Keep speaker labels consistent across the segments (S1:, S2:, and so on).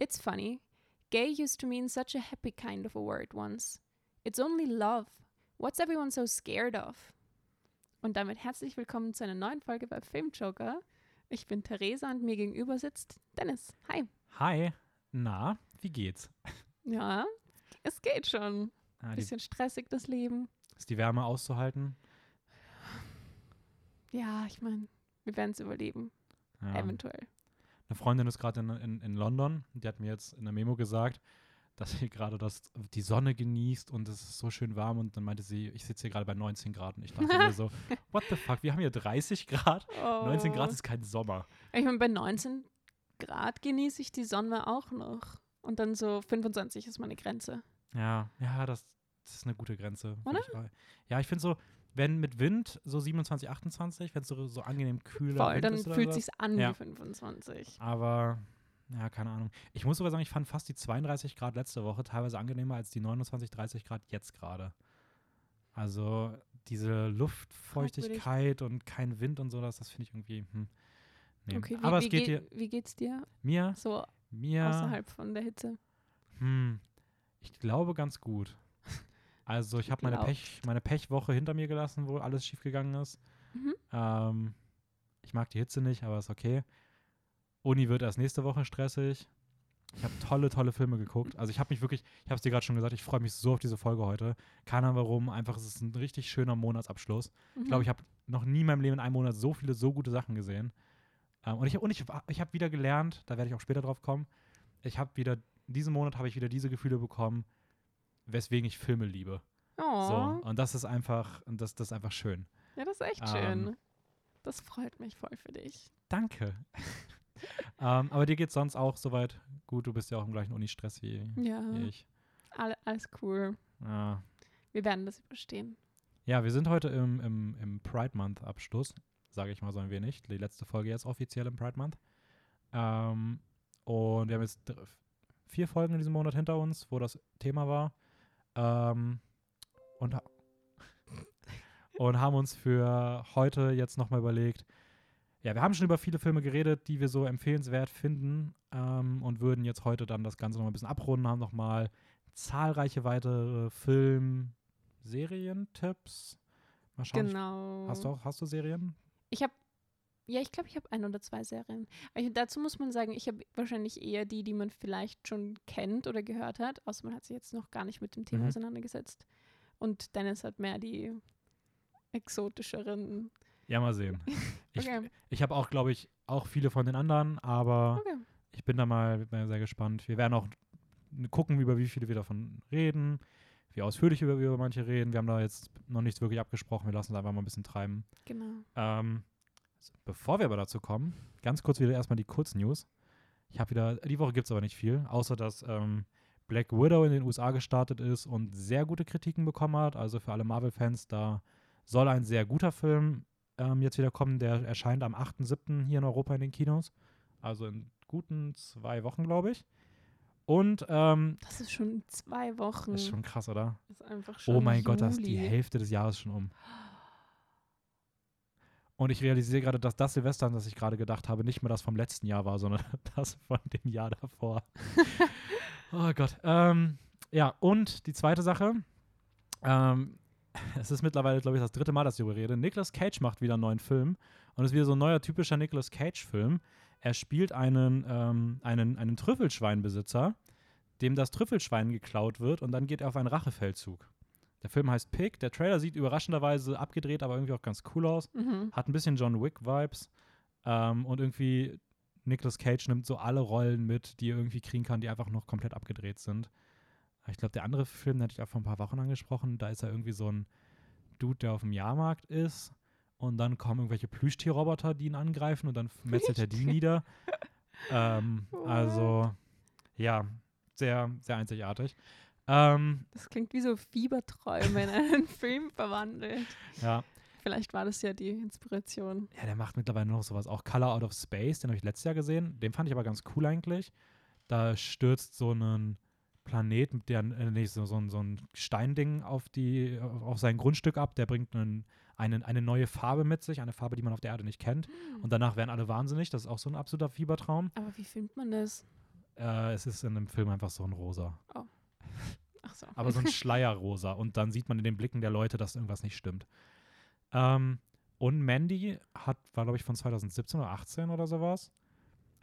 S1: It's funny. Gay used to mean such a happy kind of a word once. It's only love. What's everyone so scared of? Und damit herzlich willkommen zu einer neuen Folge bei Filmjoker. Ich bin Theresa und mir gegenüber sitzt Dennis. Hi.
S2: Hi, na, wie geht's?
S1: Ja, es geht schon.
S2: Ah,
S1: Bisschen stressig das Leben.
S2: ist die Wärme auszuhalten?
S1: Ja, ich meine, wir werden es überleben.
S2: Ja.
S1: Eventuell.
S2: Eine Freundin ist gerade in, in, in London. Die hat mir jetzt in der Memo gesagt, dass sie gerade das, die Sonne genießt und es ist so schön warm. Und dann meinte sie, ich sitze hier gerade bei 19 Grad. Und ich dachte mir so, what the fuck, wir haben hier 30 Grad. 19 Grad
S1: Oh.
S2: ist kein Sommer.
S1: Ich meine, bei 19 Grad genieße ich die Sonne auch noch. Und dann so 25 ist meine Grenze.
S2: Ja, ja, das, das ist eine gute Grenze.
S1: Oder?
S2: Ich, ja, ich finde so, wenn mit Wind so 27, 28, wenn es so, so angenehm kühler
S1: Voll,
S2: Wind
S1: dann
S2: ist
S1: fühlt sich's an
S2: Ja.
S1: wie 25.
S2: Aber, ja, keine Ahnung. Ich muss sogar sagen, ich fand fast die 32 Grad letzte Woche teilweise angenehmer als die 29, 30 Grad jetzt gerade. Also diese Luftfeuchtigkeit und kein Wind und so, das, das finde ich irgendwie, hm, nee.
S1: Okay, wie,
S2: Aber
S1: wie,
S2: es geht
S1: geht,
S2: dir,
S1: wie geht's dir
S2: mir,
S1: so
S2: mir,
S1: außerhalb von der Hitze?
S2: hm, ich glaube ganz gut. Also ich habe meine. Pech, meine Pechwoche hinter mir gelassen, wo alles schiefgegangen ist.
S1: Mhm.
S2: Ähm, ich mag die Hitze nicht, aber ist okay. Uni wird erst nächste Woche stressig. Ich habe tolle, tolle Filme geguckt. Also ich habe mich wirklich, ich habe es dir gerade schon gesagt, ich freue mich so auf diese Folge heute. Keine Ahnung warum, einfach es ist ein richtig schöner Monatsabschluss. Ich glaube, ich habe noch nie in meinem Leben in einem Monat so viele, so gute Sachen gesehen. Ähm, und ich, und ich, ich habe wieder gelernt, da werde ich auch später drauf kommen, ich habe wieder, diesen Monat habe ich wieder diese Gefühle bekommen, weswegen ich Filme liebe.
S1: Oh,
S2: So, und das ist einfach, und das, das ist einfach schön.
S1: ja, das ist echt
S2: Ähm,
S1: schön. Das freut mich voll für dich.
S2: Danke. ähm, aber dir geht sonst auch soweit gut. Du bist ja auch im gleichen Uni-Stress wie,
S1: Ja,
S2: wie ich.
S1: alle, alles cool.
S2: Ja.
S1: Wir werden das überstehen.
S2: ja, wir sind heute im, im, im Pride Month-Abschluss, sage ich mal so ein wenig. Die letzte Folge jetzt offiziell im Pride Month. Ähm, und wir haben jetzt vier Folgen in diesem Monat hinter uns, wo das Thema war. Ähm, und, und haben uns für heute jetzt nochmal überlegt, ja, wir haben schon über viele Filme geredet, die wir so empfehlenswert finden ähm, und würden jetzt heute dann das Ganze nochmal ein bisschen abrunden, haben nochmal zahlreiche weitere Film-, Serientipps. Mal schauen, ich-
S1: Genau.
S2: hast, du auch, hast du Serien?
S1: Ich habe, ja, ich glaube, ich habe ein oder zwei Serien. Ich, dazu muss man sagen, ich habe wahrscheinlich eher die, die man vielleicht schon kennt oder gehört hat, außer man hat sich jetzt noch gar nicht mit dem Thema
S2: Mhm.
S1: auseinandergesetzt. Und Dennis hat mehr die exotischeren.
S2: Ja, mal sehen. Ich,
S1: Okay,
S2: ich habe auch, glaube ich, auch viele von den anderen, aber
S1: okay.
S2: ich bin da mal, sehr gespannt. Wir werden auch gucken, über wie viele wir davon reden, wie ausführlich wir über manche reden. Wir haben da jetzt noch nichts wirklich abgesprochen. Wir lassen es einfach mal ein bisschen treiben.
S1: Genau.
S2: Ähm, bevor wir aber dazu kommen, ganz kurz wieder erstmal die Kurznews. Ich habe wieder, die Woche gibt es aber nicht viel, außer dass ähm, Black Widow in den USA gestartet ist und sehr gute Kritiken bekommen hat. Also für alle Marvel-Fans, da soll ein sehr guter Film ähm, jetzt wieder kommen. Der erscheint am 8.7. hier in Europa in den Kinos. Also in guten zwei Wochen, glaube ich. Und ähm,
S1: Das ist schon zwei Wochen.
S2: ist schon krass, oder?
S1: ist einfach schon
S2: Oh mein Gott, da ist die
S1: Juli.
S2: Hälfte des Jahres schon um. Und ich realisiere gerade, dass das Silvester, an das ich gerade gedacht habe, nicht mehr das vom letzten Jahr war, sondern das von dem Jahr davor. oh Gott. Ähm, ja, und die zweite Sache. Ähm, es ist mittlerweile, glaube ich, das dritte Mal, dass ich darüber rede. Nicolas Cage macht wieder einen neuen Film. Und es ist wieder so ein neuer, typischer Nicolas Cage-Film. Er spielt einen, ähm, einen, einen Trüffelschweinbesitzer, dem das Trüffelschwein geklaut wird und dann geht er auf einen Rachefeldzug. Der Film heißt Pig. Der Trailer sieht überraschenderweise abgedreht, aber irgendwie auch ganz cool aus.
S1: Mhm.
S2: Hat ein bisschen John Wick-Vibes. Ähm, und irgendwie Nicolas Cage nimmt so alle Rollen mit, die er irgendwie kriegen kann, die einfach noch komplett abgedreht sind. Ich glaube, der andere Film, den hatte ich auch vor ein paar Wochen angesprochen, da ist er irgendwie so ein Dude, der auf dem Jahrmarkt ist. Und dann kommen irgendwelche Plüschtierroboter, die ihn angreifen und dann metzelt er die nieder. Ähm, also, ja, sehr, sehr einzigartig. Ähm,
S1: Das klingt wie so Fieberträume in einen Film verwandelt.
S2: ja,
S1: Vielleicht war das ja die Inspiration.
S2: Ja, der macht mittlerweile noch sowas. Auch Color Out of Space, den habe ich letztes Jahr gesehen. Den fand ich aber ganz cool eigentlich. Da stürzt so ein Planet, mit der, äh, nee, so, so, ein, so ein Steinding auf, die, auf sein Grundstück ab. Der bringt einen, einen, eine neue Farbe mit sich, eine Farbe, die man auf der Erde nicht kennt. Und danach werden alle wahnsinnig. Das ist auch so ein absoluter Fiebertraum.
S1: Aber wie filmt man das?
S2: Äh, es ist in dem Film einfach so ein Rosa.
S1: Ach so.
S2: Aber so ein Schleierrosa. Und dann sieht man in den Blicken der Leute, dass irgendwas nicht stimmt. Ähm, und Mandy hat, war, glaube ich, von 2017 oder 18 oder sowas.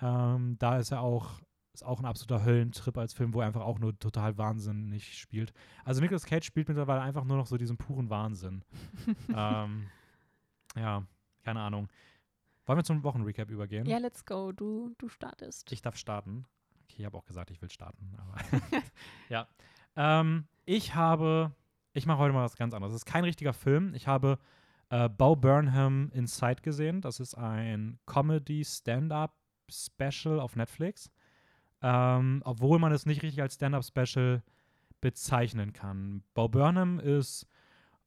S2: Ähm, da ist er auch, ist auch ein absoluter Höllentrip als Film, wo er einfach auch nur total wahnsinnig spielt. Also Nicolas Cage spielt mittlerweile einfach nur noch so diesen puren Wahnsinn. ähm, ja, keine Ahnung. Wollen wir zum Wochenrecap übergehen?
S1: ja, let's go. Du, du startest.
S2: Ich darf starten. Okay, ich habe auch gesagt, ich will starten. Aber ja. Ähm, ich habe, ich mache heute mal was ganz anderes. Es ist kein richtiger Film. Ich habe äh, Bo Burnham Inside gesehen. Das ist ein Comedy-Stand-Up-Special auf Netflix. Ähm, obwohl man es nicht richtig als Stand-Up-Special bezeichnen kann. Bo Burnham ist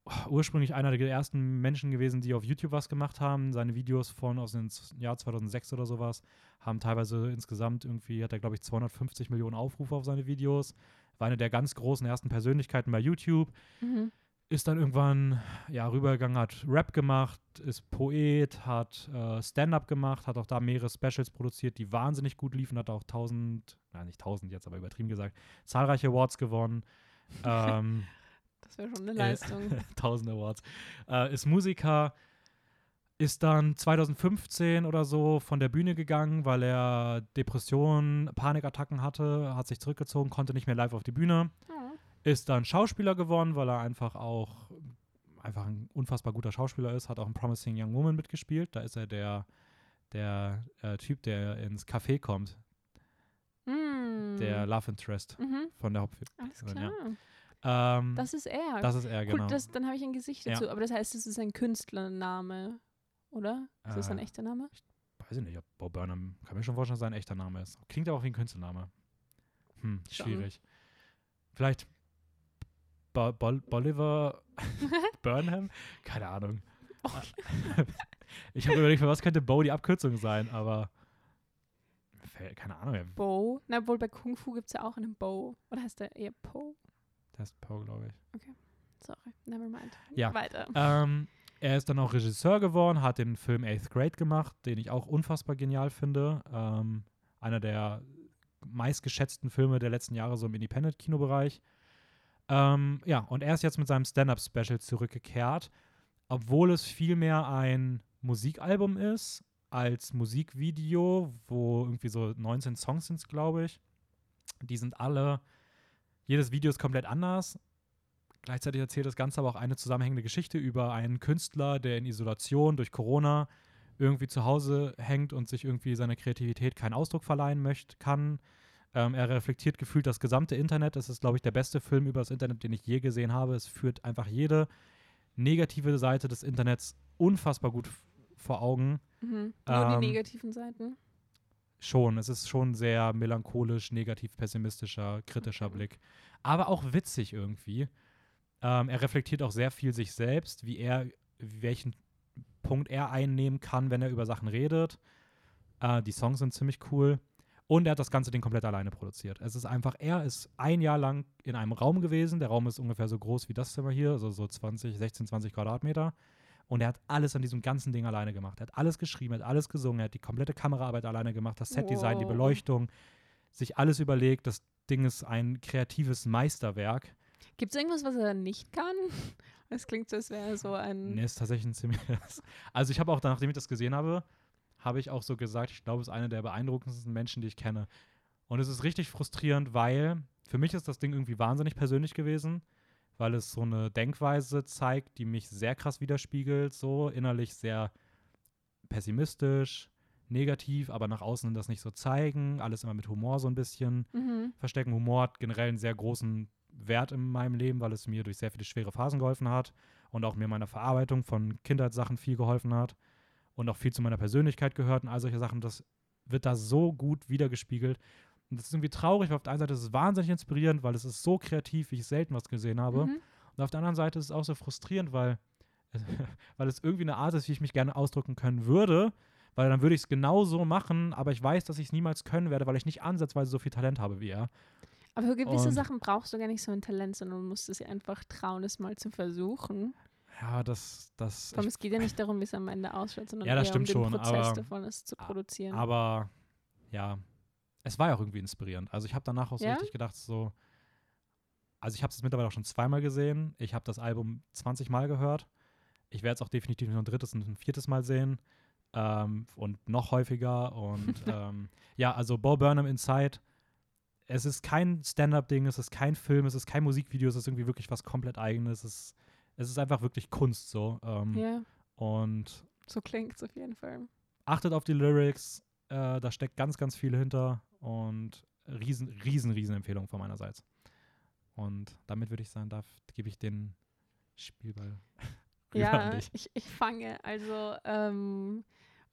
S2: oh, ursprünglich einer der ersten Menschen gewesen, die auf YouTube was gemacht haben. Seine Videos von aus dem Jahr 2006 oder sowas haben teilweise insgesamt irgendwie, hat er glaube ich 250 Millionen Aufrufe auf seine Videos. War eine der ganz großen ersten Persönlichkeiten bei YouTube.
S1: Mhm.
S2: Ist dann irgendwann ja rübergegangen, hat Rap gemacht, ist Poet, hat äh, Stand-up gemacht, hat auch da mehrere Specials produziert, die wahnsinnig gut liefen, hat auch tausend, nein nicht tausend jetzt, aber übertrieben gesagt, zahlreiche Awards gewonnen. ähm,
S1: Das wäre schon eine
S2: Äh,
S1: Leistung.
S2: 1000 Awards. Äh, ist Musiker, ist dann 2015 oder so von der Bühne gegangen, weil er Depressionen, Panikattacken hatte, hat sich zurückgezogen, konnte nicht mehr live auf die Bühne.
S1: Ja.
S2: Ist dann Schauspieler geworden, weil er einfach auch einfach ein unfassbar guter Schauspieler ist, hat auch in Promising Young Woman mitgespielt. Da ist er der, der äh, Typ, der ins Café kommt,
S1: Mm.
S2: der Love Interest
S1: Mhm.
S2: von der Hauptfigur.
S1: Alles
S2: Ja.
S1: klar.
S2: Ähm,
S1: Das ist er.
S2: das ist er, genau.
S1: Gut, das, dann habe ich ein Gesicht
S2: Ja.
S1: dazu. Aber das heißt, es ist ein Künstlername, oder? Ist das ein
S2: Äh,
S1: echter Name?
S2: weiß ich nicht, ob Bob Burnham, kann mir schon vorstellen, dass sein echter Name ist. Klingt aber auch wie ein Künstlername. Hm,
S1: Schon.
S2: schwierig. Vielleicht Bo Bol Bolivar Burnham? Keine Ahnung.
S1: Oh.
S2: ich habe überlegt, für was könnte Bo die Abkürzung sein, aber keine Ahnung.
S1: Bo. Na, wohl bei Kung Fu gibt es ja auch einen Bo. Oder heißt der eher Po?
S2: Das ist Poe, glaube ich.
S1: Sorry, never mind.
S2: Ja.
S1: Weiter.
S2: Ähm, er ist dann auch Regisseur geworden, hat den Film Eighth Grade gemacht, den ich auch unfassbar genial finde. Ähm, einer der meistgeschätzten Filme der letzten Jahre so im Independent-Kinobereich. Ähm, ja, und er ist jetzt mit seinem Stand-Up-Special zurückgekehrt, obwohl es vielmehr ein Musikalbum ist als Musikvideo, wo irgendwie so 19 Songs sind, glaube ich. Die sind alle, jedes Video ist komplett anders. Gleichzeitig erzählt das Ganze aber auch eine zusammenhängende Geschichte über einen Künstler, der in Isolation durch Corona irgendwie zu Hause hängt und sich irgendwie seiner Kreativität keinen Ausdruck verleihen möchte, kann. Ähm, er reflektiert gefühlt das gesamte Internet. Das ist, glaube ich, der beste Film über das Internet, den ich je gesehen habe. Es führt einfach jede negative Seite des Internets unfassbar gut vor Augen.
S1: Mhm. Nur die
S2: ähm,
S1: negativen Seiten.
S2: Schon, es ist schon sehr melancholisch, negativ, pessimistischer, kritischer
S1: Okay.
S2: Blick. Aber auch witzig irgendwie. Ähm, er reflektiert auch sehr viel sich selbst, wie er, welchen Punkt er einnehmen kann, wenn er über Sachen redet. Äh, die Songs sind ziemlich cool. Und er hat das ganze Ding komplett alleine produziert. Es ist einfach, er ist ein Jahr lang in einem Raum gewesen. Der Raum ist ungefähr so groß wie das Zimmer hier, also so 20, 16, 20 Quadratmeter. Und er hat alles an diesem ganzen Ding alleine gemacht. Er hat alles geschrieben, er hat alles gesungen, er hat die komplette Kameraarbeit alleine gemacht, das Setdesign, die
S1: Wow.
S2: Beleuchtung, sich alles überlegt. Das Ding ist ein kreatives Meisterwerk.
S1: Gibt es irgendwas, was er nicht kann? Es klingt so, als wäre er so ein.
S2: Nee, ist tatsächlich ein ziemliches. Also ich habe auch, nachdem ich das gesehen habe, habe ich auch so gesagt, ich glaube, es ist einer der beeindruckendsten Menschen, die ich kenne. Und es ist richtig frustrierend, weil für mich ist das Ding irgendwie wahnsinnig persönlich gewesen, weil es so eine Denkweise zeigt, die mich sehr krass widerspiegelt, so innerlich sehr pessimistisch, negativ, aber nach außen das nicht so zeigen, alles immer mit Humor so ein bisschen
S1: Mhm.
S2: verstecken. Humor hat generell einen sehr großen Wert in meinem Leben, weil es mir durch sehr viele schwere Phasen geholfen hat und auch mir in meiner Verarbeitung von Kindheitssachen viel geholfen hat und auch viel zu meiner Persönlichkeit gehört und all solche Sachen. Das wird da so gut wiedergespiegelt. Und das ist irgendwie traurig, weil auf der einen Seite ist es wahnsinnig inspirierend, weil es ist so kreativ, wie ich selten was gesehen habe.
S1: Mhm.
S2: Und auf der anderen Seite ist es auch so frustrierend, weil, weil es irgendwie eine Art ist, wie ich mich gerne ausdrücken können würde. Weil dann würde ich es genau so machen, aber ich weiß, dass ich es niemals können werde, weil ich nicht ansatzweise so viel Talent habe wie er.
S1: Aber für gewisse
S2: Und-
S1: Sachen brauchst du gar nicht so ein Talent, sondern du musst es einfach trauen, es mal zu versuchen.
S2: Ja, das, das. Ich,
S1: es geht ja nicht darum, wie es am Ende ausschaut, sondern
S2: Ja, das
S1: eher um den
S2: schon,
S1: Prozess
S2: aber-
S1: davon, es zu produzieren.
S2: aber ja, es war ja auch irgendwie inspirierend. Also ich habe danach auch so
S1: Ja?
S2: richtig gedacht, so, also ich habe es mittlerweile auch schon zweimal gesehen. Ich habe das Album 20 Mal gehört. Ich werde es auch definitiv noch ein drittes und ein viertes Mal sehen. Ähm, und noch häufiger. Und ähm, ja, also Bo Burnham Inside. Es ist kein Stand-up-Ding, es ist kein Film, es ist kein Musikvideo, es ist irgendwie wirklich was komplett eigenes. Es ist, es ist einfach wirklich Kunst so. Ähm,
S1: Ja,
S2: Und
S1: so klingt es auf jeden Fall.
S2: achtet auf die Lyrics, äh, da steckt ganz, ganz viel hinter und riesen, riesen, riesen Empfehlung von meinerseits. Und damit würde ich sagen, darf, gebe ich den Spielball
S1: Ja, ich, ich fange, also, ähm,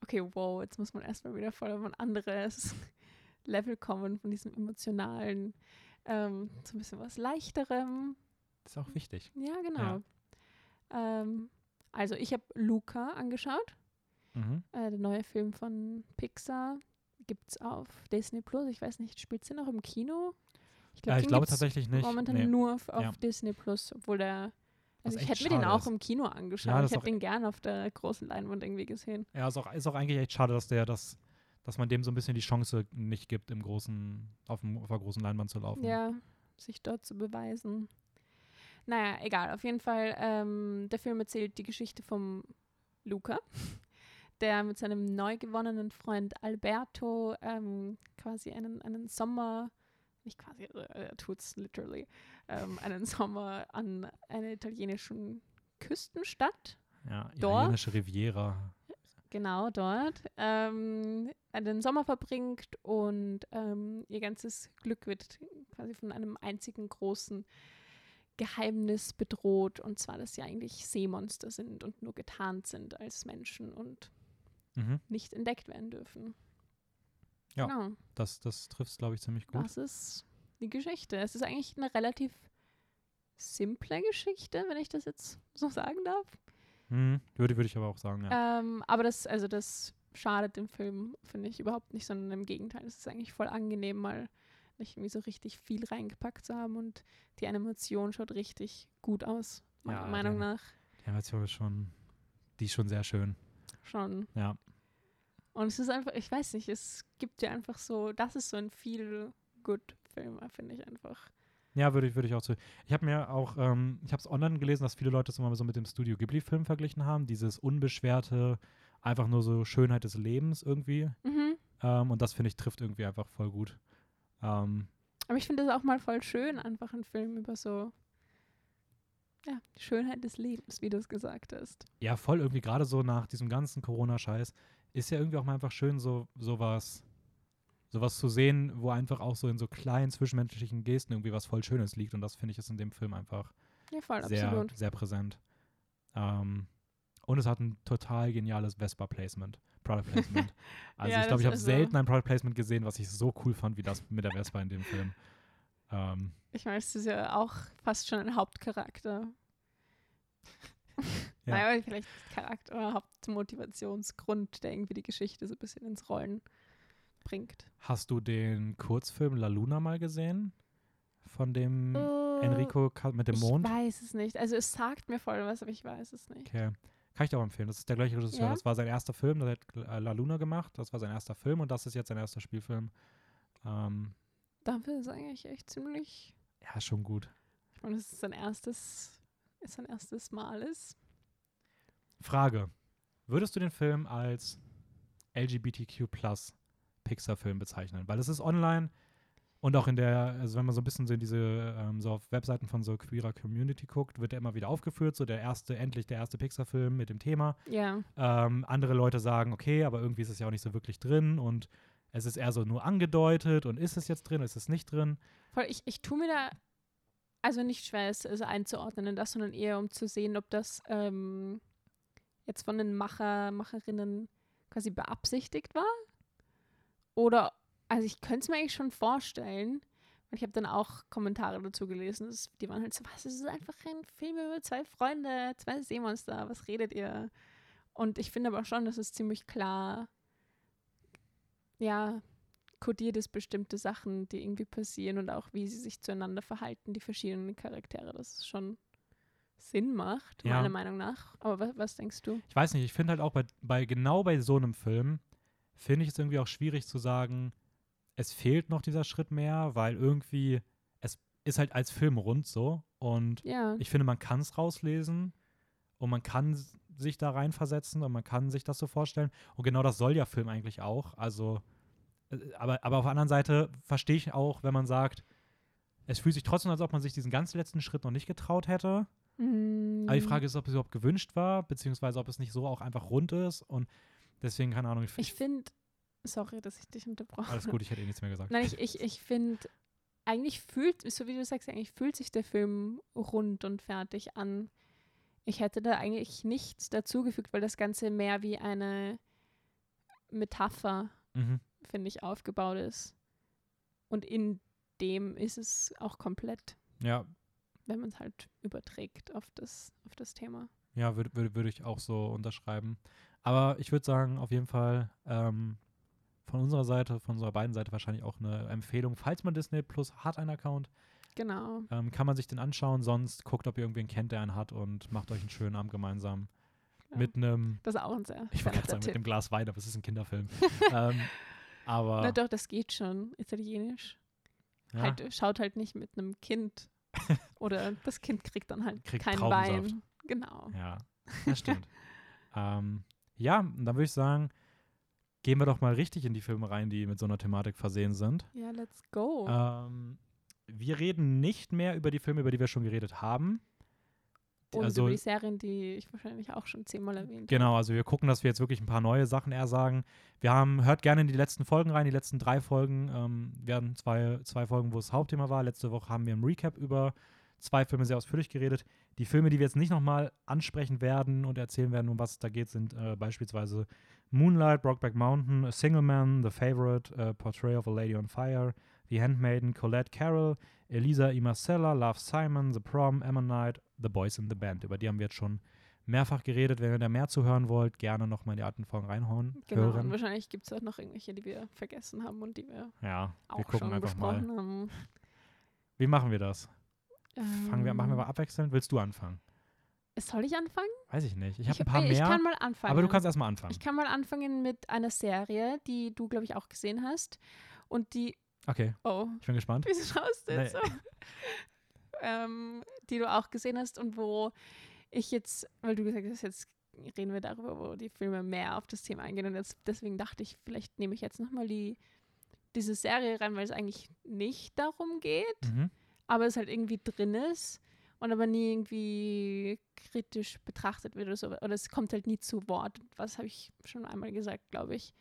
S1: okay, wow, jetzt muss man erstmal wieder voll auf ein anderes Level kommen von diesem emotionalen, ähm, zu ein bisschen was leichterem.
S2: Das ist auch wichtig.
S1: Ja, genau. Ähm, also, ich habe Luca angeschaut,
S2: Mhm.
S1: äh, der neue Film von Pixar. Gibt es auf Disney Plus. Ich weiß nicht, spielt sie noch im Kino? Ich,
S2: Ja,
S1: glaub,
S2: ich glaube tatsächlich nicht.
S1: Momentan
S2: Nee.
S1: nur auf, auf
S2: Ja.
S1: Disney Plus, obwohl der. Also ich hätte mir den auch
S2: ist.
S1: im Kino angeschaut.
S2: Ja,
S1: ich hätte den gern auf der großen Leinwand irgendwie gesehen.
S2: Ja, ist auch, ist auch eigentlich echt schade, dass der das, dass man dem so ein bisschen die Chance nicht gibt, im großen, auf, dem, auf der großen Leinwand zu laufen.
S1: Ja, sich dort zu beweisen. Naja, egal. Auf jeden Fall, ähm, der Film erzählt die Geschichte vom Luca, der mit seinem neu gewonnenen Freund Alberto ähm, quasi einen, einen Sommer, nicht quasi, also er tut's literally, ähm, einen Sommer an einer italienischen Küstenstadt
S2: Ja,
S1: Dorf?
S2: italienische Riviera.
S1: genau dort, ähm, den Sommer verbringt und ähm, ihr ganzes Glück wird quasi von einem einzigen großen Geheimnis bedroht, und zwar, dass sie eigentlich Seemonster sind und nur getarnt sind als Menschen und
S2: Mhm.
S1: nicht entdeckt werden dürfen.
S2: Ja.
S1: Genau,
S2: Das, das trifft es, glaube ich, ziemlich gut.
S1: das ist die Geschichte. Es ist eigentlich eine relativ simple Geschichte, wenn ich das jetzt so sagen darf.
S2: Mhm. Würde, würde ich aber auch sagen, ja.
S1: Ähm, aber das, also das schadet dem Film, finde ich, überhaupt nicht, sondern im Gegenteil. Es ist eigentlich voll angenehm, mal nicht irgendwie so richtig viel reingepackt zu haben und die Animation schaut richtig gut aus, meiner
S2: Ja,
S1: Meinung
S2: die-
S1: nach.
S2: Die Animation ist schon, die ist schon sehr schön.
S1: Schon.
S2: Ja.
S1: Und es ist einfach, ich weiß nicht, es gibt ja einfach so, das ist so ein viel good Film, finde ich einfach.
S2: Ja, würde ich, würde ich auch zu. Ich habe mir auch, ähm, ich habe es online gelesen, dass viele Leute es immer so mit dem Studio Ghibli-Film verglichen haben. Dieses unbeschwerte, einfach nur so Schönheit des Lebens irgendwie.
S1: Mhm.
S2: Ähm, und das finde ich trifft irgendwie einfach voll gut. Ähm,
S1: Aber ich finde das auch mal voll schön, einfach ein Film über so, ja, die Schönheit des Lebens, wie du es gesagt hast.
S2: ja, voll irgendwie gerade so nach diesem ganzen Corona-Scheiß ist ja irgendwie auch mal einfach schön, so sowas, sowas zu sehen, wo einfach auch so in so kleinen zwischenmenschlichen Gesten irgendwie was voll Schönes liegt. Und das finde ich ist in dem Film einfach
S1: Ja, voll,
S2: sehr,
S1: absolut.
S2: sehr präsent. Ähm, und es hat ein total geniales Vespa-Placement, Product-Placement. Also
S1: Ja,
S2: ich glaube, ich habe
S1: ist so.
S2: selten ein Product-Placement gesehen, was ich so cool fand wie das mit der Vespa in dem Film. Ähm,
S1: Ich meine, es ist ja auch fast schon ein Hauptcharakter.
S2: Ja.
S1: Naja, vielleicht Charakter oder Hauptmotivationsgrund, der irgendwie die Geschichte so ein bisschen ins Rollen bringt.
S2: hast du den Kurzfilm La Luna mal gesehen? Von dem Enrico Ca- mit dem
S1: Äh, ich
S2: Mond?
S1: weiß es nicht. Also es sagt mir voll was, aber ich weiß es nicht.
S2: Okay. Kann ich dir auch empfehlen. Das ist der gleiche Regisseur.
S1: Ja?
S2: Das war sein erster Film. Der hat äh, La Luna gemacht. Das war sein erster Film und das ist jetzt sein erster Spielfilm. Ähm,
S1: Dafür ist eigentlich echt ziemlich.
S2: ja, schon gut.
S1: Ich meine, es sein erstes, ist sein erstes Mal ist.
S2: Frage. Würdest du den Film als LGBTQ Pixar-Film bezeichnen? Weil es ist online und auch in der, also wenn man so ein bisschen so in diese, ähm, so auf Webseiten von so queerer Community guckt, wird er immer wieder aufgeführt, so der erste, endlich der erste Pixar-Film mit dem Thema.
S1: Ja.
S2: Ähm, andere Leute sagen, okay, aber irgendwie ist es ja auch nicht so wirklich drin und es ist eher so nur angedeutet und ist es jetzt drin, ist es nicht drin?
S1: Voll, ich, ich tue mir da also nicht schwer, es also einzuordnen in das, sondern eher um zu sehen, ob das ähm, jetzt von den Macher, Macherinnen quasi beabsichtigt war. Oder, also ich könnte es mir eigentlich schon vorstellen, weil ich habe dann auch Kommentare dazu gelesen, das, die waren halt so, was, es ist einfach ein Film über zwei Freunde, zwei Seemonster, was redet ihr? Und ich finde aber schon, dass es ziemlich klar, ja, kodiert ist bestimmte Sachen, die irgendwie passieren und auch wie sie sich zueinander verhalten, die verschiedenen Charaktere, dass es schon Sinn macht,
S2: Ja.
S1: meiner Meinung nach. Aber was, was denkst du?
S2: Ich weiß nicht, ich finde halt auch bei, bei genau bei so einem Film, finde ich es irgendwie auch schwierig zu sagen, es fehlt noch dieser Schritt mehr, weil irgendwie, es ist halt als Film rund so und
S1: Ja.
S2: ich finde, man kann es rauslesen und man kann sich da reinversetzen und man kann sich das so vorstellen. Und genau das soll ja Film eigentlich auch. Also, äh, aber, aber auf der anderen Seite verstehe ich auch, wenn man sagt, es fühlt sich trotzdem, als ob man sich diesen ganz letzten Schritt noch nicht getraut hätte.
S1: Mm,
S2: Aber die Frage ist, ob es überhaupt gewünscht war, beziehungsweise ob es nicht so auch einfach rund ist. Und deswegen, keine Ahnung, ich,
S1: Ich finde, sorry, dass ich dich unterbrochen
S2: alles gut, ich hätte eh nichts mehr gesagt.
S1: Nein, ich, ich, ich finde, eigentlich fühlt, so wie du sagst, eigentlich fühlt sich der Film rund und fertig an. Ich hätte da eigentlich nichts dazugefügt, weil das Ganze mehr wie eine Metapher,
S2: Mhm.
S1: finde ich, aufgebaut ist. Und in dem ist es auch komplett,
S2: Ja,
S1: wenn man es halt überträgt auf das, auf das Thema.
S2: Ja, würde würd, würd ich auch so unterschreiben. Aber ich würde sagen, auf jeden Fall ähm, von unserer Seite, von unserer beiden Seite wahrscheinlich auch eine Empfehlung. Falls man Disney Plus hat, einen Account,
S1: Genau.
S2: ähm, kann man sich den anschauen. Sonst guckt, ob ihr irgendwen kennt, der einen hat und macht euch einen schönen Abend gemeinsam.
S1: Ja.
S2: Mit einem,
S1: Das ist auch ein sehr
S2: ich wollte gerade sagen, mit einem Glas Wein, aber es ist ein Kinderfilm. ähm, aber
S1: Na doch, das geht schon. Italienisch.
S2: ja,
S1: Halt, schaut halt nicht mit einem Kind. Oder das Kind kriegt dann halt
S2: Kriegt
S1: kein
S2: Traubensaft.
S1: Wein. Genau.
S2: ja, das stimmt. ähm, ja, dann würde ich sagen, gehen wir doch mal richtig in die Filme rein, die mit so einer Thematik versehen sind.
S1: Ja, let's go.
S2: Ähm, wir reden nicht mehr über die Filme, über die wir schon geredet haben.
S1: Und
S2: also,
S1: über die Serien, die ich wahrscheinlich auch schon zehnmal erwähnt
S2: genau, also wir gucken, dass wir jetzt wirklich ein paar neue Sachen eher sagen. Wir haben, hört gerne in die letzten Folgen rein, die letzten drei Folgen. Ähm, wir hatten zwei, zwei Folgen, wo es Hauptthema war. Letzte Woche haben wir im Recap über zwei Filme sehr ausführlich geredet. Die Filme, die wir jetzt nicht nochmal ansprechen werden und erzählen werden, um was es da geht, sind äh, beispielsweise Moonlight, Brokeback Mountain, A Single Man, The Favorite, äh, Portrait of a Lady on Fire, The Handmaiden, Colette Carroll, Elisa E. Marcella, Love Simon, The Prom, Emma Knight, The Boys in the Band. Über die haben wir jetzt schon mehrfach geredet. Wenn ihr da mehr zuhören wollt, gerne nochmal in die alten Folgen reinhauen.
S1: Genau, und
S2: hören.
S1: wahrscheinlich gibt es auch noch irgendwelche, die wir vergessen haben und die wir
S2: Ja,
S1: auch
S2: wir gucken
S1: schon
S2: einfach mal.
S1: besprochen haben.
S2: Wie machen wir das? Fangen wir, machen wir
S1: Ähm,
S2: mal abwechselnd? Willst du anfangen?
S1: Soll ich anfangen?
S2: Weiß ich nicht. Ich habe ein paar
S1: ich
S2: mehr,
S1: kann mal anfangen.
S2: aber du kannst erstmal anfangen.
S1: Ich kann mal anfangen mit einer Serie, die du, glaube ich, auch gesehen hast. Und die,
S2: Okay,
S1: oh,
S2: ich bin gespannt.
S1: wieso schaust du jetzt
S2: Nee.
S1: so? ähm, die du auch gesehen hast und wo ich jetzt, weil du gesagt hast, jetzt reden wir darüber, wo die Filme mehr auf das Thema eingehen. Und jetzt, deswegen dachte ich, vielleicht nehme ich jetzt nochmal die, diese Serie rein, weil es eigentlich nicht darum geht,
S2: Mhm.
S1: Aber es halt irgendwie drin ist und aber nie irgendwie kritisch betrachtet wird oder so. Oder es kommt halt nie zu Wort. Was habe ich schon einmal gesagt, glaube ich.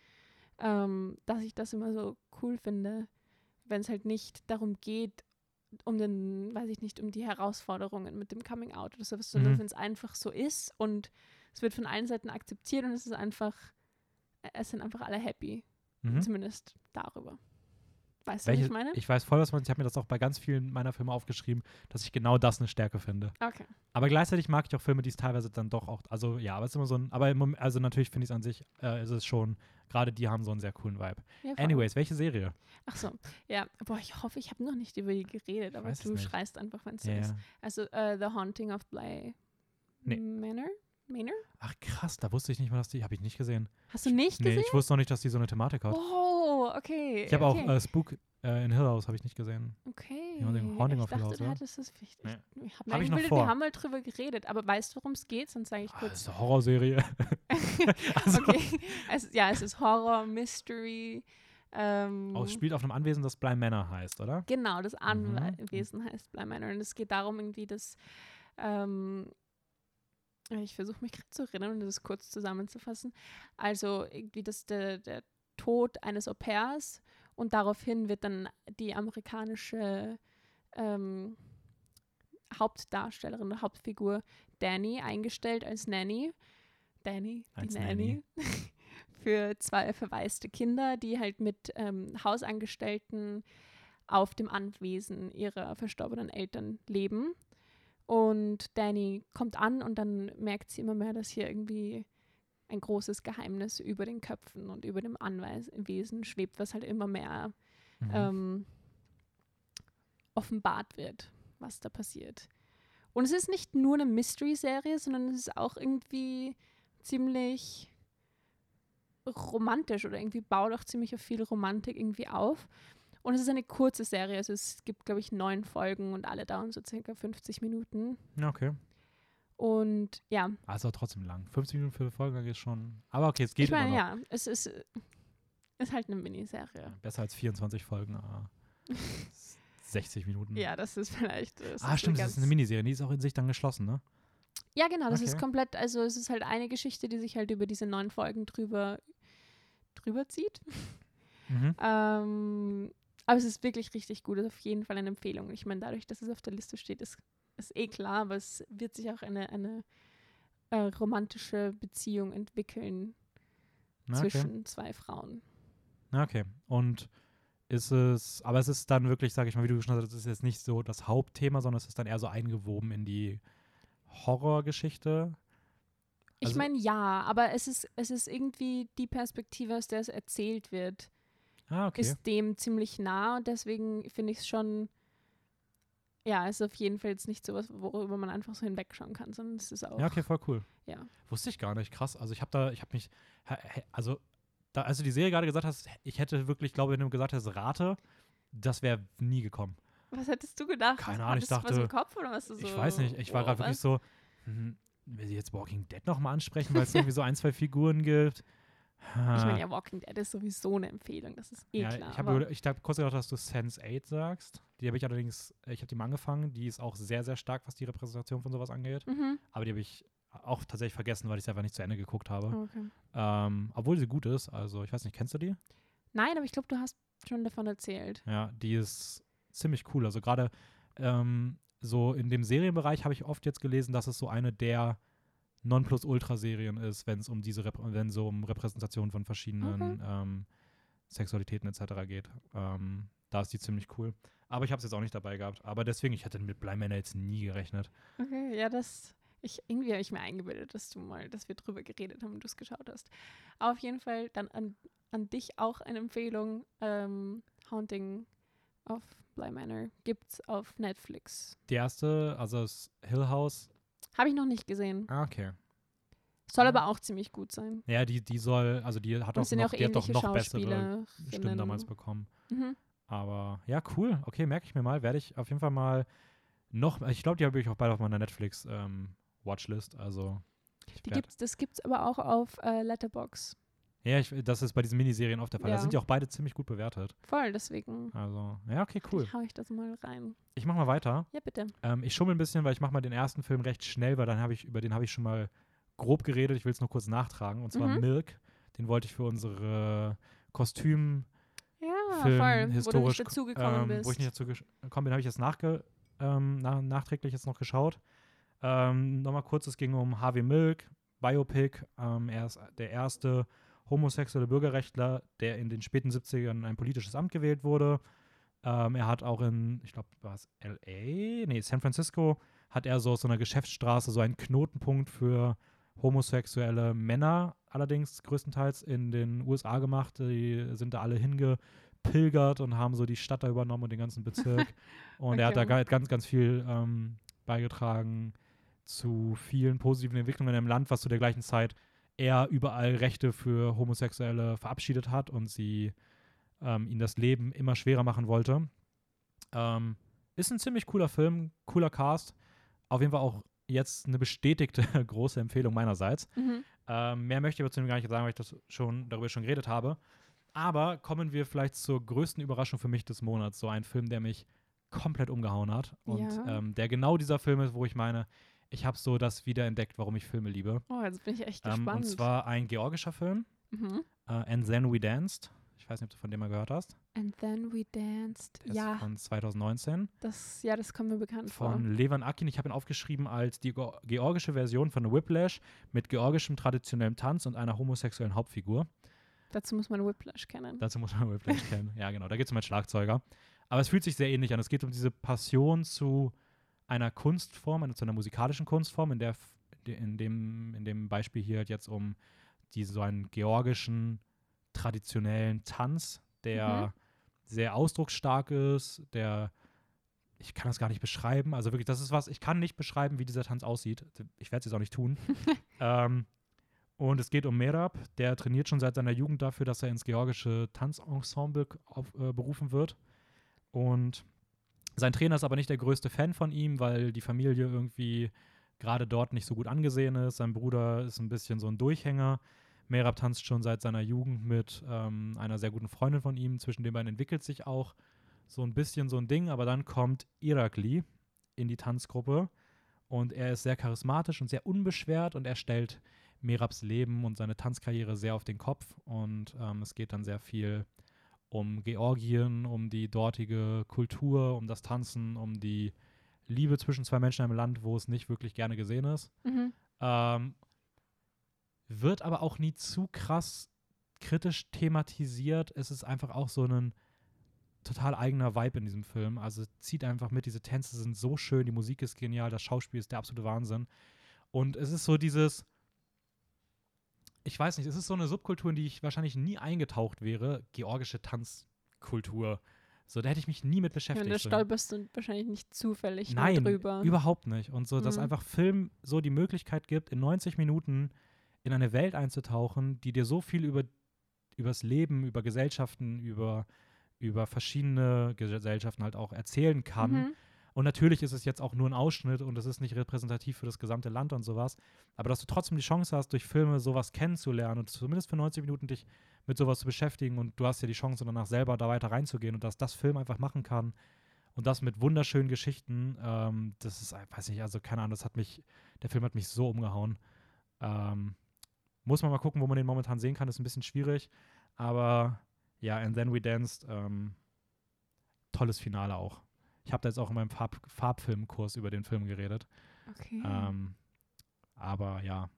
S1: Ähm, dass ich das immer so cool finde, wenn es halt nicht darum geht, um den, weiß ich nicht, um die Herausforderungen mit dem Coming Out oder sowas, sondern
S2: Mhm.
S1: wenn es einfach so ist und es wird von allen Seiten akzeptiert und es ist einfach, es sind einfach alle happy.
S2: Mhm.
S1: Zumindest darüber. Weißt du,
S2: Welche,
S1: was ich meine?
S2: ich weiß voll, was man. Ich habe mir das auch bei ganz vielen meiner Filme aufgeschrieben, dass ich genau das eine Stärke finde.
S1: okay.
S2: Aber gleichzeitig mag ich auch Filme, die es teilweise dann doch auch. Also ja, aber es ist immer so ein. Aber Moment, also natürlich finde ich es an sich, äh, ist es schon. Gerade die haben so einen sehr coolen Vibe.
S1: Ja.
S2: Anyways, welche Serie?
S1: Ach so, ja. Boah, ich hoffe, ich habe noch nicht über die geredet, aber du schreist einfach, wenn es so
S2: Ja,
S1: ist. Also, äh, The Haunting of Bly
S2: Nee.
S1: Manor? Manor?
S2: Ach krass, da wusste ich nicht mal, dass die. Habe ich nicht gesehen.
S1: Hast du nicht
S2: Nee,
S1: gesehen?
S2: ich wusste noch nicht, dass die so eine Thematik hat.
S1: Oh, okay.
S2: Ich habe
S1: okay.
S2: auch äh, Spook äh, in Hill House habe ich nicht gesehen.
S1: Okay.
S2: Ja, den Haunting
S1: ich
S2: of Hill
S1: dachte,
S2: House,
S1: du hattest das vielleicht.
S2: Nee.
S1: Ich, habe
S2: Hab
S1: mir
S2: ich noch
S1: eingebildet,
S2: vor.
S1: wir haben mal drüber geredet, aber weißt du, worum es geht? Sonst sage ich
S2: Ah, das
S1: kurz.
S2: ist eine Horrorserie. also,
S1: okay. Es, ja, es ist Horror, Mystery. Ähm,
S2: Auch spielt auf einem Anwesen, das Bly Manor heißt, oder?
S1: Genau, das
S2: Mhm.
S1: Anwesen heißt Bly Manor. Und es geht darum, irgendwie, dass. Ähm, ich versuche mich gerade zu erinnern und das kurz zusammenzufassen. Also, irgendwie, dass der, der Tod eines Au-pairs und daraufhin wird dann die amerikanische ähm, Hauptdarstellerin, Hauptfigur Danny eingestellt als Nanny. Danny, die
S2: Als
S1: Nanny. Für zwei verwaiste Kinder, die halt mit ähm, Hausangestellten auf dem Anwesen ihrer verstorbenen Eltern leben. Und Danny kommt an und dann merkt sie immer mehr, dass hier irgendwie ein großes Geheimnis über den Köpfen und über dem Anwesen schwebt, was halt immer mehr
S2: Mhm.
S1: ähm, offenbart wird, was da passiert. Und es ist nicht nur eine Mystery-Serie, sondern es ist auch irgendwie ziemlich romantisch oder irgendwie baut auch ziemlich auf viel Romantik irgendwie auf. Und es ist eine kurze Serie, also es gibt, glaube ich, neun Folgen und alle dauern so circa 50 Minuten.
S2: Okay.
S1: Und ja,
S2: Also trotzdem lang. 50 Minuten für eine Folge ist schon. Aber okay, es geht
S1: ich meine,
S2: immer noch.
S1: ja, es ist, äh, ist halt eine Miniserie.
S2: Besser als 24 Folgen. aber 60 Minuten.
S1: Ja, das ist vielleicht. Das
S2: Ah,
S1: ist
S2: stimmt, das ist eine Miniserie. Die ist auch in sich dann geschlossen, ne?
S1: Ja, genau, das ist
S2: Okay.
S1: komplett, also es ist halt eine Geschichte, die sich halt über diese neun Folgen drüber, drüber zieht.
S2: Mhm.
S1: Ähm, aber es ist wirklich richtig gut, ist auf jeden Fall eine Empfehlung. Ich meine, dadurch, dass es auf der Liste steht, ist, ist eh klar, aber es wird sich auch eine, eine äh, romantische Beziehung entwickeln
S2: okay.
S1: zwischen zwei Frauen.
S2: Okay. Und ist es, aber es ist dann wirklich, sage ich mal, wie du schon hast, es ist jetzt nicht so das Hauptthema, sondern es ist dann eher so eingewoben in die Horrorgeschichte.
S1: Ich
S2: Also-
S1: meine, ja, aber es ist, es ist irgendwie die Perspektive, aus der es erzählt wird,
S2: Ah, okay.
S1: ist dem ziemlich nah und deswegen finde ich es schon, ja, es ist auf jeden Fall jetzt nicht so was, worüber man einfach so hinwegschauen kann, sondern es ist auch,
S2: ja, okay, voll cool.
S1: ja.
S2: Wusste ich gar nicht, krass. Also ich habe da, ich habe mich, also da, als du die Serie gerade gesagt hast, ich hätte wirklich, glaube wenn du gesagt hast, rate, das wäre nie gekommen.
S1: Was hättest du gedacht?
S2: Keine Ahnung, ich
S1: Hattest du was im
S2: dachte-
S1: Kopf oder was du so?
S2: ich weiß nicht, ich war
S1: wow,
S2: gerade wirklich so, hm, will sie jetzt Walking Dead nochmal ansprechen, weil es irgendwie so ein, zwei Figuren gibt.
S1: Ich meine, ja, Walking Dead ist sowieso eine Empfehlung, das ist eh
S2: Ja,
S1: klar.
S2: ich habe hab kurz gedacht, dass du Sense 8 sagst. Die habe ich allerdings, ich habe die mal angefangen. Die ist auch sehr, sehr stark, was die Repräsentation von sowas angeht.
S1: mhm.
S2: Aber die habe ich auch tatsächlich vergessen, weil ich sie einfach nicht zu Ende geguckt habe.
S1: okay.
S2: Ähm, obwohl sie gut ist. Also, ich weiß nicht, kennst du die?
S1: Nein, aber ich glaube, du hast schon davon erzählt.
S2: Ja, die ist ziemlich cool. Also, gerade ähm, so in dem Serienbereich habe ich oft jetzt gelesen, dass es so eine der Nonplusultra-Serien ist, wenn es um diese, wenn so um Repräsentation von verschiedenen ähm, Sexualitäten etc. geht. Ähm, da ist die ziemlich cool. Aber ich habe es jetzt auch nicht dabei gehabt. Aber deswegen, ich hätte mit Bly Manor jetzt nie gerechnet.
S1: Okay, ja, das. Ich, irgendwie habe ich mir eingebildet, dass du mal, dass wir drüber geredet haben und du es geschaut hast. Aber auf jeden Fall dann an, an dich auch eine Empfehlung. Ähm, Haunting of Bly Manor gibt's auf Netflix.
S2: Die erste, also das Hill House.
S1: Habe ich noch nicht gesehen.
S2: Ah, okay.
S1: Soll
S2: Ah.
S1: aber auch ziemlich gut sein.
S2: Ja, die, die soll, also die hat auch
S1: ja
S2: noch,
S1: auch
S2: die hat doch noch bessere. Stimmen damals bekommen.
S1: Mhm.
S2: Aber ja, cool. Okay, merke ich mir mal. Werde ich auf jeden Fall mal noch, ich glaube, die habe ich auch beide auf meiner Netflix ähm, Watchlist. Also,
S1: Die gibt's, das gibt es aber auch auf äh, Letterbox.
S2: Ja, ich, das ist bei diesen Miniserien oft der Fall. Da
S1: Ja.
S2: sind die auch beide ziemlich gut bewertet.
S1: Voll, deswegen
S2: Also, ja, okay, cool.
S1: hau ich das mal rein.
S2: Ich mache mal weiter.
S1: Ja, bitte.
S2: Ähm, ich schummel ein bisschen, weil ich mache mal den ersten Film recht schnell, weil dann habe ich, über den habe ich schon mal grob geredet. Ich will es nur kurz nachtragen. Und zwar
S1: Mhm.
S2: Milk. Den wollte ich für unsere Kostüm
S1: Ja,
S2: Film
S1: voll. Wo du
S2: historisch,
S1: nicht dazugekommen
S2: ähm,
S1: bist.
S2: wo ich nicht dazu gekommen bin, habe ich jetzt nachge ähm, na nachträglich jetzt noch geschaut. Ähm, Nochmal kurz, es ging um Harvey Milk, Biopic. Ähm, er ist der erste homosexuelle Bürgerrechtler, der in den späten 70ern ein politisches Amt gewählt wurde. Ähm, er hat auch in, ich glaube, war es L.A., nee, San Francisco, hat er so aus so einer Geschäftsstraße so einen Knotenpunkt für homosexuelle Männer allerdings größtenteils in den USA gemacht. Die sind da alle hingepilgert und haben so die Stadt da übernommen und den ganzen Bezirk. und er hat da
S1: Okay.
S2: ga- ganz, ganz viel ähm, beigetragen zu vielen positiven Entwicklungen im Land, was zu der gleichen Zeit er überall Rechte für Homosexuelle verabschiedet hat und sie ähm, ihnen das Leben immer schwerer machen wollte. Ähm, ist ein ziemlich cooler Film, cooler Cast. Auf jeden Fall auch jetzt eine bestätigte große Empfehlung meinerseits.
S1: Mhm.
S2: Ähm, mehr möchte ich aber zu dem gar nicht sagen, weil ich das schon darüber schon geredet habe. Aber kommen wir vielleicht zur größten Überraschung für mich des Monats. So ein Film, der mich komplett umgehauen hat. Und
S1: Ja.
S2: ähm, der genau dieser Film ist, wo ich meine, ich habe so das wiederentdeckt, warum ich Filme liebe.
S1: Oh, jetzt bin ich echt
S2: Ähm,
S1: gespannt.
S2: und zwar ein georgischer Film,
S1: mhm.
S2: äh, And Then We Danced. Ich weiß nicht, ob du von dem mal gehört hast.
S1: And then we danced.
S2: Der
S1: Ja,
S2: ist von 2019.
S1: das, ja, das kommt mir bekannt vor.
S2: Von Levan Akin. Ich habe ihn aufgeschrieben als die Geo- georgische Version von Whiplash mit georgischem traditionellem Tanz und einer homosexuellen Hauptfigur.
S1: Dazu muss man Whiplash kennen.
S2: Dazu muss man Whiplash kennen. Ja, genau. Da geht es um einen Schlagzeuger. Aber es fühlt sich sehr ähnlich an. Es geht um diese Passion zu einer Kunstform, zu einer musikalischen Kunstform, in der in dem, in dem Beispiel hier halt jetzt um die, so einen georgischen traditionellen Tanz, der
S1: Mhm.
S2: sehr ausdrucksstark ist, der ich kann das gar nicht beschreiben. Also wirklich, das ist was, ich kann nicht beschreiben, wie dieser Tanz aussieht. Ich werde es jetzt auch nicht tun. ähm, Und es geht um Merab, der trainiert schon seit seiner Jugend dafür, dass er ins georgische Tanzensemble auf, äh, berufen wird. Und sein Trainer ist aber nicht der größte Fan von ihm, weil die Familie irgendwie gerade dort nicht so gut angesehen ist. Sein Bruder ist ein bisschen so ein Durchhänger. Merab tanzt schon seit seiner Jugend mit ähm, einer sehr guten Freundin von ihm. Zwischen den beiden entwickelt sich auch so ein bisschen so ein Ding, aber dann kommt Irakli in die Tanzgruppe und er ist sehr charismatisch und sehr unbeschwert und er stellt Merabs Leben und seine Tanzkarriere sehr auf den Kopf und ähm, es geht dann sehr viel um Georgien, um die dortige Kultur, um das Tanzen, um die Liebe zwischen zwei Menschen in einem Land, wo es nicht wirklich gerne gesehen ist.
S1: Mhm.
S2: Ähm, wird aber auch nie zu krass kritisch thematisiert. Es ist einfach auch so ein total eigener Vibe in diesem Film. Also zieht einfach mit, diese Tänze sind so schön, die Musik ist genial, das Schauspiel ist der absolute Wahnsinn. Und es ist so dieses, ich weiß nicht, es ist so eine Subkultur, in die ich wahrscheinlich nie eingetaucht wäre, georgische Tanzkultur. So, da hätte ich mich nie mit
S1: Ja,
S2: beschäftigt.
S1: und da stolperst du wahrscheinlich nicht zufällig
S2: Nein,
S1: drüber.
S2: überhaupt nicht. Und so, dass
S1: Mhm.
S2: einfach Film so die Möglichkeit gibt, in 90 Minuten in eine Welt einzutauchen, die dir so viel über übers Leben, über Gesellschaften, über, über verschiedene Gesellschaften halt auch erzählen kann.
S1: Mhm.
S2: Und natürlich ist es jetzt auch nur ein Ausschnitt und es ist nicht repräsentativ für das gesamte Land und sowas. Aber dass du trotzdem die Chance hast, durch Filme sowas kennenzulernen und zumindest für 90 Minuten dich mit sowas zu beschäftigen und du hast ja die Chance, danach selber da weiter reinzugehen und dass das Film einfach machen kann und das mit wunderschönen Geschichten, ähm, das ist, äh, weiß nicht, also keine Ahnung, das hat mich, der Film hat mich so umgehauen. Ähm, muss man mal gucken, wo man den momentan sehen kann, ist ein bisschen schwierig. Aber ja, And Then We Danced, ähm, tolles Finale auch. Ich habe da jetzt auch in meinem Farb Farbfilmkurs über den Film geredet.
S1: Okay.
S2: Ähm, aber ja,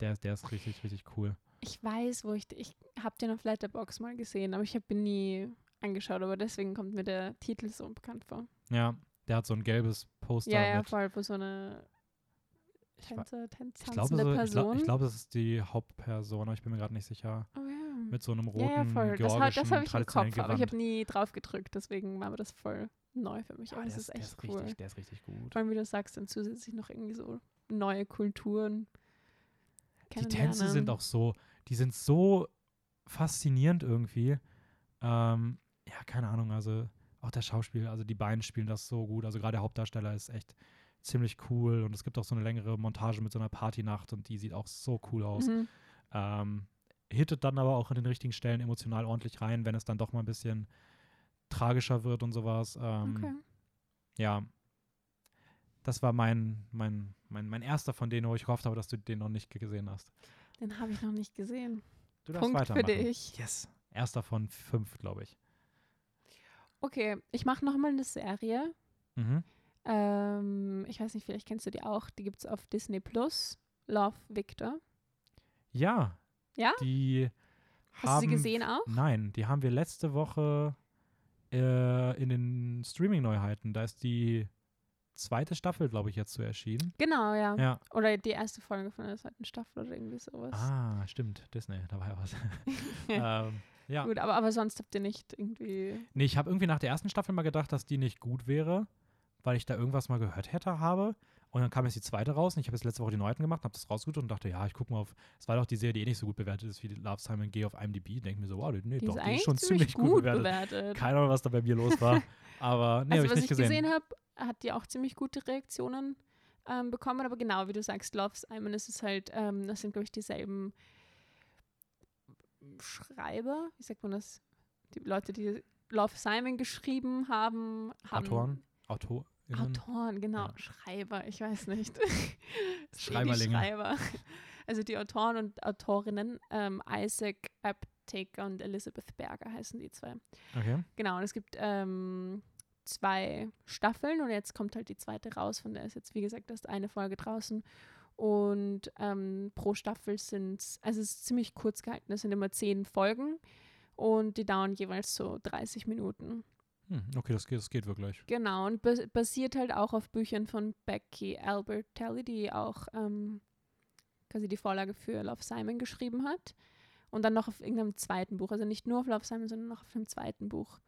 S2: der, der ist richtig, richtig cool.
S1: ich weiß, wo ich, ich habe den auf Letterbox mal gesehen, aber ich habe ihn nie angeschaut, aber deswegen kommt mir der Titel so bekannt vor.
S2: Ja, der hat so ein gelbes Poster
S1: Ja, ja, voll, wo so eine Tänzer, Tänz,
S2: ich glaube, so,
S1: Person.
S2: glaub, ich glaube, das ist die Hauptperson, aber ich bin mir gerade nicht sicher.
S1: oh, ja.
S2: Mit so einem roten,
S1: ja, ja, voll. Das, das habe ich im Kopf, aber ich
S2: Gewand.
S1: habe nie drauf gedrückt, deswegen war mir das voll neu für mich.
S2: Ja,
S1: aber
S2: der
S1: das ist
S2: der
S1: echt cool.
S2: Richtig, der ist richtig gut.
S1: Vor allem, wie du sagst, dann zusätzlich noch irgendwie so neue Kulturen.
S2: Die Tänze sind auch so, die sind so faszinierend irgendwie. Ähm, ja, keine Ahnung, also auch das Schauspiel, also die beiden spielen das so gut. Also gerade der Hauptdarsteller ist echt ziemlich cool und es gibt auch so eine längere Montage mit so einer Partynacht und die sieht auch so cool aus.
S1: Mhm.
S2: Ähm, hittet dann aber auch an den richtigen Stellen emotional ordentlich rein, wenn es dann doch mal ein bisschen tragischer wird und sowas. Ähm,
S1: Okay.
S2: Ja, das war mein, mein, mein, mein erster von denen, wo ich gehofft habe, dass du den noch nicht gesehen hast.
S1: Den habe ich noch nicht gesehen.
S2: Du darfst
S1: Punkt für
S2: weitermachen.
S1: dich.
S2: Yes. Erster von fünf, glaube ich.
S1: Okay, ich mache nochmal eine Serie.
S2: Mhm.
S1: Ähm, ich weiß nicht, vielleicht kennst du die auch. Die gibt es auf Disney Plus. Love Victor.
S2: Ja.
S1: Ja?
S2: Die
S1: Hast
S2: haben,
S1: du sie gesehen auch?
S2: Nein, die haben wir letzte Woche äh, in den Streaming-Neuheiten. Da ist die zweite Staffel, glaube ich, jetzt so erschienen.
S1: Genau, ja.
S2: Ja.
S1: Oder die erste Folge von der zweiten Staffel oder irgendwie sowas.
S2: Ah, stimmt. Disney, da war ja was. ähm, ja.
S1: Gut, aber, aber sonst habt ihr nicht irgendwie.
S2: Nee, ich habe irgendwie nach der ersten Staffel mal gedacht, dass die nicht gut wäre, weil ich da irgendwas mal gehört hätte, habe. Und dann kam jetzt die zweite raus und ich habe jetzt letzte Woche die Neuheiten gemacht, habe das rausgesucht und dachte, ja, ich gucke mal auf. Es war doch die Serie, die eh nicht so gut bewertet ist wie Love Simon G auf IMDb. Denke mir so, wow, die- nee,
S1: Die
S2: doch,
S1: ist
S2: die ist schon ziemlich gut, bewertet.
S1: bewertet.
S2: Keine Ahnung, was da bei mir los war. Aber nee,
S1: also,
S2: habe ich
S1: was
S2: nicht
S1: ich
S2: gesehen.
S1: gesehen, habe, hat die auch ziemlich gute Reaktionen ähm, bekommen. Aber genau, wie du sagst, Love Simon ist es halt, ähm, das sind, glaube ich, dieselben Schreiber, wie sagt man das? Die Leute, die Love Simon geschrieben haben, haben
S2: Autoren,
S1: Autoren, genau.
S2: Ja.
S1: Schreiber, ich weiß nicht.
S2: Schreiberlinge.
S1: Schreiber. Also die Autoren und Autorinnen, ähm, Isaac Aptaker und Elizabeth Berger heißen die zwei.
S2: Okay.
S1: Genau, und es gibt ähm, zwei Staffeln und jetzt kommt halt die zweite raus, von der ist jetzt, wie gesagt, erst eine Folge draußen. Und ähm, pro Staffel sind also es ist ziemlich kurz gehalten, es sind immer zehn Folgen und die dauern jeweils so 30 Minuten.
S2: Hm, okay, das geht, das geht wirklich.
S1: Genau, und bas basiert halt auch auf Büchern von Becky Albertelli, die auch ähm, quasi die Vorlage für Love Simon geschrieben hat. Und dann noch auf irgendeinem zweiten Buch. Also nicht nur auf Love Simon, sondern noch auf einem zweiten Buch.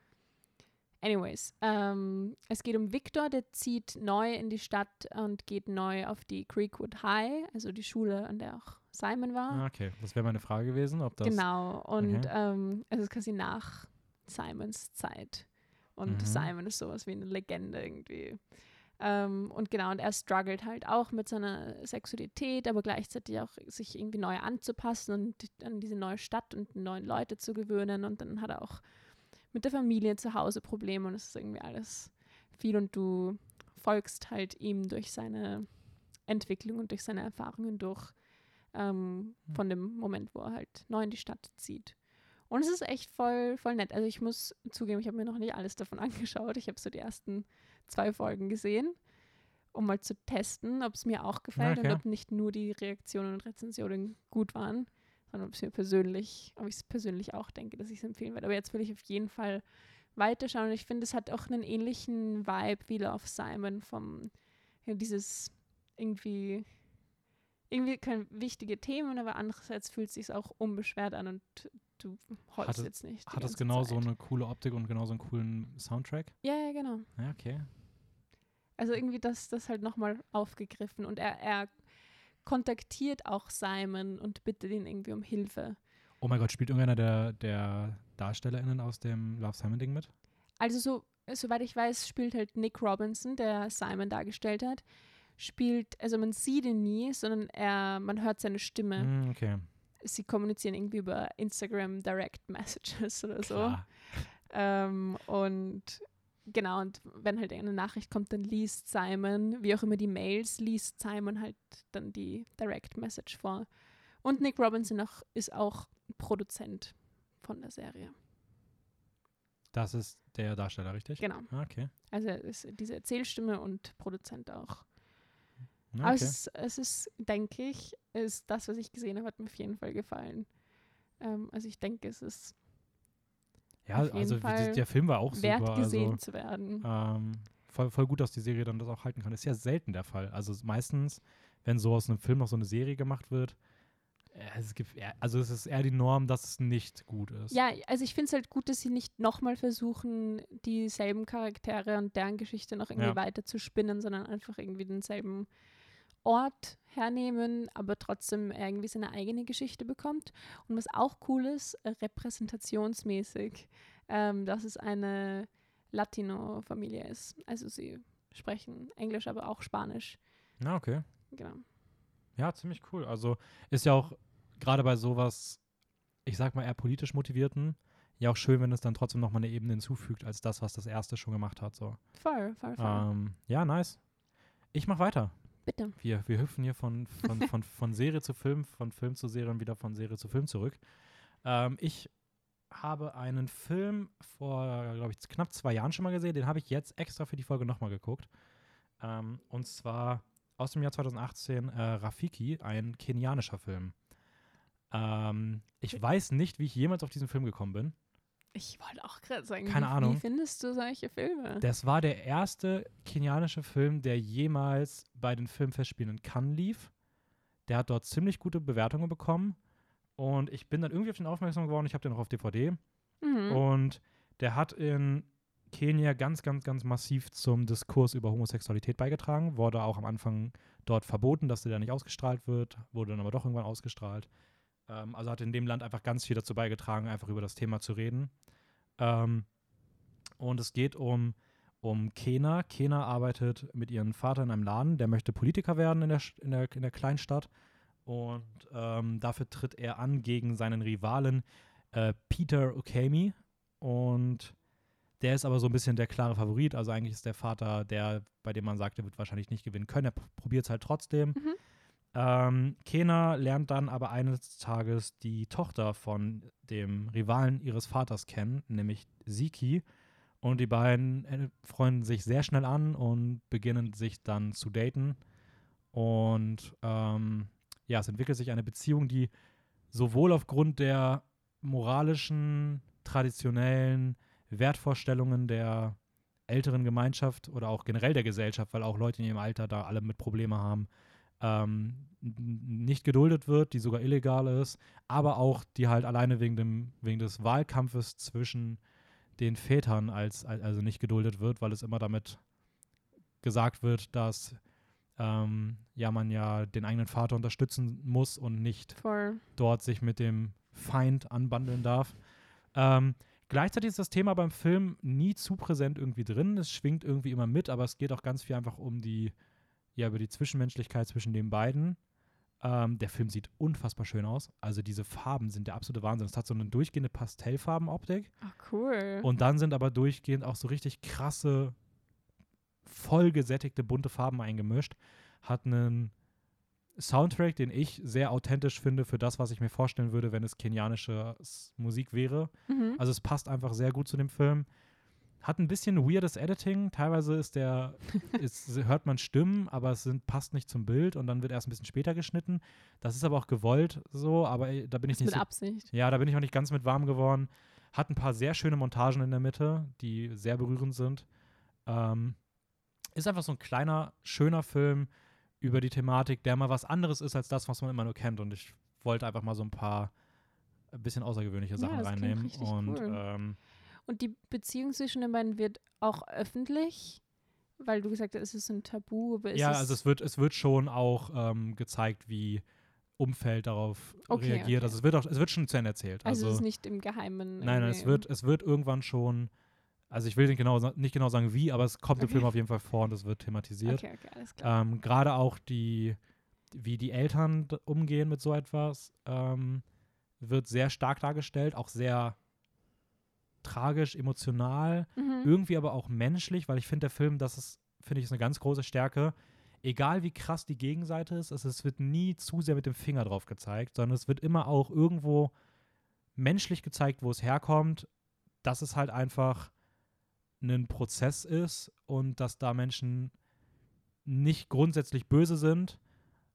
S1: Anyways, ähm, es geht um Victor, der zieht neu in die Stadt und geht neu auf die Creekwood High, also die Schule, an der auch Simon war.
S2: Ah, okay, das wäre meine Frage gewesen, ob das.
S1: Genau, und
S2: Okay.
S1: ähm, es ist quasi nach Simons Zeit. Und
S2: Mhm.
S1: Simon ist sowas wie eine Legende irgendwie. Ähm, und genau, und er struggelt halt auch mit seiner Sexualität, aber gleichzeitig auch sich irgendwie neu anzupassen und an diese neue Stadt und neuen Leute zu gewöhnen. Und dann hat er auch mit der Familie zu Hause Probleme und es ist irgendwie alles viel und du folgst halt ihm durch seine Entwicklung und durch seine Erfahrungen durch ähm,
S2: Hm.
S1: von dem Moment, wo er halt neu in die Stadt zieht. Und es ist echt voll, voll nett. Also ich muss zugeben, ich habe mir noch nicht alles davon angeschaut. Ich habe so die ersten zwei Folgen gesehen, um mal zu testen, ob es mir auch gefällt
S2: Okay.
S1: und ob nicht nur die Reaktionen und Rezensionen gut waren, sondern ob es mir persönlich, ob ich es persönlich auch denke, dass ich es empfehlen werde. Aber jetzt will ich auf jeden Fall weiterschauen. Und ich finde, es hat auch einen ähnlichen Vibe wie Love Simon vom ja, dieses irgendwie irgendwie keine wichtige Themen, aber andererseits fühlt es sich auch unbeschwert an und du heulst
S2: Hat es-
S1: jetzt nicht.
S2: Hat das
S1: ganze
S2: genau so
S1: Zeit.
S2: eine coole Optik und genau so einen coolen Soundtrack?
S1: Ja, ja, genau.
S2: Ja, okay.
S1: Also irgendwie das, das halt nochmal aufgegriffen und er, er kontaktiert auch Simon und bittet ihn irgendwie um Hilfe.
S2: Oh mein Gott, spielt irgendeiner der, der DarstellerInnen aus dem Love Simon-Ding mit?
S1: Also so, soweit ich weiß, spielt halt Nick Robinson, der Simon dargestellt hat, spielt, also man sieht ihn nie, sondern er, man hört seine Stimme.
S2: Hm, okay.
S1: Sie kommunizieren irgendwie über Instagram Direct Messages oder so. Ähm, und genau, und wenn halt eine Nachricht kommt, dann liest Simon, wie auch immer die Mails, liest Simon halt dann die Direct Message vor. Und Nick Robinson auch, ist auch Produzent von der Serie.
S2: Das ist der Darsteller, richtig?
S1: Genau.
S2: Ah, Okay.
S1: Also er ist diese Erzählstimme und Produzent auch.
S2: Ja,
S1: Aber es
S2: okay.
S1: ist, es ist, denke ich, ist das, was ich gesehen habe, hat mir auf jeden Fall gefallen. Ähm, also ich denke, es ist
S2: Ja,
S1: auf jeden
S2: also
S1: Fall
S2: der Film war auch
S1: wert
S2: super.
S1: gesehen
S2: Also,
S1: zu werden.
S2: ähm, voll, voll gut, dass die Serie dann das auch halten kann. Ist ja selten der Fall. Also meistens, wenn so aus einem Film noch so eine Serie gemacht wird, äh, es gibt also es ist eher die Norm, dass es nicht gut ist.
S1: Ja, also ich finde es halt gut, dass sie nicht nochmal versuchen, dieselben Charaktere und deren Geschichte noch irgendwie
S2: Ja.
S1: weiter zu spinnen, sondern einfach irgendwie denselben Ort hernehmen, aber trotzdem irgendwie seine eigene Geschichte bekommt. Und was auch cool ist, repräsentationsmäßig, ähm, dass es eine Latino-Familie ist. Also sie sprechen Englisch, aber auch Spanisch.
S2: Na, okay.
S1: Genau.
S2: Ja, ziemlich cool. Also ist ja auch gerade bei sowas, ich sag mal eher politisch motivierten, ja auch schön, wenn es dann trotzdem nochmal eine Ebene hinzufügt, als das, was das erste schon gemacht hat. So.
S1: Voll, voll, voll.
S2: Ähm, ja, nice. Ich mach weiter.
S1: Bitte.
S2: Wir, wir hüpfen hier von, von, von, von Serie zu Film, von Film zu Serie und wieder von Serie zu Film zurück. Ähm, ich habe einen Film vor, glaube ich, knapp zwei Jahren schon mal gesehen. Den habe ich jetzt extra für die Folge nochmal geguckt. Ähm, und zwar aus dem Jahr 2018 äh, Rafiki, ein kenianischer Film. Ähm, ich weiß nicht, wie ich jemals auf diesen Film gekommen bin.
S1: Ich wollte auch gerade sagen,
S2: Keine
S1: wie,
S2: Ahnung.
S1: wie findest du solche Filme?
S2: Das war der erste kenianische Film, der jemals bei den Filmfestspielen in Cannes lief. Der hat dort ziemlich gute Bewertungen bekommen. Und ich bin dann irgendwie auf den aufmerksam geworden. Ich habe den noch auf DVD.
S1: Mhm.
S2: Und der hat in Kenia ganz, ganz, ganz massiv zum Diskurs über Homosexualität beigetragen. Wurde auch am Anfang dort verboten, dass der da nicht ausgestrahlt wird. Wurde dann aber doch irgendwann ausgestrahlt. Ähm, also hat in dem Land einfach ganz viel dazu beigetragen, einfach über das Thema zu reden. Ähm, und es geht um, um Kena. Kena arbeitet mit ihrem Vater in einem Laden. Der möchte Politiker werden in der, in der, in der Kleinstadt. Und ähm, dafür tritt er an gegen seinen Rivalen äh, Peter Okemi. Und der ist aber so ein bisschen der klare Favorit. Also eigentlich ist der Vater der, bei dem man sagt, er wird wahrscheinlich nicht gewinnen können. Er probiert es halt trotzdem.
S1: Mhm.
S2: Ähm, Kena lernt dann aber eines Tages die Tochter von dem Rivalen ihres Vaters kennen, nämlich Siki. Und die beiden äh, freunden sich sehr schnell an und beginnen sich dann zu daten. Und ähm, ja, es entwickelt sich eine Beziehung, die sowohl aufgrund der moralischen, traditionellen Wertvorstellungen der älteren Gemeinschaft oder auch generell der Gesellschaft, weil auch Leute in ihrem Alter da alle mit Probleme haben, ähm, nicht geduldet wird, die sogar illegal ist, aber auch die halt alleine wegen, dem, wegen des Wahlkampfes zwischen den Vätern als, als also nicht geduldet wird, weil es immer damit gesagt wird, dass ähm, ja man ja den eigenen Vater unterstützen muss und nicht
S1: Voll.
S2: dort sich mit dem Feind anbandeln darf. Ähm, gleichzeitig ist das Thema beim Film nie zu präsent irgendwie drin. Es schwingt irgendwie immer mit, aber es geht auch ganz viel einfach um die, ja, über die Zwischenmenschlichkeit zwischen den beiden. Ähm, der Film sieht unfassbar schön aus. Also diese Farben sind der absolute Wahnsinn. Es hat so eine durchgehende Pastellfarbenoptik.
S1: Ach, cool.
S2: Und dann sind aber durchgehend auch so richtig krasse, vollgesättigte, bunte Farben eingemischt. Hat einen Soundtrack, den ich sehr authentisch finde für das, was ich mir vorstellen würde, wenn es kenianische Musik wäre.
S1: mhm.
S2: Also es passt einfach sehr gut zu dem Film. Hat ein bisschen weirdes Editing. Teilweise ist der, ist, hört man Stimmen, aber es sind, passt nicht zum Bild und dann wird erst ein bisschen später geschnitten. Das ist aber auch gewollt so, aber äh, da bin ich
S1: ist
S2: nicht
S1: mit
S2: so
S1: Absicht.
S2: ja, da bin ich auch nicht ganz mit warm geworden. Hat ein paar sehr schöne Montagen in der Mitte, die sehr berührend sind. Ähm, ist einfach so ein kleiner, schöner Film über die Thematik, der mal was anderes ist als das, was man immer nur kennt. Und ich wollte einfach mal so ein paar ein bisschen außergewöhnliche
S1: Ja,
S2: Sachen
S1: das klingt
S2: reinnehmen. Und
S1: cool.
S2: ähm,
S1: Und die Beziehung zwischen den beiden wird auch öffentlich, weil du gesagt hast, es ist ein Tabu. Aber ist
S2: ja,
S1: es
S2: also es wird, es wird schon auch ähm, gezeigt, wie Umfeld darauf
S1: Okay,
S2: reagiert.
S1: okay.
S2: Also es wird auch, es wird schon zu Ende erzählt.
S1: also,
S2: Also,
S1: es ist nicht im Geheimen.
S2: Nein, nein, es wird, es wird irgendwann schon, also ich will nicht genau, nicht genau sagen wie, aber es kommt im
S1: Okay.
S2: Film auf jeden Fall vor und es wird thematisiert.
S1: Okay, okay, alles klar.
S2: Ähm, Gerade auch die, wie die Eltern umgehen mit so etwas, ähm, wird sehr stark dargestellt, auch sehr tragisch, emotional,
S1: Mhm.
S2: irgendwie aber auch menschlich, weil ich finde, der Film, das ist, finde ich, ist eine ganz große Stärke. Egal wie krass die Gegenseite ist, es, es wird nie zu sehr mit dem Finger drauf gezeigt, sondern es wird immer auch irgendwo menschlich gezeigt, wo es herkommt, dass es halt einfach ein Prozess ist und dass da Menschen nicht grundsätzlich böse sind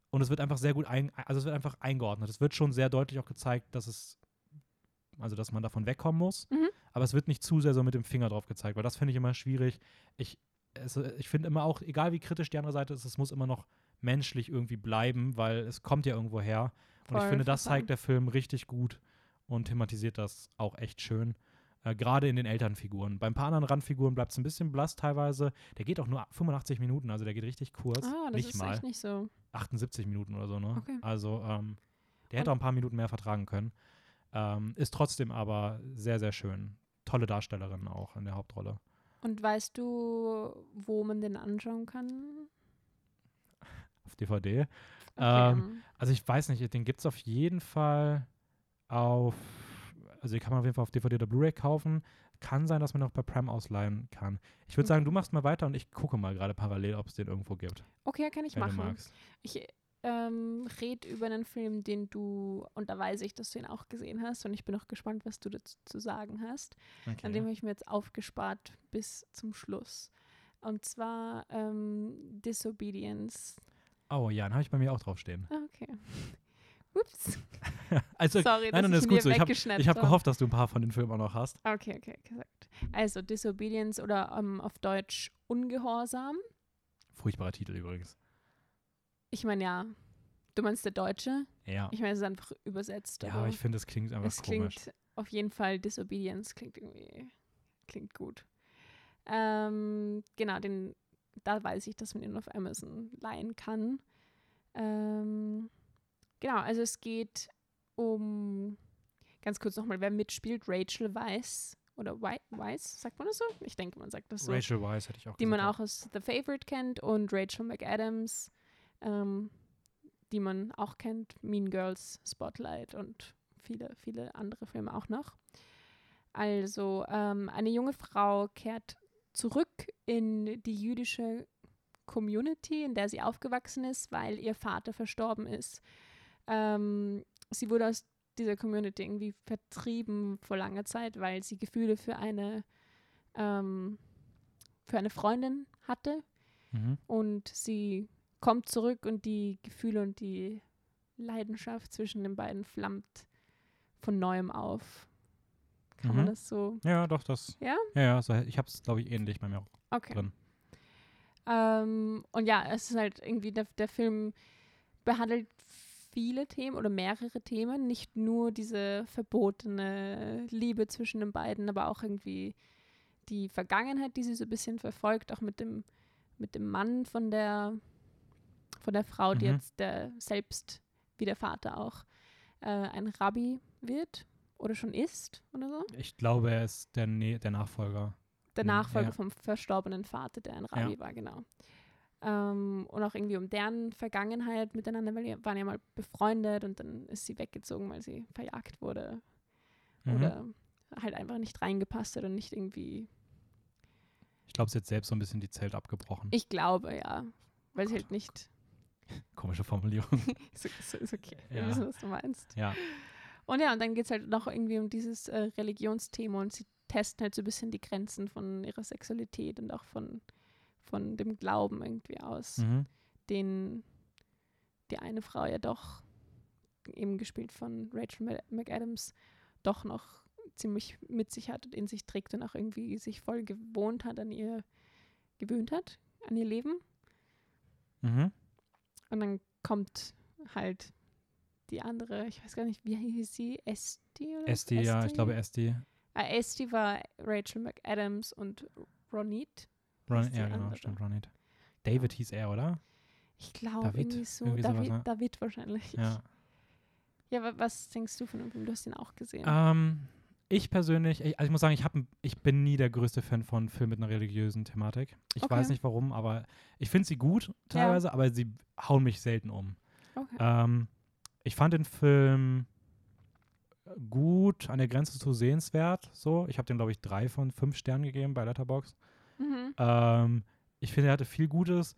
S2: und es wird einfach sehr gut ein, also es wird einfach eingeordnet. Es wird schon sehr deutlich auch gezeigt, dass es also dass man davon wegkommen muss,
S1: Mhm.
S2: Aber es wird nicht zu sehr so mit dem Finger drauf gezeigt, weil das finde ich immer schwierig. Ich es, ich finde immer auch, egal wie kritisch die andere Seite ist, es muss immer noch menschlich irgendwie bleiben, weil es kommt ja irgendwo her. Und ich
S1: Voll,
S2: finde, das zeigt der Film richtig gut und thematisiert das auch echt schön. Äh, Gerade in den Elternfiguren. Bei ein paar anderen Randfiguren bleibt es ein bisschen blass teilweise. Der geht auch nur 85 Minuten, also der geht richtig kurz.
S1: Ah, das
S2: nicht
S1: ist
S2: mal.
S1: echt nicht so.
S2: 78 Minuten oder so, ne?
S1: Okay.
S2: Also, ähm, der hätte auch ein paar Minuten mehr vertragen können. Ähm, ist trotzdem aber sehr, sehr schön. Tolle Darstellerin auch in der Hauptrolle.
S1: Und weißt du, wo man den anschauen kann?
S2: Auf DVD.
S1: Okay.
S2: Ähm, Also ich weiß nicht, den gibt es auf jeden Fall auf, also den kann man auf jeden Fall auf DVD oder Blu-ray kaufen. Kann sein, dass man auch bei Prime ausleihen kann. Ich würde sagen,
S1: Okay.
S2: du machst mal weiter und ich gucke mal gerade parallel, ob es den irgendwo gibt,
S1: okay, kann ich machen. Ich ähm, rede über einen Film, den du, und da weiß ich, dass du ihn auch gesehen hast, und ich bin auch gespannt, was du dazu zu sagen hast. An dem habe ich mir jetzt aufgespart bis zum Schluss. Und zwar ähm, Disobedience.
S2: Oh ja, den habe ich bei mir auch draufstehen.
S1: Ah, Okay. Ups.
S2: Also,
S1: Sorry,
S2: nein,
S1: ich
S2: ist gut so. Ich habe hab gehofft, dass du ein paar von den Filmen auch noch hast.
S1: Okay, okay, gesagt. Also Disobedience oder ähm, auf Deutsch Ungehorsam.
S2: Furchtbarer Titel übrigens.
S1: Ich meine, ja, du meinst der Deutsche?
S2: Ja.
S1: Ich meine, es ist einfach übersetzt.
S2: Ja,
S1: aber
S2: ich finde, es klingt einfach
S1: es
S2: komisch.
S1: klingt auf jeden Fall Disobedience klingt irgendwie klingt gut. Ähm, genau, den da weiß ich, dass man ihn auf Amazon leihen kann. Ähm, genau, also es geht um ganz kurz nochmal, wer mitspielt, Rachel Weisz oder Wei- Weisz, sagt man das so? Ich denke, man sagt das so.
S2: Rachel Weisz hätte ich auch
S1: die man
S2: gesagt.
S1: auch aus The Favorite kennt und Rachel McAdams, ähm, die man auch kennt, Mean Girls, Spotlight und viele, viele andere Filme auch noch. Also ähm, eine junge Frau kehrt zurück in die jüdische Community, in der sie aufgewachsen ist, weil ihr Vater verstorben ist. Ähm, sie wurde aus dieser Community irgendwie vertrieben vor langer Zeit, weil sie Gefühle für eine ähm, für eine Freundin hatte
S2: Mhm.
S1: und sie kommt zurück und die Gefühle und die Leidenschaft zwischen den beiden flammt von neuem auf. Kann man
S2: Mhm.
S1: das so?
S2: Ja, doch, das.
S1: Ja?
S2: Ja, ja, so, ich habe es, glaube ich, ähnlich bei mir auch.
S1: Okay.
S2: Drin.
S1: Ähm, und ja, es ist halt irgendwie, der, der Film behandelt viele Themen oder mehrere Themen, nicht nur diese verbotene Liebe zwischen den beiden, aber auch irgendwie die Vergangenheit, die sie so ein bisschen verfolgt, auch mit dem, mit dem Mann von der von der Frau, die
S2: Mhm.
S1: jetzt der selbst wie der Vater auch äh, ein Rabbi wird oder schon ist oder so.
S2: Ich glaube, er ist der, ne der Nachfolger.
S1: Der
S2: Mhm,
S1: Nachfolger
S2: ja.
S1: vom verstorbenen Vater, der ein Rabbi war, genau. Ähm, und auch irgendwie um deren Vergangenheit miteinander, weil die waren ja mal befreundet und dann ist sie weggezogen, weil sie verjagt wurde
S2: Mhm.
S1: oder halt einfach nicht reingepasst hat und nicht irgendwie.
S2: Ich glaube, sie hat selbst so ein bisschen die Zelt abgebrochen.
S1: Ich glaube, ja. Weil sie halt nicht.
S2: Komische Formulierung.
S1: Ist, ist, okay. Wir
S2: Ja.
S1: wissen, was du meinst.
S2: ja.
S1: Und ja, und dann geht es halt noch irgendwie um dieses äh, Religionsthema und sie testen halt so ein bisschen die Grenzen von ihrer Sexualität und auch von, von dem Glauben irgendwie aus,
S2: Mhm.
S1: den die eine Frau ja doch, eben gespielt von Rachel McAdams, doch noch ziemlich mit sich hat und in sich trägt und auch irgendwie sich voll gewohnt hat an ihr, gewöhnt hat, an ihr Leben.
S2: Mhm.
S1: Und dann kommt halt die andere, ich weiß gar nicht, wie hieß sie? Esti oder?
S2: Esti, ja, ich glaube Esti.
S1: Ah, Esti war Rachel McAdams und Ronit.
S2: Ron, ja, genau, stimmt, Ronit. David hieß er, oder?
S1: Ich glaube
S2: David,
S1: irgendwie so.
S2: irgendwie sowas,
S1: David,
S2: ne?
S1: David wahrscheinlich.
S2: Ja.
S1: Ja, wa- was denkst du von dem Film? Du hast ihn auch gesehen.
S2: Ähm, ich persönlich, ich, also ich muss sagen, ich, hab, ich bin nie der größte Fan von Filmen mit einer religiösen Thematik. Ich
S1: Okay.
S2: weiß nicht warum, aber ich finde sie gut teilweise, aber sie hauen mich selten um.
S1: okay.
S2: Ähm, ich fand den Film gut, an der Grenze zu sehenswert. So, ich habe den glaube ich drei von fünf Sternen gegeben bei Letterbox.
S1: mhm.
S2: Ähm, ich finde, er hatte viel Gutes.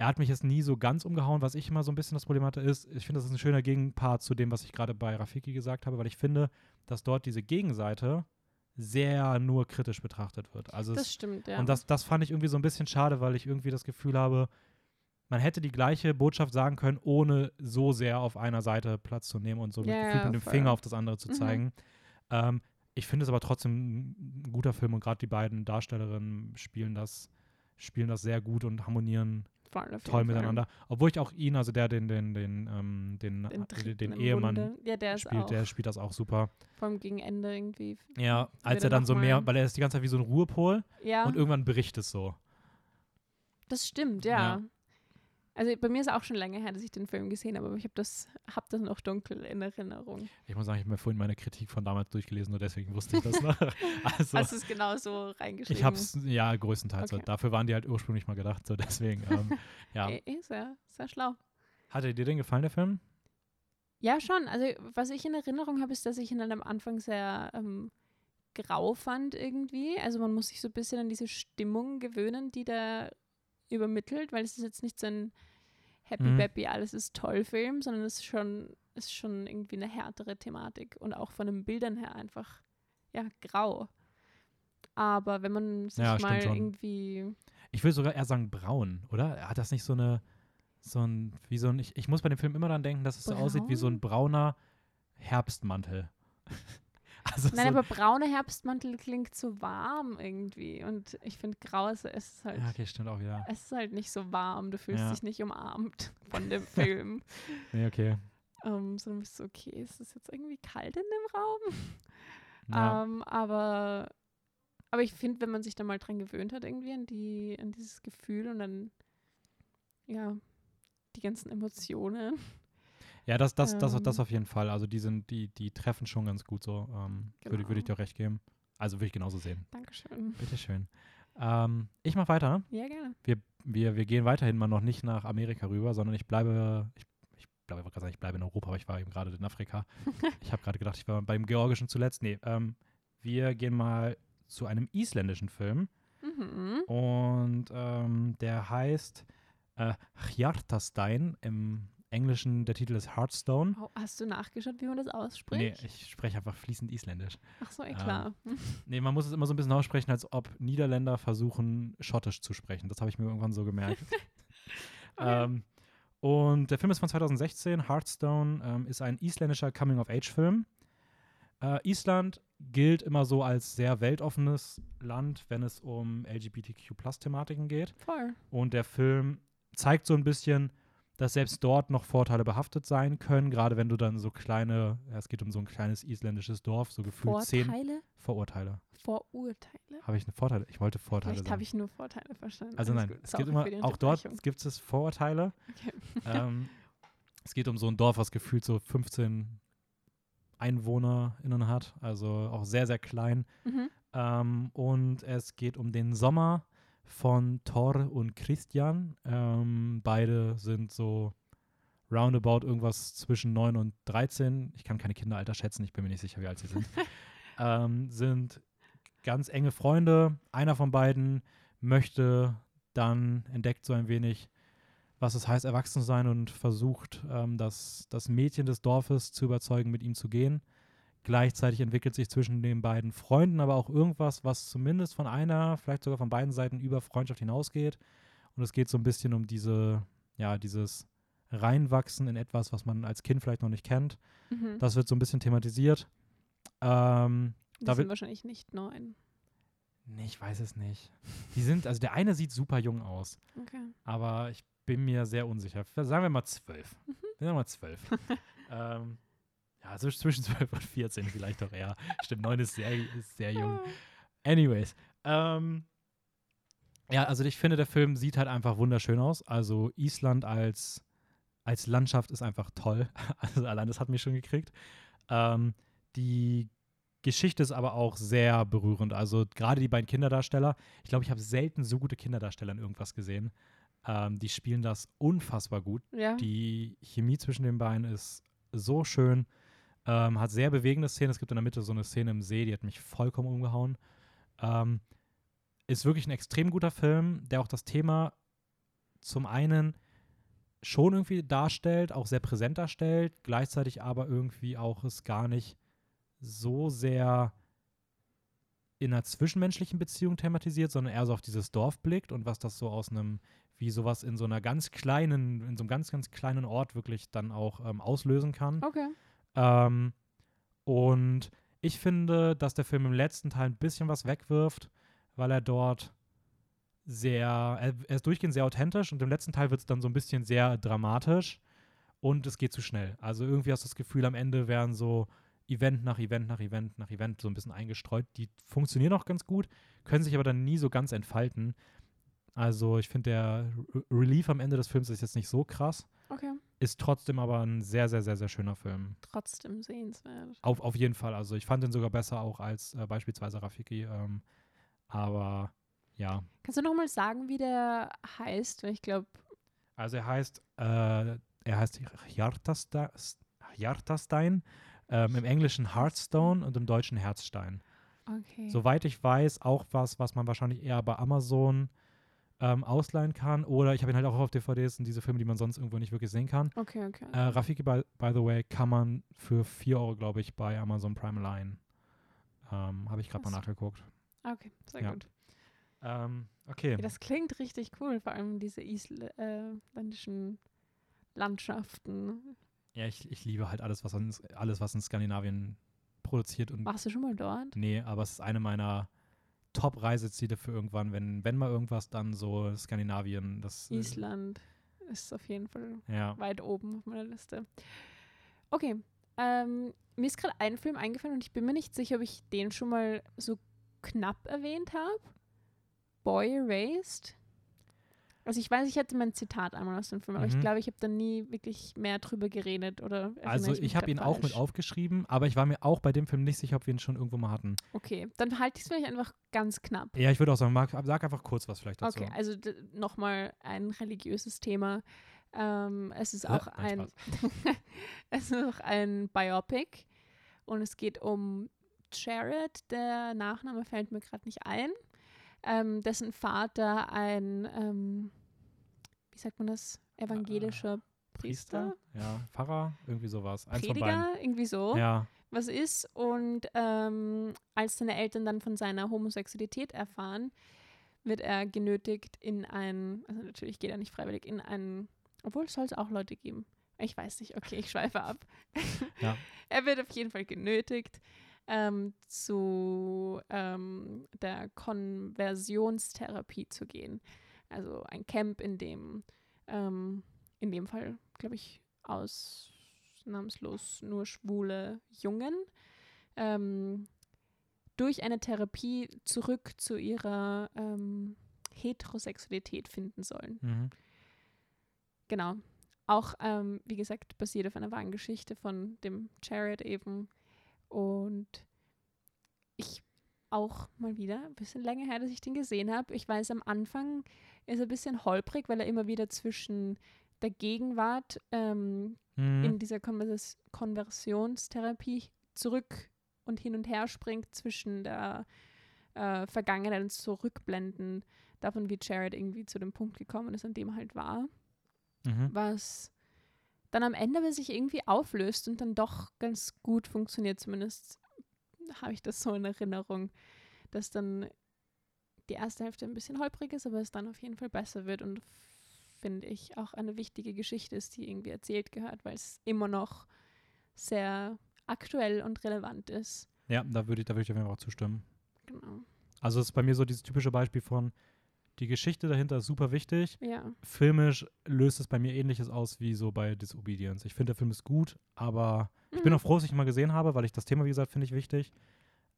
S2: Er hat mich jetzt nie so ganz umgehauen, was ich immer so ein bisschen das Problem hatte, ist, ich finde, das ist ein schöner Gegenpart zu dem, was ich gerade bei Rafiki gesagt habe, weil ich finde, dass dort diese Gegenseite sehr nur kritisch betrachtet wird. Also
S1: Das
S2: es,
S1: stimmt, ja.
S2: und das, das fand ich irgendwie so ein bisschen schade, weil ich irgendwie das Gefühl habe, man hätte die gleiche Botschaft sagen können, ohne so sehr auf einer Seite Platz zu nehmen und so mit,
S1: Ja, ja,
S2: mit dem. Finger auf das andere zu
S1: Mhm.
S2: zeigen. Ähm, ich finde es aber trotzdem ein guter Film und gerade die beiden Darstellerinnen spielen das, spielen das sehr gut und harmonieren
S1: Jeden
S2: toll
S1: Fall.
S2: miteinander. Obwohl ich auch ihn, also der den, den, den, ähm, den,
S1: Den,
S2: den, Ehemann.
S1: Ja, der
S2: spielt,
S1: auch.
S2: der spielt das auch super.
S1: vor allem gegen Ende irgendwie.
S2: Ja, als er dann so mehr, weil er ist die ganze Zeit wie so ein Ruhepol
S1: Ja,
S2: und irgendwann bricht es so.
S1: das stimmt, ja.
S2: Ja.
S1: Also bei mir ist auch schon länger her, dass ich den Film gesehen habe, aber ich habe das, hab das noch dunkel in Erinnerung.
S2: Ich muss sagen, ich habe mir vorhin meine Kritik von damals durchgelesen, nur deswegen wusste ich das noch. Also,
S1: Hast du es genau so reingeschrieben?
S2: ich habe es, ja, größtenteils. so.
S1: Okay.
S2: Dafür waren die halt ursprünglich mal gedacht, so deswegen. Ähm, ja.
S1: Eh, eh, sehr, sehr schlau.
S2: Hatte dir denn gefallen, der Film?
S1: Ja, schon. Also, was ich in Erinnerung habe, ist, dass ich ihn dann am Anfang sehr ähm, grau fand irgendwie. Also, man muss sich so ein bisschen an diese Stimmung gewöhnen, die da übermittelt, weil es ist jetzt nicht so ein Happy
S2: Mhm.
S1: Bappy, alles ist toll Film, sondern es ist schon, ist schon irgendwie eine härtere Thematik und auch von den Bildern her einfach, ja, grau. Aber wenn man sich
S2: Ja,
S1: mal irgendwie,
S2: Ich will sogar eher sagen braun, oder? Hat das nicht so eine, so ein, wie so ein, ich, ich muss bei dem Film immer dann denken, dass es so aussieht wie so ein brauner Herbstmantel. also
S1: nein,
S2: so,
S1: aber braune Herbstmantel klingt so warm irgendwie und ich finde grau ist, es ist halt
S2: ja, okay, stimmt auch wieder.
S1: es ist halt nicht so warm, du fühlst
S2: Ja.
S1: dich nicht umarmt von dem Film.
S2: Nee, okay.
S1: ähm, sondern bist so, okay, ist es jetzt irgendwie kalt in dem Raum?
S2: Ja.
S1: Ähm, aber, aber ich finde, wenn man sich da mal dran gewöhnt hat, irgendwie an, die, an dieses Gefühl und dann, ja, die ganzen Emotionen.
S2: Ja, das, das, das,
S1: Ähm.
S2: das auf jeden Fall. Also die sind, die, die treffen schon ganz gut so. Ähm, würde, würde ich
S1: Genau.
S2: dir recht geben. Also würde ich genauso sehen.
S1: Dankeschön.
S2: Bitteschön. Ähm, ich mache weiter.
S1: Ja, gerne.
S2: Wir, wir gehen weiterhin mal noch nicht nach Amerika rüber, sondern ich bleibe, ich, ich bleibe, ich sagen, ich bleibe in Europa, aber ich war eben gerade in Afrika. ich habe gerade gedacht, ich war beim Georgischen zuletzt. Nee, ähm, wir gehen mal zu einem isländischen Film
S1: Mhm.
S2: und ähm, der heißt äh, Hjartastein. Im Englischen der Titel ist Hearthstone.
S1: Oh, hast du nachgeschaut, wie man das
S2: Nee,
S1: ausspricht?
S2: ich spreche einfach fließend Isländisch.
S1: Ach so, eh
S2: ähm,
S1: klar.
S2: Nee, man muss es immer so ein bisschen aussprechen, als ob Niederländer versuchen, Schottisch zu sprechen. Das habe ich mir irgendwann so gemerkt.
S1: Okay.
S2: ähm, und der Film ist von 2016. Hearthstone ähm, ist ein isländischer Coming-of-Age-Film. Äh, Island gilt immer so als sehr weltoffenes Land, wenn es um LGBTQ-Plus-Thematiken geht.
S1: Voll.
S2: Und der Film zeigt so ein bisschen, dass selbst dort noch Vorteile behaftet sein können, gerade wenn du dann so kleine, ja, es geht um so ein kleines isländisches Dorf, so gefühlt zehn
S1: Vorteile?
S2: Vorurteile.
S1: Vorurteile?
S2: Habe ich eine Vorteile? Ich wollte Vorteile
S1: Vielleicht habe ich nur Vorteile verstanden.
S2: Also
S1: Alles
S2: nein,
S1: gut.
S2: es gibt immer, auch dort gibt es Vorurteile.
S1: Okay.
S2: ähm, es geht um so ein Dorf, was gefühlt so 15 EinwohnerInnen hat, also auch sehr, sehr klein.
S1: Mhm.
S2: Ähm, und es geht um den Sommer von Thor und Christian. Ähm, beide sind so roundabout irgendwas zwischen 9 und 13. Ich kann keine Kinderalter schätzen, ich bin mir nicht sicher, wie alt sie sind. ähm, sind ganz enge Freunde. Einer von beiden möchte dann, entdeckt so ein wenig, was es heißt, erwachsen zu sein und versucht, ähm, das, das Mädchen des Dorfes zu überzeugen, mit ihm zu gehen. Gleichzeitig entwickelt sich zwischen den beiden Freunden aber auch irgendwas, was zumindest von einer, vielleicht sogar von beiden Seiten über Freundschaft hinausgeht. Und es geht so ein bisschen um diese, ja, dieses Reinwachsen in etwas, was man als Kind vielleicht noch nicht kennt.
S1: Mhm.
S2: Das wird so ein bisschen thematisiert. Ähm,
S1: Die
S2: da
S1: sind wahrscheinlich nicht neun.
S2: nee, ich weiß es nicht. Die sind, also der eine sieht super jung aus,
S1: Okay.
S2: aber ich bin mir sehr unsicher. Sagen wir mal zwölf.
S1: Mhm.
S2: Sagen wir mal zwölf. ähm, ja, so zwischen zwölf und 14 vielleicht doch eher. Stimmt, neun ist sehr, ist sehr jung. Anyways. Ähm, ja, also ich finde, der Film sieht halt einfach wunderschön aus. Also Island als, als Landschaft ist einfach toll. Also allein das hat mich schon gekriegt. Ähm, die Geschichte ist aber auch sehr berührend. Also gerade die beiden Kinderdarsteller. Ich glaube, ich habe selten so gute Kinderdarsteller in irgendwas gesehen. Ähm, die spielen das unfassbar gut.
S1: Ja.
S2: Die Chemie zwischen den beiden ist so schön. Ähm, hat sehr bewegende Szenen. Es gibt in der Mitte so eine Szene im See, die hat mich vollkommen umgehauen. Ähm, ist wirklich ein extrem guter Film, der auch das Thema zum einen schon irgendwie darstellt, auch sehr präsent darstellt, gleichzeitig aber irgendwie auch es gar nicht so sehr in einer zwischenmenschlichen Beziehung thematisiert, sondern eher so auf dieses Dorf blickt und was das so aus einem, wie sowas in so einer ganz kleinen, in so einem ganz, ganz kleinen Ort wirklich dann auch ähm, auslösen kann.
S1: Okay.
S2: Ähm, und ich finde, dass der Film im letzten Teil ein bisschen was wegwirft, weil er dort sehr, er, er ist durchgehend sehr authentisch und im letzten Teil wird es dann so ein bisschen sehr dramatisch und es geht zu schnell. Also irgendwie hast du das Gefühl, am Ende wären so Event nach Event nach Event nach Event so ein bisschen eingestreut. Die funktionieren auch ganz gut, können sich aber dann nie so ganz entfalten. Also ich finde, der Re Relief am Ende des Films ist jetzt nicht so krass,
S1: Okay.
S2: ist trotzdem aber ein sehr, sehr, sehr, sehr schöner Film.
S1: Trotzdem sehenswert.
S2: Auf, auf jeden Fall. Also ich fand den sogar besser auch als äh, beispielsweise Rafiki. Ähm, aber ja,
S1: Kannst du noch mal sagen, wie der heißt? Weil ich glaube,
S2: also er heißt, äh, er heißt Hjartastein, ähm, im Englischen Hearthstone und im Deutschen Herzstein.
S1: okay.
S2: Soweit ich weiß, auch was, was man wahrscheinlich eher bei Amazon ähm, ausleihen kann. Oder ich habe ihn halt auch auf DVDs, sind diese Filme, die man sonst irgendwo nicht wirklich sehen kann.
S1: Okay, okay.
S2: Äh, Rafiki, by, by the way, kann man für 4 Euro, glaube ich, bei Amazon Prime leihen. Ähm, habe ich gerade mal nachgeguckt.
S1: okay, sehr
S2: ja.
S1: gut.
S2: Ähm, okay.
S1: Das klingt richtig cool, vor allem diese isländischen Landschaften.
S2: Ja, ich, ich liebe halt alles, was in, alles, was in Skandinavien produziert und
S1: Warst du schon mal dort?
S2: nee, aber es ist eine meiner Top-Reiseziele für irgendwann, wenn, wenn mal irgendwas, dann so Skandinavien, das äh,
S1: Island ist auf jeden Fall
S2: ja.
S1: weit oben auf meiner Liste. Okay, ähm, mir ist gerade ein Film eingefallen und ich bin mir nicht sicher, ob ich den schon mal so knapp erwähnt habe. Boy Erased. Also ich weiß, ich hatte mein Zitat einmal aus dem Film, aber ich
S2: Mhm.
S1: glaube, ich habe da nie wirklich mehr drüber geredet oder
S2: Also
S1: mich
S2: ich habe ihn auch mit
S1: falsch?
S2: aufgeschrieben, aber ich war mir auch bei dem Film nicht sicher, ob wir ihn schon irgendwo mal hatten.
S1: Okay, dann halte ich es vielleicht einfach ganz knapp.
S2: Ja, ich würde auch sagen, Marc, sag einfach kurz was vielleicht dazu.
S1: Okay, also nochmal ein religiöses Thema. Ähm, es ist
S2: Äh,
S1: auch ein, es ist auch ein Biopic und es geht um Jared, der Nachname fällt mir gerade nicht ein, ähm, dessen Vater ein, ähm, wie sagt man das, evangelischer Priester,
S2: Ja, Pfarrer, irgendwie sowas. Eins.
S1: Prediger, irgendwie so
S2: Ja,
S1: was ist. Und ähm, als seine Eltern dann von seiner Homosexualität erfahren, wird er genötigt in ein, also natürlich geht er nicht freiwillig, in ein, obwohl es soll es auch Leute geben. Ich weiß nicht, okay, ich schweife ab.
S2: Ja.
S1: er wird auf jeden Fall genötigt ähm, zu ähm, der Konversionstherapie zu gehen. Also ein Camp, in dem ähm, in dem Fall, glaube ich, ausnahmslos nur schwule Jungen, ähm, durch eine Therapie zurück zu ihrer ähm, Heterosexualität finden sollen.
S2: Mhm.
S1: Genau. Auch, ähm, wie gesagt, basiert auf einer wahren Geschichte von dem Jared eben. Und ich auch mal wieder ein bisschen länger her, dass ich den gesehen habe. Ich weiß, am Anfang ist ein bisschen holprig, weil er immer wieder zwischen der Gegenwart ähm,
S2: Mhm.
S1: in dieser Konvers Konversionstherapie zurück und hin und her springt zwischen der äh, Vergangenheit und Zurückblenden davon, wie Jared irgendwie zu dem Punkt gekommen ist, an dem halt war,
S2: Mhm.
S1: was dann am Ende aber sich irgendwie auflöst und dann doch ganz gut funktioniert. Zumindest habe ich das so in Erinnerung, dass dann die erste Hälfte ein bisschen holprig ist, aber es dann auf jeden Fall besser wird und finde ich auch eine wichtige Geschichte ist, die irgendwie erzählt gehört, weil es immer noch sehr aktuell und relevant ist.
S2: Ja, da würde ich, da würde ich auf jeden Fall auch zustimmen.
S1: Genau.
S2: Also es ist bei mir so dieses typische Beispiel von, die Geschichte dahinter ist super wichtig.
S1: Ja.
S2: Filmisch löst es bei mir ähnliches aus wie so bei Disobedience. Ich finde, der Film ist gut, aber ich bin
S1: Mhm.
S2: auch froh, dass ich ihn mal gesehen habe, weil ich das Thema, wie gesagt, finde ich wichtig.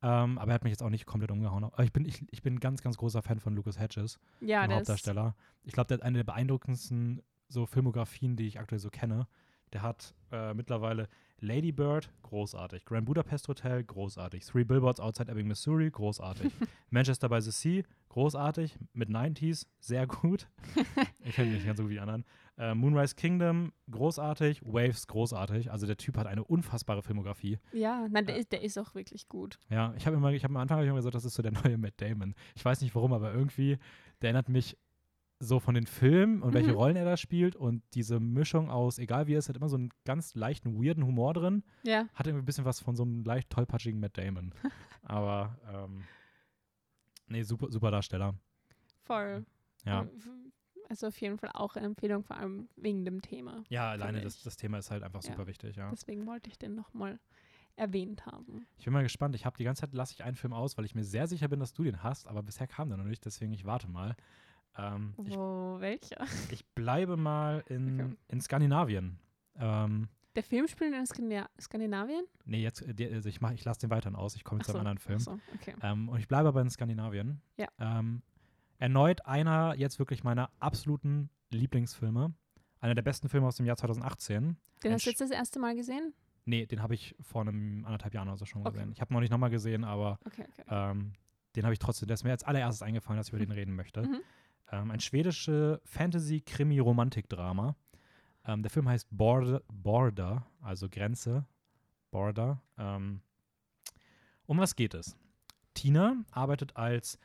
S2: Ähm, aber er hat mich jetzt auch nicht komplett umgehauen. Aber ich bin, ich, ich bin ein ganz, ganz großer Fan von Lucas Hedges,
S1: Ja,
S2: dem Hauptdarsteller. Ich glaube, der hat eine der beeindruckendsten so Filmografien, die ich aktuell so kenne. Der hat äh, mittlerweile Lady Bird, großartig. Grand Budapest Hotel, großartig. Three Billboards Outside Ebbing, Missouri, großartig. Manchester by the Sea, großartig. Mit 90s, sehr gut. ich kenne ihn nicht ganz so gut wie die anderen. Äh, Moonrise Kingdom, großartig. Waves, großartig. Also der Typ hat eine unfassbare Filmografie.
S1: ja, nein, der,
S2: Äh.
S1: ist, der ist auch wirklich gut.
S2: Ja, ich habe immer, ich habe am Anfang hab ich immer gesagt, das ist so der neue Matt Damon. Ich weiß nicht warum, aber irgendwie, der erinnert mich so von den Filmen und welche
S1: Mhm.
S2: Rollen er da spielt und diese Mischung aus, egal wie er ist, hat immer so einen ganz leichten, weirden Humor drin.
S1: Ja,
S2: Hat irgendwie ein bisschen was von so einem leicht tollpatschigen Matt Damon. aber, ähm, nee, super, super Darsteller.
S1: voll.
S2: Ja.
S1: Also auf jeden Fall auch eine Empfehlung, vor allem wegen dem Thema.
S2: Ja, alleine das, das Thema ist halt einfach
S1: Ja.
S2: super wichtig, ja.
S1: Deswegen wollte ich den nochmal erwähnt haben.
S2: Ich bin mal gespannt. Ich habe die ganze Zeit lasse ich einen Film aus, weil ich mir sehr sicher bin, dass du den hast, aber bisher kam der noch nicht, deswegen ich warte mal. Ähm, ich,
S1: Wo, welcher?
S2: ich bleibe mal in,
S1: Okay.
S2: in Skandinavien. Ähm,
S1: Der Film spielt in Skandina Skandinavien?
S2: nee, jetzt, äh, der- also ich, mach, ich lasse den weiteren aus. Ich komme
S1: Ach
S2: zu einem
S1: so,
S2: anderen Film.
S1: so, okay.
S2: Ähm, und ich bleibe aber in Skandinavien.
S1: Ja.
S2: Ähm, erneut einer jetzt wirklich meiner absoluten Lieblingsfilme. Einer der besten Filme aus dem Jahr 2018.
S1: Den
S2: ein
S1: hast du jetzt das erste Mal gesehen?
S2: Nee, den habe ich vor einem anderthalb Jahren oder so schon
S1: Okay.
S2: gesehen. Ich habe ihn noch nicht nochmal gesehen, aber
S1: Okay, okay.
S2: ähm, den habe ich trotzdem, der ist mir als allererstes eingefallen, dass ich über den reden möchte.
S1: Mhm.
S2: Ähm, ein schwedische Fantasy-Krimi-Romantik-Drama. Ähm, der Film heißt Border, Border, also Grenze, Border. Ähm, um was geht es? Tina arbeitet als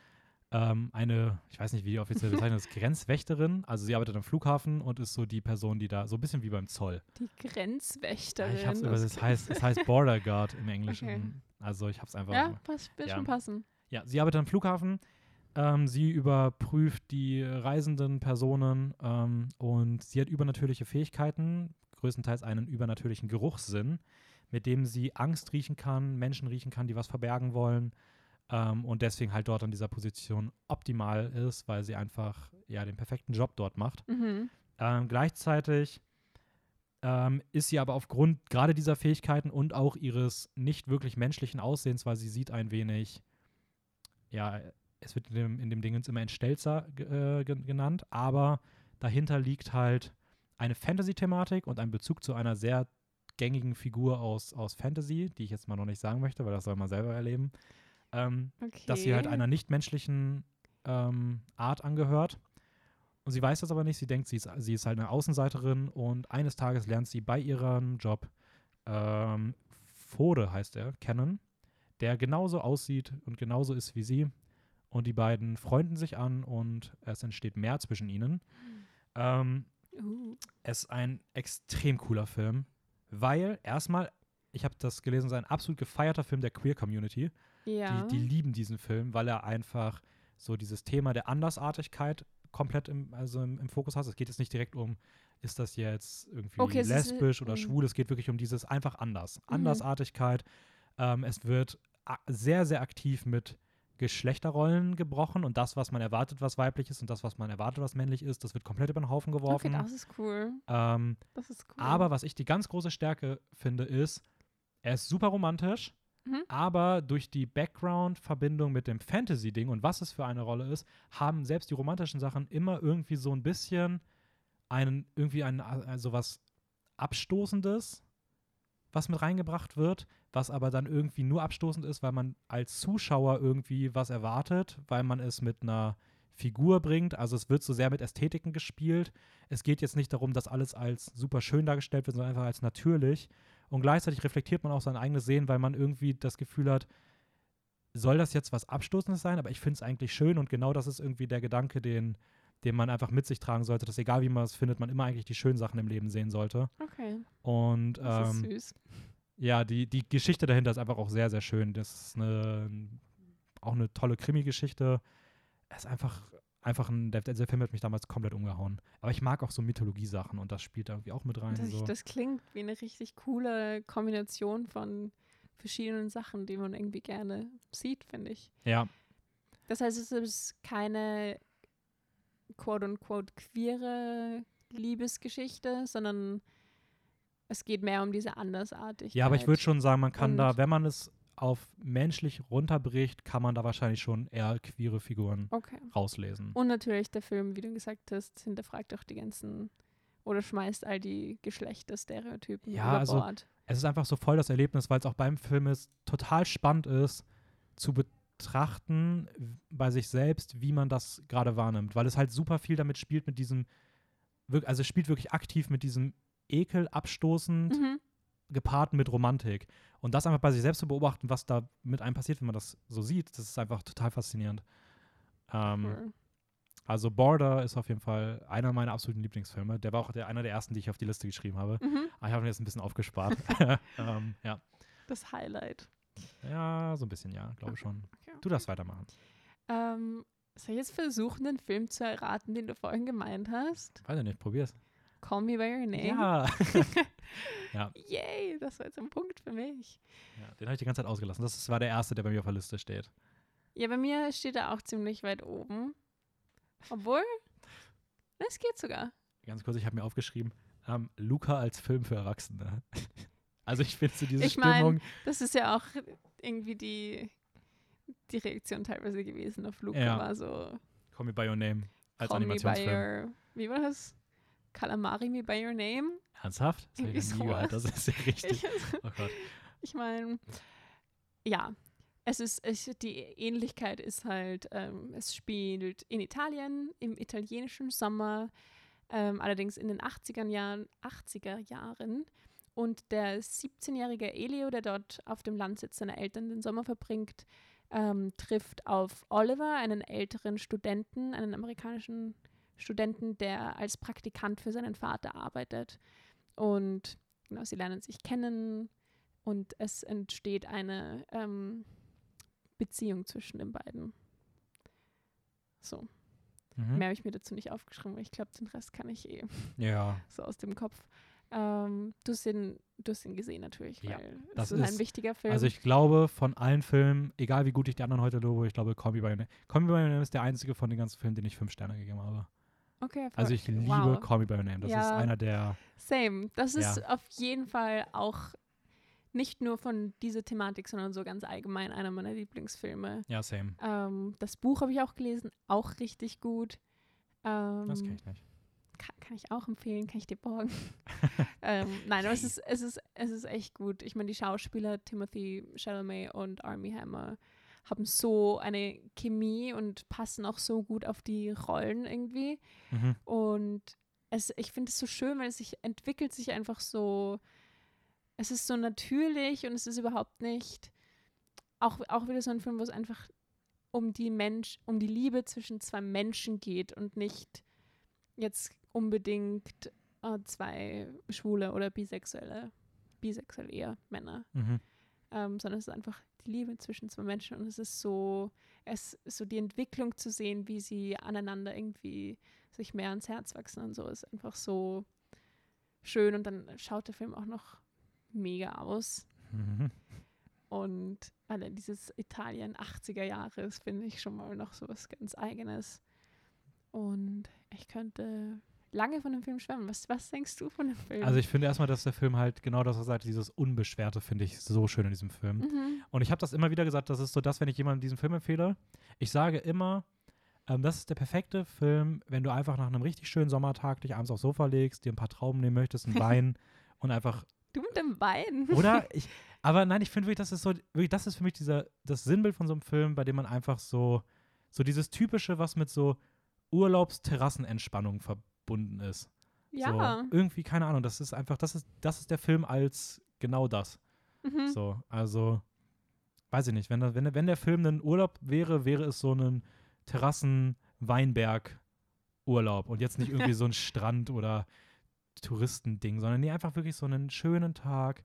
S2: ähm, eine, ich weiß nicht, wie die offiziell bezeichnet ist, Grenzwächterin. Also sie arbeitet am Flughafen und ist so die Person, die da, so ein bisschen wie beim Zoll.
S1: Die
S2: Ja,
S1: Grenzwächterin.
S2: ich hab's
S1: das
S2: es heißt, es heißt Border Guard im Englischen.
S1: Okay.
S2: Also ich hab's einfach.
S1: Ja, passt, wird
S2: Ja.
S1: schon passen.
S2: Ja, sie arbeitet am Flughafen. Ähm, sie überprüft die reisenden Personen ähm, und sie hat übernatürliche Fähigkeiten, größtenteils einen übernatürlichen Geruchssinn, mit dem sie Angst riechen kann, Menschen riechen kann, die was verbergen wollen ähm, und deswegen halt dort an dieser Position optimal ist, weil sie einfach ja den perfekten Job dort macht.
S1: Mhm.
S2: Ähm, gleichzeitig ähm, ist sie aber aufgrund gerade dieser Fähigkeiten und auch ihres nicht wirklich menschlichen Aussehens, weil sie sieht ein wenig, ja, es wird in dem, in dem Dingens immer ein Stelzer ge- äh, ge- genannt, aber dahinter liegt halt eine Fantasy-Thematik und ein Bezug zu einer sehr gängigen Figur aus, aus Fantasy, die ich jetzt mal noch nicht sagen möchte, weil das soll man selber erleben, ähm,
S1: Okay.
S2: dass sie halt einer nichtmenschlichen ähm, Art angehört. Und sie weiß das aber nicht. Sie denkt, sie ist, sie ist halt eine Außenseiterin und eines Tages lernt sie bei ihrem Job ähm, Fode heißt er, kennen, der genauso aussieht und genauso ist wie sie. Und die beiden freunden sich an und es entsteht mehr zwischen ihnen. Ähm,
S1: Uh.
S2: es ist ein extrem cooler Film, weil erstmal, ich habe das gelesen, es ist ein absolut gefeierter Film der Queer Community.
S1: Ja.
S2: Die, die lieben diesen Film, weil er einfach so dieses Thema der Andersartigkeit komplett im, also im, im Fokus hat. Es geht jetzt nicht direkt um, ist das jetzt irgendwie
S1: Okay, es ist,
S2: lesbisch oder
S1: mm.
S2: schwul. Es geht wirklich um dieses einfach anders.
S1: Mhm.
S2: Andersartigkeit. Ähm, es wird sehr, sehr aktiv mit Geschlechterrollen gebrochen und das, was man erwartet, was weiblich ist und das, was man erwartet, was männlich ist, das wird komplett über den Haufen geworfen.
S1: Okay, das ist cool.
S2: ähm,
S1: Das ist cool.
S2: aber was ich die ganz große Stärke finde, ist, er ist super romantisch,
S1: Mhm.
S2: aber durch die Background-Verbindung mit dem Fantasy-Ding und was es für eine Rolle ist, haben selbst die romantischen Sachen immer irgendwie so ein bisschen einen, irgendwie ein, also was Abstoßendes, was mit reingebracht wird, was aber dann irgendwie nur abstoßend ist, weil man als Zuschauer irgendwie was erwartet, weil man es mit einer Figur bringt. Also es wird so sehr mit Ästhetiken gespielt. Es geht jetzt nicht darum, dass alles als super schön dargestellt wird, sondern einfach als natürlich. Und gleichzeitig reflektiert man auch sein eigenes Sehen, weil man irgendwie das Gefühl hat, soll das jetzt was Abstoßendes sein? Aber ich finde es eigentlich schön und genau das ist irgendwie der Gedanke, den, den man einfach mit sich tragen sollte, dass egal wie man es findet, man immer eigentlich die schönen Sachen im Leben sehen sollte.
S1: Okay,
S2: Und
S1: das
S2: ähm,
S1: ist süß.
S2: ja, die, die Geschichte dahinter ist einfach auch sehr, sehr schön. Das ist eine, auch eine tolle Krimi-Geschichte. Es ist einfach, einfach ein, der, der Film hat mich damals komplett umgehauen. Aber ich mag auch so Mythologie-Sachen und das spielt da irgendwie auch mit rein.
S1: Das,
S2: So.
S1: das klingt wie eine richtig coole Kombination von verschiedenen Sachen, die man irgendwie gerne sieht, finde ich.
S2: Ja,
S1: Das heißt, es ist keine quote-unquote queere Liebesgeschichte, sondern es geht mehr um diese Andersartigkeit.
S2: ja, aber ich würde schon sagen, man kann
S1: Und-
S2: da, wenn man es auf menschlich runterbricht, kann man da wahrscheinlich schon eher queere Figuren
S1: Okay.
S2: rauslesen.
S1: Und natürlich der Film, wie du gesagt hast, hinterfragt auch die ganzen oder schmeißt all die Geschlechterstereotypen
S2: Ja,
S1: über
S2: also
S1: Bord.
S2: es ist einfach so voll das Erlebnis, weil es auch beim Film ist, total spannend ist, zu betrachten bei sich selbst, wie man das gerade wahrnimmt. Weil es halt super viel damit spielt, mit diesem, also es spielt wirklich aktiv mit diesem Ekel abstoßend,
S1: Mhm.
S2: gepaart mit Romantik. Und das einfach bei sich selbst zu beobachten, was da mit einem passiert, wenn man das so sieht, das ist einfach total faszinierend. Ähm,
S1: Cool.
S2: Also Border ist auf jeden Fall einer meiner absoluten Lieblingsfilme. Der war auch der, einer der ersten, die ich auf die Liste geschrieben habe.
S1: Mhm.
S2: Aber ich habe ihn jetzt ein bisschen aufgespart. ähm, ja.
S1: Das Highlight.
S2: ja, so ein bisschen, ja, glaube schon. Du darfst weitermachen.
S1: Ähm, soll ich jetzt versuchen, den Film zu erraten, den du vorhin gemeint hast?
S2: Weiß ich nicht, probier's.
S1: Call Me By Your Name?
S2: Ja.
S1: Yay, das war jetzt ein Punkt für mich.
S2: ja. Den habe ich die ganze Zeit ausgelassen. Das war der erste, der bei mir auf der Liste steht.
S1: Ja, bei mir steht er auch ziemlich weit oben. Obwohl, es geht sogar.
S2: Ganz kurz, ich habe mir aufgeschrieben, ähm, Luca als Film für Erwachsene. also ich finde so diese
S1: Ich mein,
S2: Stimmung.
S1: Das ist ja auch irgendwie die, die Reaktion teilweise gewesen auf Luca,
S2: Ja.
S1: war so
S2: Call Me By Your Name als
S1: Call
S2: Animationsfilm.
S1: your, wie war das? Calamari me by your name?
S2: Ernsthaft? Das ich nie gehört. Das ist ja richtig.
S1: Ich,
S2: Oh Gott.
S1: ich meine, ja, es ist, es, die Ähnlichkeit ist halt, ähm, es spielt in Italien, im italienischen Sommer, ähm, allerdings in den 80er Jahren, 80er Jahren. Und der 17-jährige Elio, der dort auf dem Landsitz seiner Eltern den Sommer verbringt, ähm, trifft auf Oliver, einen älteren Studenten, einen amerikanischen Studenten, der als Praktikant für seinen Vater arbeitet. Und genau, sie lernen sich kennen und es entsteht eine ähm, Beziehung zwischen den beiden. So,
S2: Mhm.
S1: mehr habe ich mir dazu nicht aufgeschrieben, weil ich glaube, den Rest kann ich eh
S2: Ja,
S1: so aus dem Kopf. Ähm, du, hast ihn, du hast ihn gesehen natürlich,
S2: Ja, das
S1: ist,
S2: ist-
S1: ein wichtiger Film.
S2: also ich glaube, von allen Filmen, egal wie gut ich die anderen heute lobe, ich glaube, Call Me By Your Name. Call Me By Your Name ist der einzige von den ganzen Filmen, den ich fünf Sterne gegeben habe.
S1: okay,
S2: Also ich liebe
S1: wow.
S2: Call Me By Your Name. Das ist
S1: Ja.
S2: einer der,
S1: Same. Das ist
S2: Ja.
S1: auf jeden Fall auch nicht nur von dieser Thematik, sondern so ganz allgemein einer meiner Lieblingsfilme.
S2: ja, same.
S1: Ähm, das Buch habe ich auch gelesen, auch richtig gut. Ähm,
S2: Das kenne ich nicht.
S1: Kann, kann ich auch empfehlen, kann ich dir borgen. ähm, nein, aber es ist, es, ist, es ist echt gut. Ich meine, die Schauspieler Timothy Chalamet und Armie Hammer haben so eine Chemie und passen auch so gut auf die Rollen irgendwie.
S2: Mhm.
S1: Und es, ich finde es so schön, weil es sich entwickelt sich einfach so, es ist so natürlich und es ist überhaupt nicht, auch, auch wieder so ein Film, wo es einfach um die Mensch, um die Liebe zwischen zwei Menschen geht und nicht jetzt unbedingt äh, zwei schwule oder bisexuelle, bisexuell eher Männer,
S2: Mhm.
S1: ähm, sondern es ist einfach die Liebe zwischen zwei Menschen und es ist so, es ist so die Entwicklung zu sehen, wie sie aneinander irgendwie sich mehr ans Herz wachsen und so, ist einfach so schön und dann schaut der Film auch noch mega aus
S2: Mhm.
S1: Und alle dieses Italien 80er Jahre ist, finde ich schon mal noch so was ganz Eigenes. Und ich könnte lange von dem Film schwärmen. Was, was denkst du von dem Film?
S2: Also ich finde erstmal, dass der Film halt genau das, was er sagt, dieses Unbeschwerte finde ich so schön in diesem Film.
S1: mhm.
S2: Und ich habe das immer wieder gesagt, das ist so das, wenn ich jemandem diesen Film empfehle. Ich sage immer, ähm, das ist der perfekte Film, wenn du einfach nach einem richtig schönen Sommertag dich abends aufs Sofa legst, dir ein paar Trauben nehmen möchtest, einen Wein und einfach,
S1: Du mit dem Wein.
S2: oder? Ich, aber nein, ich finde wirklich, das ist so, wirklich, das ist für mich dieser, das Sinnbild von so einem Film, bei dem man einfach so, so dieses typische, was mit so Urlaubsterrassenentspannung verbunden ist.
S1: ja.
S2: So, irgendwie, keine Ahnung, das ist einfach, das ist, das ist der Film als genau das.
S1: Mhm.
S2: So, also, weiß ich nicht, wenn, wenn, wenn der Film ein Urlaub wäre, wäre es so ein Terrassen-Weinberg-Urlaub und jetzt nicht irgendwie so ein Strand- oder Touristending, sondern nee, einfach wirklich so einen schönen Tag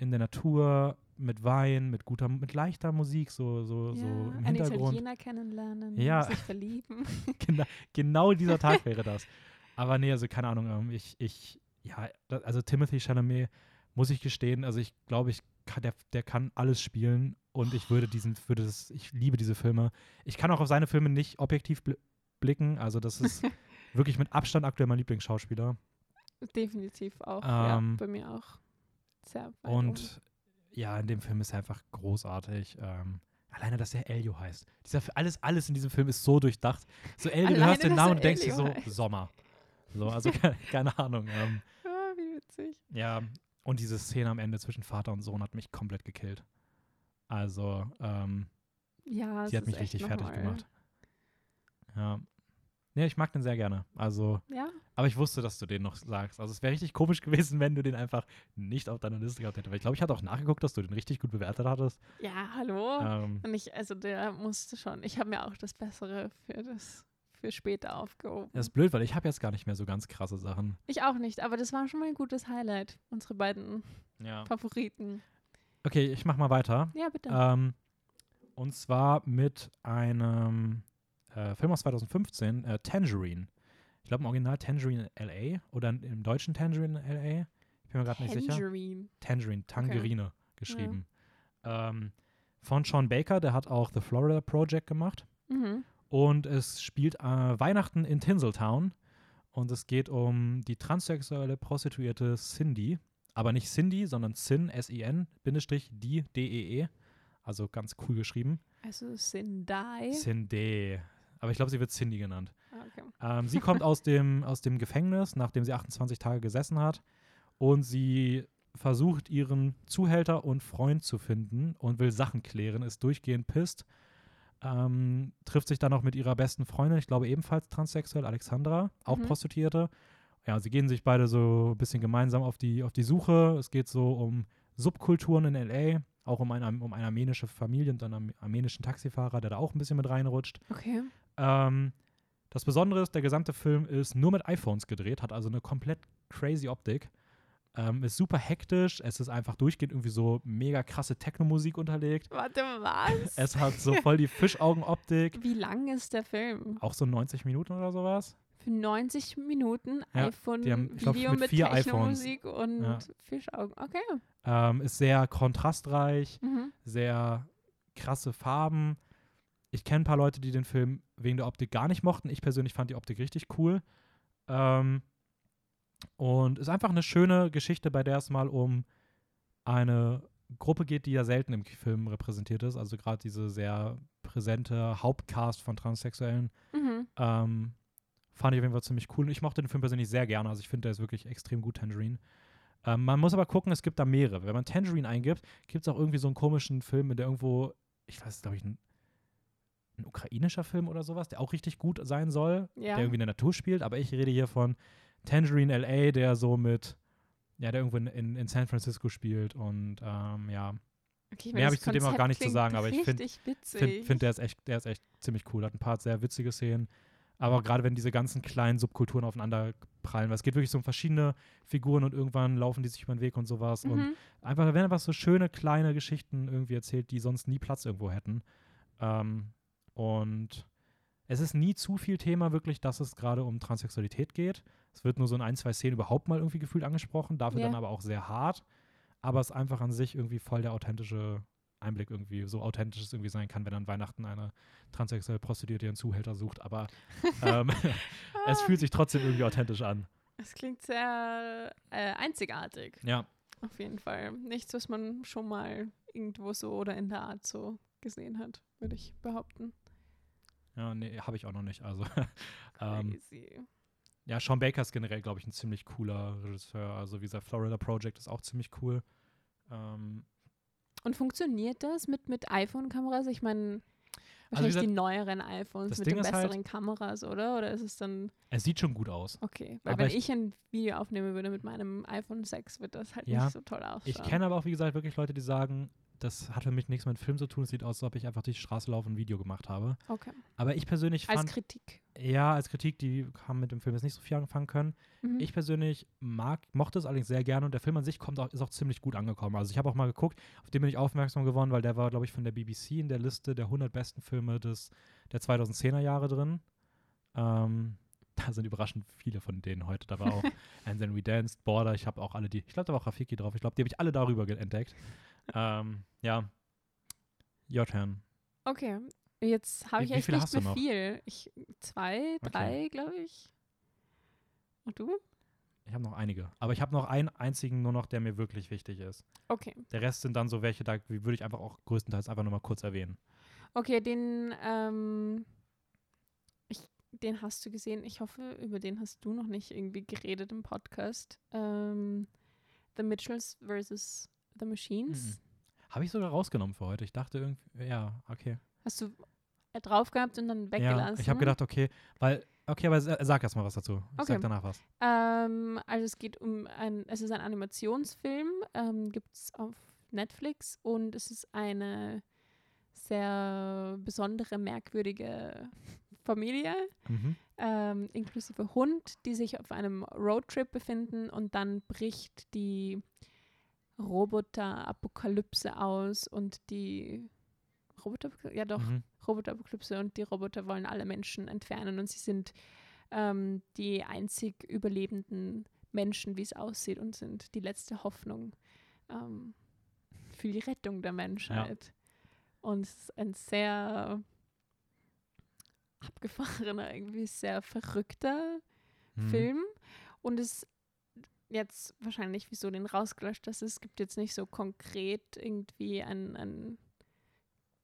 S2: in der Natur mit Wein, mit guter, mit leichter Musik, so, so, so
S1: ja,
S2: im
S1: einen
S2: Hintergrund.
S1: Italiener kennenlernen,
S2: Ja.
S1: sich verlieben.
S2: genau, genau dieser Tag wäre das. Aber nee, also keine Ahnung, ähm, ich, ich, ja, also Timothy Chalamet, muss ich gestehen, also ich glaube, ich kann, der, der kann alles spielen und ich würde diesen, würde das, ich liebe diese Filme. Ich kann auch auf seine Filme nicht objektiv bl blicken, also das ist wirklich mit Abstand aktuell mein Lieblingsschauspieler.
S1: Definitiv auch.
S2: Ähm,
S1: ja, bei mir auch. Sehr weit.
S2: Und ja, in dem Film ist er einfach großartig. Ähm, alleine, dass er Elio heißt. Dieser, alles, alles in diesem Film ist so durchdacht. So Elio, du
S1: Alleine,
S2: hörst den Namen und denkst dir so,
S1: heißt.
S2: Sommer. So, also keine, keine Ahnung. Ähm,
S1: Ah, wie witzig.
S2: ja, und diese Szene am Ende zwischen Vater und Sohn hat mich komplett gekillt. Also, ähm,
S1: Ja,
S2: sie hat mich richtig fertig gemacht. Ja. Ja, ich mag den sehr gerne. Also,
S1: Ja,
S2: aber ich wusste, dass du den noch sagst. Also, es wäre richtig komisch gewesen, wenn du den einfach nicht auf deiner Liste gehabt hättest. Weil ich glaube, ich hatte auch nachgeguckt, dass du den richtig gut bewertet hattest.
S1: ja, hallo.
S2: Ähm,
S1: Und ich, also der musste schon. Ich habe mir auch das Bessere für das für später aufgehoben.
S2: das ist blöd, weil ich habe jetzt gar nicht mehr so ganz krasse Sachen.
S1: Ich auch nicht, aber das war schon mal ein gutes Highlight. Unsere beiden
S2: Ja.
S1: Favoriten.
S2: Okay, ich mach mal weiter.
S1: Ja, bitte.
S2: Ähm, und zwar mit einem äh, Film aus 2015, äh, Tangerine. Ich glaube im Original Tangerine LA oder im deutschen Tangerine LA. Ich bin mir gerade nicht sicher.
S1: Tangerine.
S2: Tangerine, Tangerine geschrieben. Ähm, von Sean Baker, der hat auch The Florida Project gemacht.
S1: Mhm.
S2: Und es spielt äh, Weihnachten in Tinseltown. Und es geht um die transsexuelle Prostituierte Cindy. Aber nicht Cindy, sondern Sin, S-I-N, Bindestrich, die, D-E-E. Also ganz cool geschrieben.
S1: Also Sindai.
S2: Cindy. Aber ich glaube, sie wird Cindy genannt.
S1: Ah, okay.
S2: Ähm, sie kommt aus dem, aus dem Gefängnis, nachdem sie 28 Tage gesessen hat. Und sie versucht, ihren Zuhälter und Freund zu finden und will Sachen klären, ist durchgehend pisst. Ähm, trifft sich dann auch mit ihrer besten Freundin, ich glaube ebenfalls transsexuell, Alexandra, auch
S1: Mhm.
S2: Prostituierte. Ja, sie gehen sich beide so ein bisschen gemeinsam auf die, auf die Suche. Es geht so um Subkulturen in L.A., auch um eine, um eine armenische Familie und einen armenischen Taxifahrer, der da auch ein bisschen mit reinrutscht.
S1: Okay.
S2: Ähm, das Besondere ist, der gesamte Film ist nur mit iPhones gedreht, hat also eine komplett crazy Optik. Ähm, ist super hektisch, es ist einfach durchgehend irgendwie so mega krasse Techno-Musik unterlegt.
S1: Warte, was?
S2: Es hat so voll die Fischaugen-Optik.
S1: Wie lang ist der Film?
S2: Auch so 90 Minuten oder sowas.
S1: Für 90 Minuten
S2: Ja,
S1: iPhone,
S2: haben, glaub,
S1: Video
S2: mit
S1: mit, Techno-Musik und
S2: Ja.
S1: Fischaugen. Okay.
S2: Ähm, ist sehr kontrastreich,
S1: Mhm.
S2: sehr krasse Farben. Ich kenne ein paar Leute, die den Film wegen der Optik gar nicht mochten. Ich persönlich fand die Optik richtig cool. Ähm, und ist einfach eine schöne Geschichte, bei der es mal um eine Gruppe geht, die ja selten im Film repräsentiert ist. Also gerade diese sehr präsente Hauptcast von Transsexuellen.
S1: Mhm.
S2: Ähm, fand ich auf jeden Fall ziemlich cool. Und ich mochte den Film persönlich sehr gerne. Also ich finde, der ist wirklich extrem gut, Tangerine. Ähm, man muss aber gucken, es gibt da mehrere. Wenn man Tangerine eingibt, gibt es auch irgendwie so einen komischen Film, in der irgendwo, ich weiß, glaube ich, ein, ukrainischer Film oder sowas, der auch richtig gut sein soll,
S1: Ja.
S2: der irgendwie in der Natur spielt. Aber ich rede hier von Tangerine LA, der so mit, ja, der irgendwo in, in, in San Francisco spielt. Und ähm, ja,
S1: Okay,
S2: Mehr
S1: das
S2: hab ich zu dem auch gar nicht zu sagen, aber ich find- finde find, der ist echt, der ist echt ziemlich cool. Hat ein paar sehr witzige Szenen. Aber gerade wenn diese ganzen kleinen Subkulturen aufeinander prallen, weil es geht wirklich so um verschiedene Figuren und irgendwann laufen die sich über den Weg und sowas. Und
S1: Mhm.
S2: einfach, da werden einfach so schöne kleine Geschichten irgendwie erzählt, die sonst nie Platz irgendwo hätten. Ähm, und es ist nie zu viel Thema wirklich, dass es gerade um Transsexualität geht. Es wird nur so in ein, zwei Szenen überhaupt mal irgendwie gefühlt angesprochen, dafür
S1: Ja.
S2: dann aber auch sehr hart. Aber es ist einfach an sich irgendwie voll der authentische Einblick irgendwie, so authentisch es irgendwie sein kann, wenn an Weihnachten eine transsexuelle Prostituierte ihren Zuhälter sucht. Aber ähm, es fühlt sich trotzdem irgendwie authentisch an.
S1: Es klingt sehr äh, einzigartig.
S2: Ja.
S1: Auf jeden Fall. Nichts, was man schon mal irgendwo so oder in der Art so gesehen hat, würde ich behaupten.
S2: Ja, nee, habe ich auch noch nicht. Also, ähm,
S1: Crazy.
S2: ja, Sean Baker ist generell, glaube ich, ein ziemlich cooler Regisseur. Also, wie gesagt, Florida Project ist auch ziemlich cool. Ähm,
S1: Und funktioniert das mit, mit iPhone-Kameras? Ich meine,
S2: Also
S1: wahrscheinlich die
S2: gesagt,
S1: neueren iPhones mit
S2: Ding
S1: den
S2: halt-
S1: besseren Kameras, oder? Oder ist es dann
S2: es sieht schon gut aus.
S1: okay? Weil
S2: Aber
S1: wenn
S2: ich-
S1: ich, ein Video aufnehmen würde mit meinem iPhone 6, wird das halt
S2: Ja,
S1: nicht so toll ausschauen.
S2: Ich kenne aber auch, wie gesagt, wirklich Leute, die sagen, das hat für mich nichts mit Film zu tun. Es sieht aus, als ob ich einfach durch die Straße laufe und ein Video gemacht habe.
S1: Okay.
S2: Aber ich persönlich
S1: Als
S2: fand,
S1: Kritik.
S2: ja, als Kritik, die haben mit dem Film jetzt nicht so viel anfangen können.
S1: Mhm.
S2: Ich persönlich mag, mochte es allerdings sehr gerne und der Film an sich kommt auch, ist auch ziemlich gut angekommen. Also ich habe auch mal geguckt, auf den bin ich aufmerksam geworden, weil der war, glaube ich, von der BBC in der Liste der 100 besten Filme des, der 2010er Jahre drin. Ähm, da sind überraschend viele von denen heute. Da war auch And Then We Danced, Border, ich habe auch alle die, ich glaube, da war auch Rafiki drauf. Ich glaube, die habe ich alle darüber entdeckt. ähm, ja. Your turn.
S1: Okay. Jetzt habe
S2: Wie-
S1: ich
S2: wie
S1: echt
S2: viele
S1: nicht
S2: hast du
S1: mehr
S2: noch?
S1: viel. Ich, zwei, drei, glaube ich. Und du?
S2: Ich habe noch einige. Aber ich habe noch einen einzigen nur noch, der mir wirklich wichtig ist.
S1: Okay.
S2: Der Rest sind dann so welche, da würde ich einfach auch größtenteils einfach nur mal kurz erwähnen.
S1: Okay, den, ähm, den hast du gesehen. Ich hoffe, über den hast du noch nicht irgendwie geredet im Podcast. Ähm, The Mitchells versus The Machines.
S2: Habe ich sogar rausgenommen für heute. Ich dachte irgendwie, ja, okay.
S1: Hast du äh, drauf gehabt und dann weggelassen?
S2: Ja, ich habe gedacht, okay, weil, okay, aber sa- sag erst mal was dazu. Ich
S1: Okay.
S2: sag danach was.
S1: Ähm, also es geht um ein, es ist ein Animationsfilm, ähm, gibt es auf Netflix und es ist eine sehr besondere, merkwürdige Familie,
S2: Mhm.
S1: ähm, inklusive Hund, die sich auf einem Roadtrip befinden und dann bricht die Roboter-Apokalypse aus und die Roboter, ja doch,
S2: Mhm.
S1: Roboterapokalypse und die Roboter wollen alle Menschen entfernen und sie sind ähm, die einzig überlebenden Menschen, wie es aussieht und sind die letzte Hoffnung ähm, für die Rettung der Menschheit. Und es ist ein sehr abgefahrener, irgendwie sehr verrückter
S2: Mhm.
S1: Film und es jetzt wahrscheinlich, wieso den rausgelöscht hast, es gibt jetzt nicht so konkret irgendwie ein, ein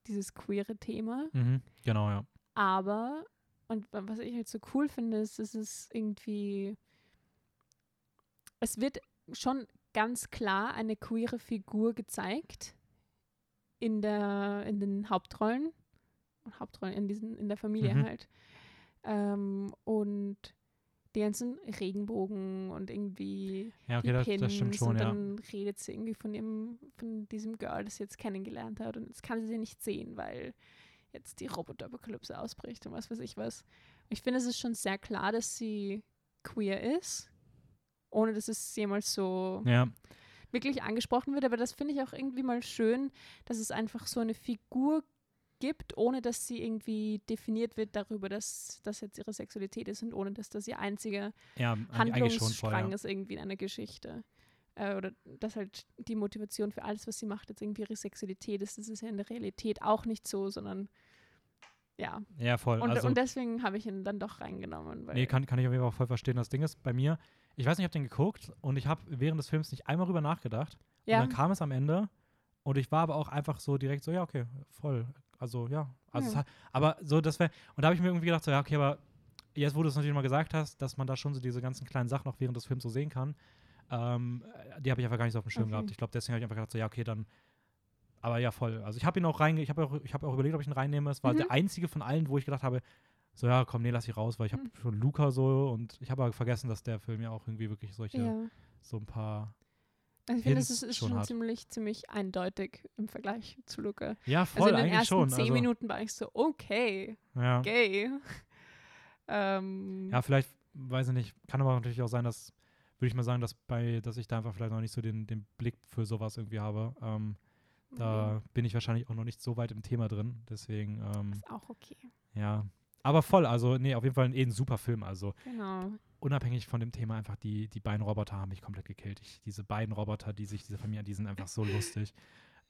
S1: dieses queere Thema,
S2: Mhm. Genau, ja.
S1: aber und wa- was ich halt so cool finde, ist, es ist irgendwie es wird schon ganz klar eine queere Figur gezeigt in der in den Hauptrollen Hauptrollen in diesen in der Familie
S2: Mhm.
S1: halt ähm, und die ganzen Regenbogen und irgendwie
S2: Ja, okay,
S1: die
S2: das,
S1: Pins
S2: das stimmt schon,
S1: und
S2: ja.
S1: dann redet sie irgendwie von dem, von diesem Girl, das sie jetzt kennengelernt hat und jetzt kann sie sie nicht sehen, weil jetzt die Roboter-Apokalypse ausbricht und was weiß ich was. Ich finde, es ist schon sehr klar, dass sie queer ist, ohne dass es jemals so
S2: Ja,
S1: wirklich angesprochen wird, aber das finde ich auch irgendwie mal schön, dass es einfach so eine Figur gibt, ohne dass sie irgendwie definiert wird darüber, dass das jetzt ihre Sexualität ist und ohne dass das ihr einziger
S2: ja,
S1: Handlungsstrang
S2: ja.
S1: ist irgendwie in einer Geschichte. Äh, oder dass halt die Motivation für alles, was sie macht, jetzt irgendwie ihre Sexualität ist. Das ist ja in der Realität auch nicht so, sondern ja.
S2: Ja, voll.
S1: Und,
S2: also,
S1: und deswegen habe ich ihn dann doch reingenommen. Weil,
S2: nee, kann, kann ich auf jeden Fall voll verstehen. Das Ding ist bei mir, ich weiß nicht, ich habe den geguckt und ich habe während des Films nicht einmal drüber nachgedacht.
S1: ja,
S2: Und dann kam es am Ende und ich war aber auch einfach so direkt so, ja, okay, voll. Also, ja. Also
S1: Ja.
S2: Es hat, aber so, das wäre, und da habe ich mir irgendwie gedacht, so, ja, okay, aber jetzt, wo du es natürlich mal gesagt hast, dass man da schon so diese ganzen kleinen Sachen auch während des Films so sehen kann, ähm, die habe ich einfach gar nicht so auf dem Schirm
S1: Okay.
S2: gehabt. Ich glaube, deswegen habe ich einfach gedacht, so, ja, okay, dann. Aber ja, voll. Also ich habe ihn auch reinge, ich habe auch, ich habe auch überlegt, ob ich ihn reinnehme. Es war
S1: Mhm.
S2: der einzige von allen, wo ich gedacht habe, so ja, komm, nee, lass ich raus, weil ich habe
S1: Mhm.
S2: schon Luca so und ich habe aber vergessen, dass der Film ja auch irgendwie wirklich solche,
S1: ja.
S2: so ein paar.
S1: Also ich finde,
S2: Hints
S1: ist, ist
S2: schon
S1: schon ziemlich, ziemlich eindeutig im Vergleich zu Luca.
S2: Ja, voll,
S1: also in den ersten
S2: schon.
S1: zehn
S2: also,
S1: Minuten war ich so, okay,
S2: Ja.
S1: gay. ähm,
S2: ja, vielleicht, weiß ich nicht, kann aber natürlich auch sein, dass, würde ich mal sagen, dass bei, dass ich da einfach vielleicht noch nicht so den, den Blick für sowas irgendwie habe. Ähm, da bin ich wahrscheinlich auch noch nicht so weit im Thema drin. Deswegen, ähm,
S1: ist auch okay.
S2: ja. Aber voll, also, nee, auf jeden Fall ein, eh ein super Film. Also,
S1: Genau.
S2: Unabhängig von dem Thema, einfach die, die beiden Roboter haben mich komplett gekillt. Ich, diese beiden Roboter, die sich diese Familie, die sind einfach so lustig.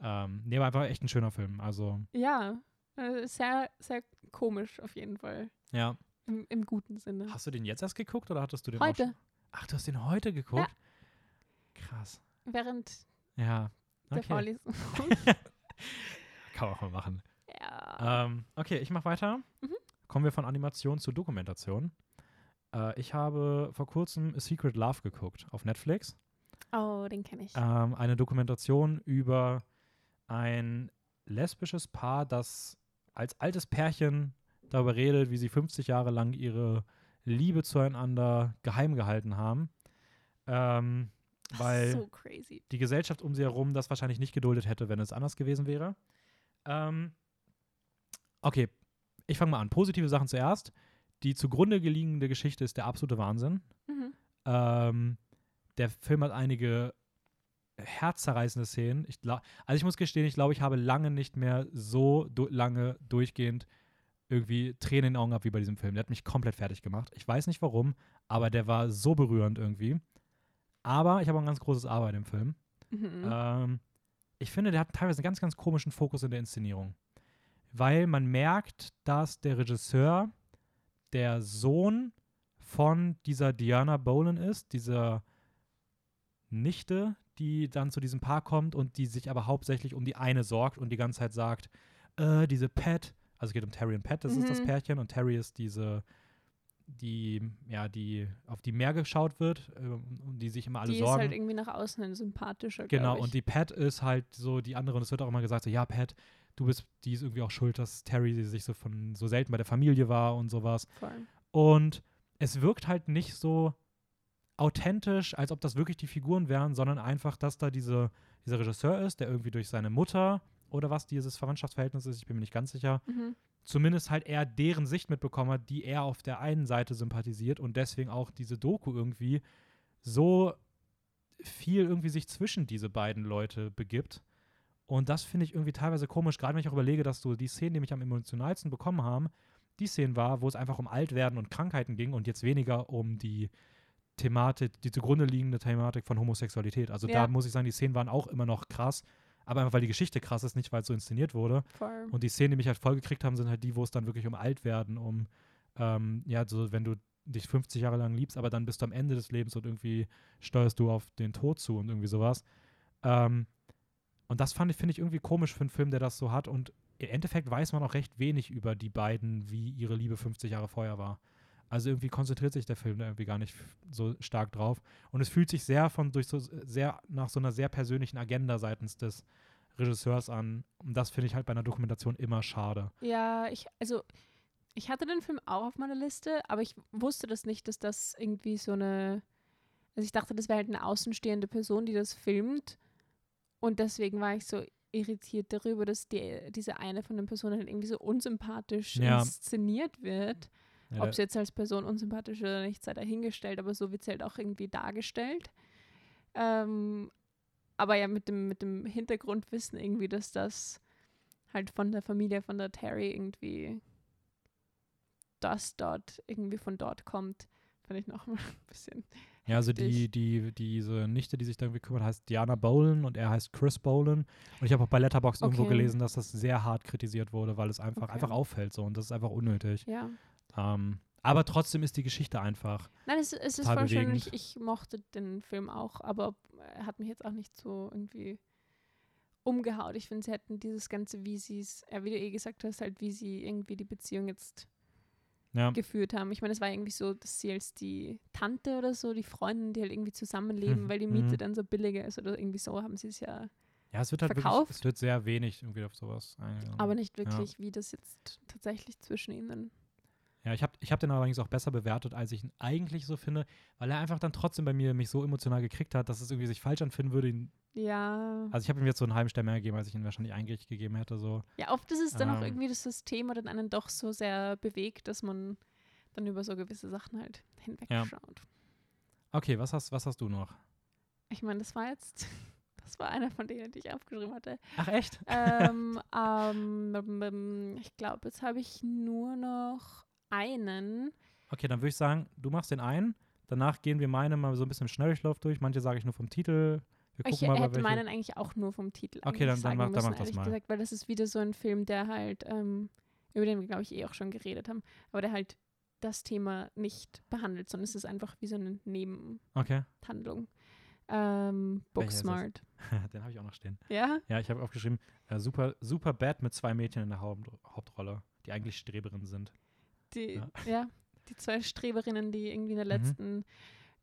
S2: Ähm, nee, aber einfach echt ein schöner Film. Also,
S1: Ja, äh, sehr, sehr komisch auf jeden Fall.
S2: ja.
S1: Im, im guten Sinne.
S2: Hast du den jetzt erst geguckt oder hattest du den
S1: Heute?
S2: Ach, du hast den heute geguckt? Krass.
S1: während
S2: Ja.
S1: der
S2: Okay.
S1: Vorlesung.
S2: Kann man auch mal machen.
S1: ja.
S2: Ähm, okay, ich mache weiter.
S1: Mhm.
S2: Kommen wir von Animation zu Dokumentation. Äh, ich habe vor kurzem A Secret Love geguckt auf Netflix.
S1: Oh, den kenne ich.
S2: Ähm, eine Dokumentation über ein lesbisches Paar, das als altes Pärchen darüber redet, wie sie 50 Jahre lang ihre Liebe zueinander geheim gehalten haben. Ähm, weil
S1: so crazy.
S2: die Gesellschaft um sie herum das wahrscheinlich nicht geduldet hätte, wenn es anders gewesen wäre. Ähm, okay, ich fange mal an. Positive Sachen zuerst. Die zugrunde liegende Geschichte ist der absolute Wahnsinn.
S1: Mhm.
S2: Ähm, der Film hat einige herzzerreißende Szenen. Ich glaub, also ich muss gestehen, ich glaube, ich habe lange nicht mehr so du lange durchgehend irgendwie Tränen in den Augen gehabt wie bei diesem Film. Der hat mich komplett fertig gemacht. Ich weiß nicht warum, aber der war so berührend irgendwie. Aber ich habe ein ganz großes Aber in dem Film.
S1: Mhm.
S2: Ähm, ich finde, der hat teilweise einen ganz, ganz komischen Fokus in der Inszenierung. Weil man merkt, dass der Regisseur der Sohn von dieser Diana Bolan ist, dieser Nichte, die dann zu diesem Paar kommt und die sich aber hauptsächlich um die eine sorgt und die ganze Zeit sagt, äh, diese Pat, also es geht um Terry und Pat, das ist das
S1: Mhm.
S2: Pärchen und Terry ist diese, die, ja, die, auf die mehr geschaut wird, äh, um die sich immer alle
S1: die
S2: sorgen.
S1: ist halt irgendwie nach außen hin sympathischer.
S2: Genau, und die Pat ist halt so die andere, und es wird auch immer gesagt, so, ja, Pat, du bist, die ist irgendwie auch schuld, dass Terry sich so von so selten bei der Familie war und sowas.
S1: Voll.
S2: Und es wirkt halt nicht so authentisch, als ob das wirklich die Figuren wären, sondern einfach, dass da diese, dieser Regisseur ist, der irgendwie durch seine Mutter oder was dieses Verwandtschaftsverhältnis ist, ich bin mir nicht ganz sicher,
S1: Mhm.
S2: zumindest halt eher deren Sicht mitbekommen hat, die er auf der einen Seite sympathisiert und deswegen auch diese Doku irgendwie so viel irgendwie sich zwischen diese beiden Leute begibt. Und das finde ich irgendwie teilweise komisch, gerade wenn ich auch überlege, dass so die Szenen, die mich am emotionalsten bekommen haben, die Szenen war, wo es einfach um Altwerden und Krankheiten ging und jetzt weniger um die Thematik, die zugrunde liegende Thematik von Homosexualität. Also
S1: Ja.
S2: da muss ich sagen, die Szenen waren auch immer noch krass, aber einfach weil die Geschichte krass ist, nicht weil es so inszeniert wurde.
S1: Voll.
S2: Und die Szenen, die mich halt voll gekriegt haben, sind halt die, wo es dann wirklich um Altwerden, um, ähm, ja, so wenn du dich 50 Jahre lang liebst, aber dann bist du am Ende des Lebens und irgendwie steuerst du auf den Tod zu und irgendwie sowas. Ähm, und das fand ich, finde ich irgendwie komisch für einen Film, der das so hat. Und im Endeffekt weiß man auch recht wenig über die beiden, wie ihre Liebe 50 Jahre vorher war. Also irgendwie konzentriert sich der Film da irgendwie gar nicht so stark drauf. Und es fühlt sich sehr von durch so sehr nach so einer sehr persönlichen Agenda seitens des Regisseurs an. Und das finde ich halt bei einer Dokumentation immer schade.
S1: Ja, ich, also ich hatte den Film auch auf meiner Liste, aber ich wusste das nicht, dass das irgendwie so eine, also ich dachte, das wäre halt eine außenstehende Person, die das filmt. Und deswegen war ich so irritiert darüber, dass die, diese eine von den Personen halt irgendwie so unsympathisch
S2: Ja.
S1: inszeniert wird.
S2: Ja,
S1: Ob sie jetzt als Person unsympathisch oder nicht, sei dahingestellt, aber so wird sie halt auch irgendwie dargestellt. Ähm, aber ja, mit dem, mit dem Hintergrundwissen irgendwie, dass das halt von der Familie von der Terry irgendwie das dort irgendwie von dort kommt, fand ich noch mal ein bisschen.
S2: Ja, also die, die, diese Nichte, die sich da irgendwie kümmert, heißt Diana Bolan und er heißt Chris Bolan. Und ich habe auch bei Letterboxd irgendwo
S1: Okay.
S2: gelesen, dass das sehr hart kritisiert wurde, weil es einfach,
S1: Okay.
S2: einfach auffällt so und das ist einfach unnötig.
S1: Ja.
S2: Ähm, aber trotzdem ist die Geschichte einfach.
S1: Nein, es, es ist voll schön. Ich, ich mochte den Film auch, aber er hat mich jetzt auch nicht so irgendwie umgehaut. Ich finde, sie hätten dieses Ganze, wie sie es, äh, wie du eh gesagt hast, halt, wie sie irgendwie die Beziehung jetzt
S2: Ja,
S1: geführt haben. Ich meine, es war irgendwie so, dass sie als die Tante oder so, die Freundin, die halt irgendwie zusammenleben,
S2: Mhm.
S1: weil die Miete
S2: Mhm.
S1: dann so billiger ist oder irgendwie so, haben sie es ja,
S2: ja es wird halt
S1: verkauft.
S2: wirklich, es wird sehr wenig irgendwie auf sowas eingegangen.
S1: aber nicht wirklich, wie das jetzt tatsächlich zwischen ihnen.
S2: Ja, ich habe ich hab den allerdings auch besser bewertet, als ich ihn eigentlich so finde, weil er einfach dann trotzdem bei mir mich so emotional gekriegt hat, dass es irgendwie sich falsch anfinden würde. Ihn,
S1: Ja.
S2: also ich habe ihm jetzt so einen halben Stern mehr gegeben, als ich ihn wahrscheinlich eigentlich gegeben hätte. So.
S1: Ja, oft ist es dann auch
S2: Ähm.
S1: irgendwie, dass das Thema dann einen doch so sehr bewegt, dass man dann über so gewisse Sachen halt hinwegschaut.
S2: Okay, was hast, was hast du noch?
S1: Ich meine, das war jetzt, das war einer von denen, die ich aufgeschrieben hatte.
S2: Ach echt?
S1: ähm, ähm, ähm, ich glaube, jetzt habe ich nur noch einen.
S2: Okay, dann würde ich sagen, du machst den einen. Danach gehen wir meine mal so ein bisschen im Schnelldurchlauf durch. Manche sage ich nur vom Titel Wir
S1: Ich
S2: mal,
S1: hätte meinen eigentlich auch nur vom Titel
S2: Okay, dann- dann mach- dann
S1: müssen,
S2: mach das mal.
S1: gesagt, weil das ist wieder so ein Film, der halt, ähm, über den wir, glaube ich, eh auch schon geredet haben, aber der halt das Thema nicht behandelt, sondern es ist einfach wie so eine
S2: Okay,
S1: Nebenhandlung. Ähm,
S2: ist es?
S1: Booksmart.
S2: den habe ich auch noch stehen.
S1: Ja?
S2: Ja, ich habe aufgeschrieben, äh, super, super bad mit zwei Mädchen in der Haupt Hauptrolle, die eigentlich Streberinnen sind.
S1: Die,
S2: Ja.
S1: ja. die zwei Streberinnen, die irgendwie in der
S2: Mhm.
S1: letzten,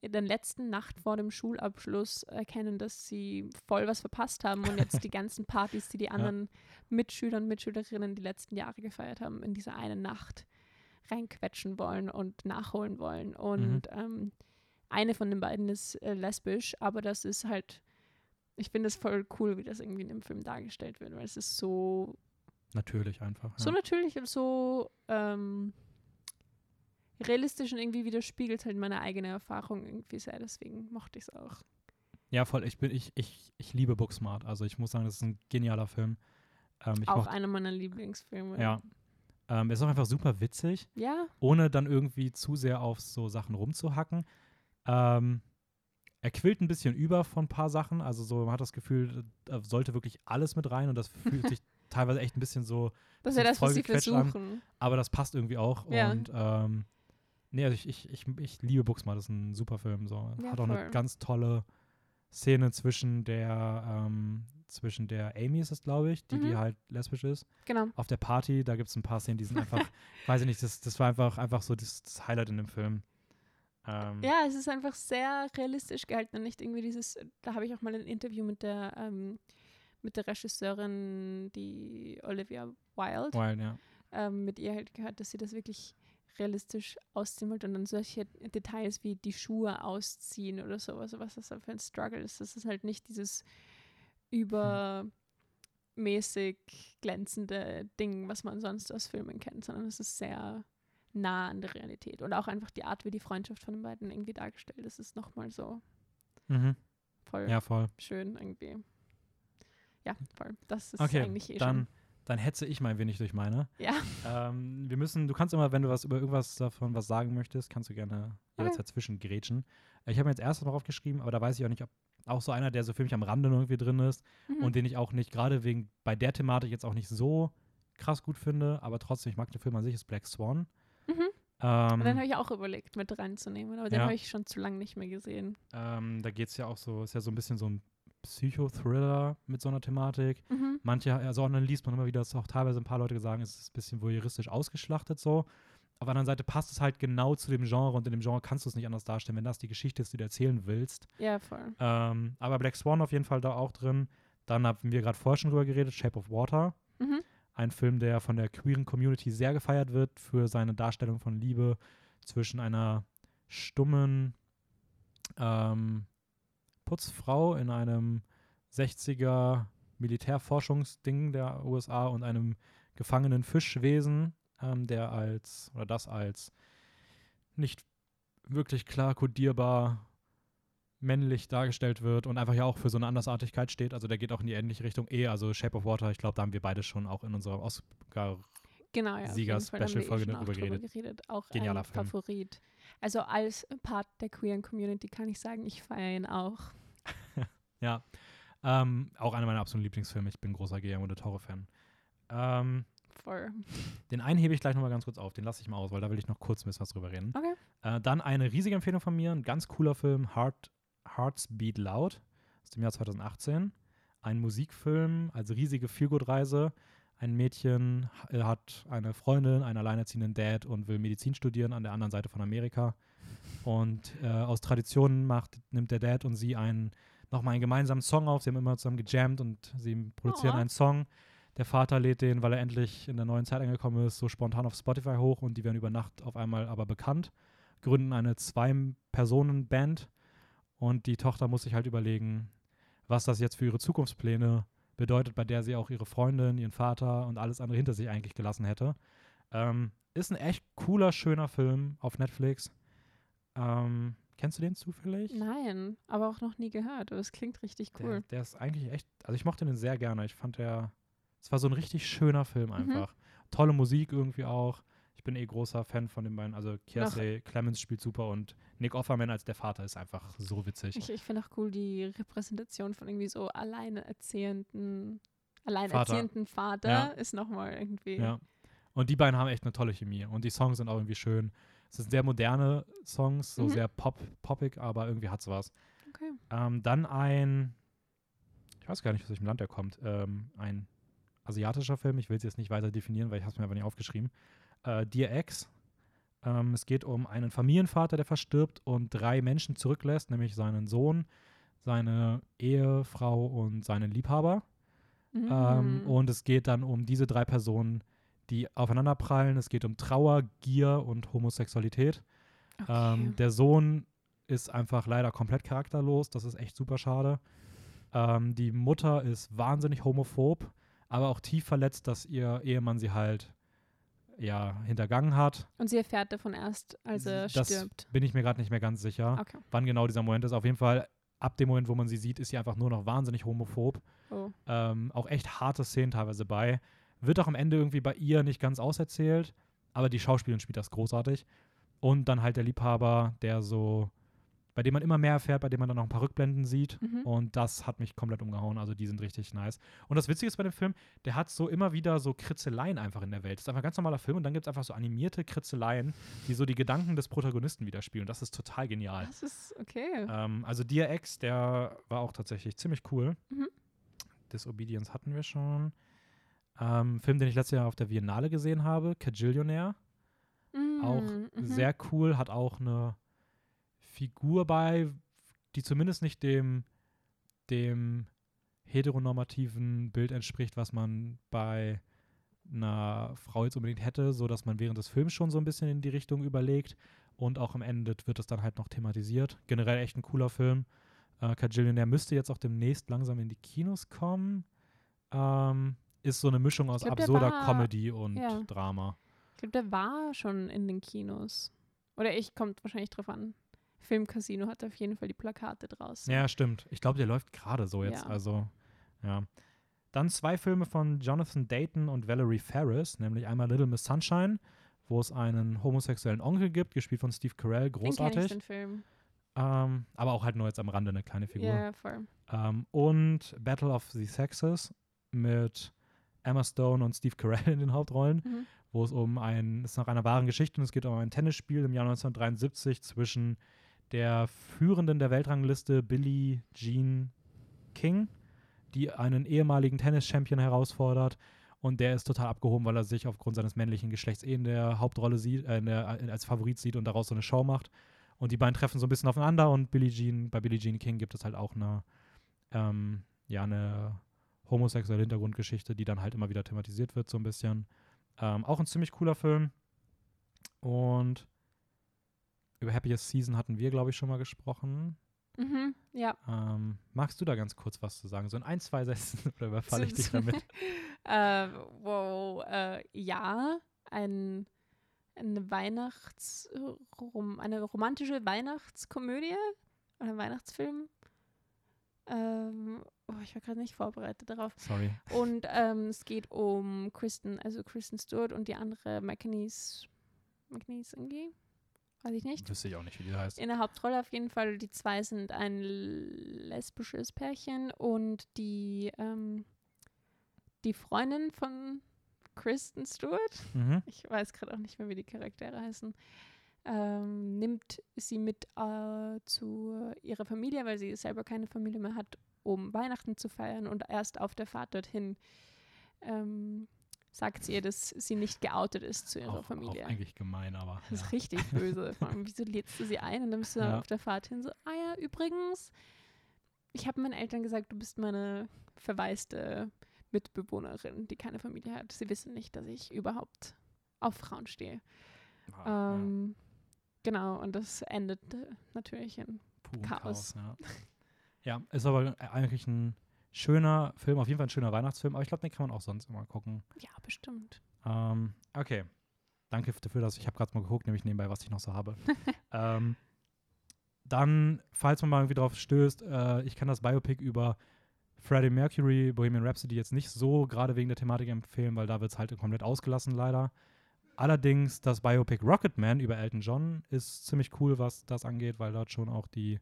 S1: in der letzten Nacht vor dem Schulabschluss erkennen, dass sie voll was verpasst haben und jetzt die ganzen Partys, die die anderen Mitschüler und Mitschülerinnen die letzten Jahre gefeiert haben, in dieser einen Nacht reinquetschen wollen und nachholen wollen. Und ähm, eine von den beiden ist äh, lesbisch, aber das ist halt, ich finde es voll cool, wie das irgendwie in dem Film dargestellt wird, weil es ist so
S2: Natürlich einfach. Ja.
S1: so natürlich und so ähm, realistisch und irgendwie widerspiegelt halt meine eigene Erfahrung irgendwie sehr. Deswegen mochte ich es auch.
S2: ja, voll. Ich, bin, ich, ich, ich liebe Booksmart. Also ich muss sagen, das ist ein genialer Film. Ähm,
S1: auch einer meiner Lieblingsfilme.
S2: Ja. ähm, ist auch einfach super witzig,
S1: Ja,
S2: ohne dann irgendwie zu sehr auf so Sachen rumzuhacken. Ähm, er quillt ein bisschen über von ein paar Sachen. Also so, man hat das Gefühl, da sollte wirklich alles mit rein und das fühlt sich teilweise echt ein bisschen so
S1: das ist ja das, was sie
S2: vollgequetscht an.
S1: versuchen.
S2: aber das passt irgendwie auch.
S1: Ja.
S2: Und ähm, nee, also ich, ich, ich, ich liebe Booksmart, das ist ein super Film. So.
S1: Ja,
S2: Hat auch eine
S1: voll.
S2: ganz tolle Szene zwischen der, ähm, zwischen der Amy ist es, glaube ich, die, die
S1: Mhm.
S2: halt lesbisch ist.
S1: Genau.
S2: Auf der Party, da gibt es ein paar Szenen, die sind einfach, weiß ich nicht, das, das war einfach, einfach so das, das Highlight in dem Film. Ähm,
S1: Ja, es ist einfach sehr realistisch gehalten und nicht irgendwie dieses, da habe ich auch mal ein Interview mit der, ähm, mit der Regisseurin, die Olivia Wilde,
S2: Wild, ja.
S1: ähm, mit ihr halt gehört, dass sie das wirklich realistisch ausziehen wollte und dann solche Details wie die Schuhe ausziehen oder sowas, was das da für ein Struggle ist. Das ist halt nicht dieses übermäßig glänzende Ding, was man sonst aus Filmen kennt, sondern es ist sehr nah an der Realität. Und auch einfach die Art, wie die Freundschaft von den beiden irgendwie dargestellt ist, ist nochmal so
S2: Mhm.
S1: voll
S2: Ja, voll.
S1: schön irgendwie. Ja, voll. Das ist
S2: Okay,
S1: eigentlich eh
S2: dann,
S1: schon.
S2: Dann hetze ich mal ein wenig durch meine.
S1: Ja,
S2: Ähm, wir müssen, du kannst immer, wenn du was über irgendwas davon was sagen möchtest, kannst du gerne
S1: Okay.
S2: jederzeit zwischengrätschen. Ich habe mir jetzt erst noch aufgeschrieben, aber da weiß ich auch nicht, ob auch so einer, der so für mich am Rande irgendwie drin ist
S1: mhm.
S2: und den ich auch nicht, gerade wegen bei der Thematik jetzt auch nicht so krass gut finde, aber trotzdem, ich mag den Film an sich, ist Black Swan.
S1: Mhm.
S2: Ähm,
S1: Und dann habe ich auch überlegt, mit reinzunehmen, aber den
S2: Ja.
S1: habe ich schon zu lange nicht mehr gesehen.
S2: ähm, da geht es ja auch so, ist ja so ein bisschen so ein Psychothriller mit so einer Thematik.
S1: Mhm.
S2: Manche, also dann liest man immer wieder, dass auch teilweise ein paar Leute sagen, es ist ein bisschen voyeuristisch ausgeschlachtet so. Auf der anderen Seite passt es halt genau zu dem Genre und in dem Genre kannst du es nicht anders darstellen, wenn das die Geschichte ist, die du erzählen willst.
S1: Ja, voll.
S2: Ähm, aber Black Swan auf jeden Fall da auch drin. Dann haben wir gerade vorher schon drüber geredet, Shape of Water.
S1: Mhm.
S2: Ein Film, der von der queeren Community sehr gefeiert wird für seine Darstellung von Liebe zwischen einer stummen ähm, Putzfrau in einem 60er Militärforschungsding der USA und einem gefangenen Fischwesen, ähm, der als, oder das als nicht wirklich klar kodierbar männlich dargestellt wird und einfach ja auch für so eine Andersartigkeit steht. Also der geht auch in die ähnliche Richtung. Eh, also Shape of Water, ich glaube, da haben wir beide schon auch in unserer Oscar
S1: Genau, ja. eh
S2: Sieger-Special-Folge
S1: schon auch
S2: drüber
S1: drüber geredet. Auch
S2: Genialer
S1: ein
S2: Film.
S1: Favorit. Also als Part der queeren Community kann ich sagen, ich feiere ihn auch.
S2: Ja. Ähm, auch einer meiner absoluten Lieblingsfilme. Ich bin großer Guillermo del Toro-Fan. Ähm,
S1: Voll.
S2: den einen hebe ich gleich nochmal ganz kurz auf. Den lasse ich mal aus, weil da will ich noch kurz ein bisschen was drüber reden.
S1: Okay.
S2: Äh, dann eine riesige Empfehlung von mir. Ein ganz cooler Film, Heart, Hearts Beat Loud aus dem Jahr 2018. Ein Musikfilm, also riesige Feelgood-Reise. Ein Mädchen äh, hat eine Freundin, einen alleinerziehenden Dad und will Medizin studieren an der anderen Seite von Amerika. Und äh, aus Tradition macht, nimmt der Dad und sie einen, nochmal einen gemeinsamen Song auf. Sie haben immer zusammen gejammt und sie produzieren
S1: Oh.
S2: einen Song. Der Vater lädt den, weil er endlich in der neuen Zeit angekommen ist, so spontan auf Spotify hoch und die werden über Nacht auf einmal aber bekannt, gründen eine Zwei-Personen-Band und die Tochter muss sich halt überlegen, was das jetzt für ihre Zukunftspläne bedeutet, bei der sie auch ihre Freundin, ihren Vater und alles andere hinter sich eigentlich gelassen hätte. Ähm, ist ein echt cooler, schöner Film auf Netflix. Ähm, kennst du den zufällig?
S1: Nein, aber auch noch nie gehört. Aber es klingt richtig
S2: Der,
S1: cool.
S2: der ist eigentlich echt, also ich mochte den sehr gerne. Ich fand der, es war so ein richtig schöner Film
S1: Mhm.
S2: einfach. Tolle Musik irgendwie auch. Ich bin eh großer Fan von den beiden. Also Kiersey Clemens spielt super und Nick Offerman als der Vater ist einfach so witzig.
S1: Ich, ich finde auch cool die Repräsentation von irgendwie so alleine erziehenden, alleinerziehenden Vater,
S2: Ja.
S1: ist nochmal irgendwie.
S2: Ja. Und die beiden haben echt eine tolle Chemie. Und die Songs sind auch irgendwie schön. Es sind sehr moderne Songs, so
S1: Mhm.
S2: sehr pop, poppig, aber irgendwie hat's was.
S1: Okay.
S2: Ähm, dann ein, ich weiß gar nicht, aus welchem Land er kommt, ähm, ein asiatischer Film. Ich will es jetzt nicht weiter definieren, weil ich habe es mir einfach nicht aufgeschrieben. Äh, Dear Ex. Ähm, es geht um einen Familienvater, der verstirbt und drei Menschen zurücklässt, nämlich seinen Sohn, seine Ehefrau und seinen Liebhaber. Ähm,
S1: Mhm.
S2: und es geht dann um diese drei Personen, die aufeinanderprallen. Es geht um Trauer, Gier und Homosexualität.
S1: okay.
S2: Ähm, der Sohn ist einfach leider komplett charakterlos. Das ist echt super schade. Ähm, die Mutter ist wahnsinnig homophob, aber auch tief verletzt, dass ihr Ehemann sie halt ja hintergangen hat.
S1: Und sie erfährt davon erst, als er
S2: das
S1: stirbt.
S2: bin ich mir gerade nicht mehr ganz sicher,
S1: Okay.
S2: wann genau dieser Moment ist. Auf jeden Fall ab dem Moment, wo man sie sieht, ist sie einfach nur noch wahnsinnig homophob.
S1: Oh.
S2: Ähm, auch echt harte Szenen teilweise bei. Wird auch am Ende irgendwie bei ihr nicht ganz auserzählt, aber die Schauspielerin spielt das großartig. Und dann halt der Liebhaber, der so, bei dem man immer mehr erfährt, bei dem man dann noch ein paar Rückblenden sieht.
S1: Mhm.
S2: Und das hat mich komplett umgehauen. Also die sind richtig nice. Und das Witzige ist bei dem Film, der hat so immer wieder so Kritzeleien einfach in der Welt. Das ist einfach ein ganz normaler Film und dann gibt es einfach so animierte Kritzeleien, die so die Gedanken des Protagonisten widerspiegeln. Das ist total genial.
S1: Das ist okay.
S2: Ähm, also Dear Ex, der war auch tatsächlich ziemlich cool.
S1: Mhm.
S2: Disobedience hatten wir schon. Ähm, Film, den ich letztes Jahr auf der Biennale gesehen habe, Cajillionaire. Auch
S1: Mhm, mhm.
S2: sehr cool, hat auch eine Figur bei, die zumindest nicht dem, dem heteronormativen Bild entspricht, was man bei einer Frau jetzt unbedingt hätte, so dass man während des Films schon so ein bisschen in die Richtung überlegt und auch am Ende wird es dann halt noch thematisiert. Generell echt ein cooler Film. Äh, Cajillionaire müsste jetzt auch demnächst langsam in die Kinos kommen. Ähm, ist so eine Mischung aus
S1: glaub, der
S2: absurder
S1: war-
S2: Comedy und
S1: ja.
S2: Drama.
S1: Ich glaube, der war schon in den Kinos. Oder ich, kommt wahrscheinlich drauf an. Filmcasino hat auf jeden Fall die Plakate draußen.
S2: Ja, stimmt. Ich glaube, der läuft gerade so jetzt.
S1: Ja.
S2: Also, ja. Dann zwei Filme von Jonathan Dayton und Valerie Ferris, nämlich einmal Little Miss Sunshine, wo es einen homosexuellen Onkel gibt, gespielt von Steve Carell,
S1: Den kenn ich,
S2: großartig.
S1: den Film.
S2: Ähm, aber auch halt nur jetzt am Rande eine kleine Figur.
S1: Ja, voll.
S2: Ähm, und Battle of the Sexes mit Emma Stone und Steve Carell in den Hauptrollen,
S1: Mhm.
S2: wo es um ein, es ist nach einer wahren Geschichte und es geht um ein Tennisspiel im Jahr 1973 zwischen der Führenden der Weltrangliste Billie Jean King, die einen ehemaligen Tennis-Champion herausfordert und der ist total abgehoben, weil er sich aufgrund seines männlichen Geschlechts eh in der Hauptrolle sieht, äh, der, als Favorit sieht und daraus so eine Show macht. Und die beiden treffen so ein bisschen aufeinander und Billie Jean, bei Billie Jean King gibt es halt auch eine, ähm, ja, eine homosexuelle Hintergrundgeschichte, die dann halt immer wieder thematisiert wird, so ein bisschen. Ähm, auch ein ziemlich cooler Film. Und über Happiest Season hatten wir, glaube ich, schon mal gesprochen.
S1: Mhm. Ja.
S2: Ähm, magst du da ganz kurz was zu sagen? So in ein, zwei Sätzen oder überfalle ich dich damit?
S1: äh, wow, äh, ja, ein, eine Weihnachts, eine romantische Weihnachtskomödie oder Weihnachtsfilm. Ähm, oh, ich war gerade nicht vorbereitet darauf.
S2: Sorry.
S1: Und ähm, es geht um Kristen, also Kristen Stewart und die andere McNeese, McNeese irgendwie, weiß ich nicht.
S2: Wüsste ich auch nicht, wie die heißt.
S1: In der Hauptrolle auf jeden Fall. Die zwei sind ein lesbisches Pärchen und die, ähm, die Freundin von Kristen Stewart,
S2: Mhm.
S1: ich weiß gerade auch nicht mehr, wie die Charaktere heißen, ähm, nimmt sie mit äh, zu ihrer Familie, weil sie selber keine Familie mehr hat, um Weihnachten zu feiern und erst auf der Fahrt dorthin ähm, sagt sie ihr, dass sie nicht geoutet ist zu ihrer
S2: Auch,
S1: Familie.
S2: auch eigentlich gemein, aber.
S1: Das
S2: Ja.
S1: ist richtig böse. Vor allem, wieso lädst du sie ein und dann bist du
S2: Ja.
S1: auf der Fahrt hin so, ah ja, übrigens, ich habe meinen Eltern gesagt, du bist meine verwaiste Mitbewohnerin, die keine Familie hat. Sie wissen nicht, dass ich überhaupt auf Frauen stehe.
S2: Ah, ja.
S1: Ähm, Genau, und das endet natürlich in
S2: Puh,
S1: Chaos.
S2: ja. ja, ist aber eigentlich ein schöner Film, auf jeden Fall ein schöner Weihnachtsfilm, aber ich glaube, den kann man auch sonst immer gucken.
S1: Ja, bestimmt.
S2: Ähm, okay. Danke dafür, dass ich habe gerade mal geguckt, nämlich nebenbei, was ich noch so habe. ähm, dann, falls man mal irgendwie drauf stößt, äh, ich kann das Biopic über Freddie Mercury, Bohemian Rhapsody jetzt nicht so gerade wegen der Thematik empfehlen, weil da wird es halt komplett ausgelassen leider. allerdings das Biopic Rocketman über Elton John ist ziemlich cool, was das angeht, weil dort schon auch die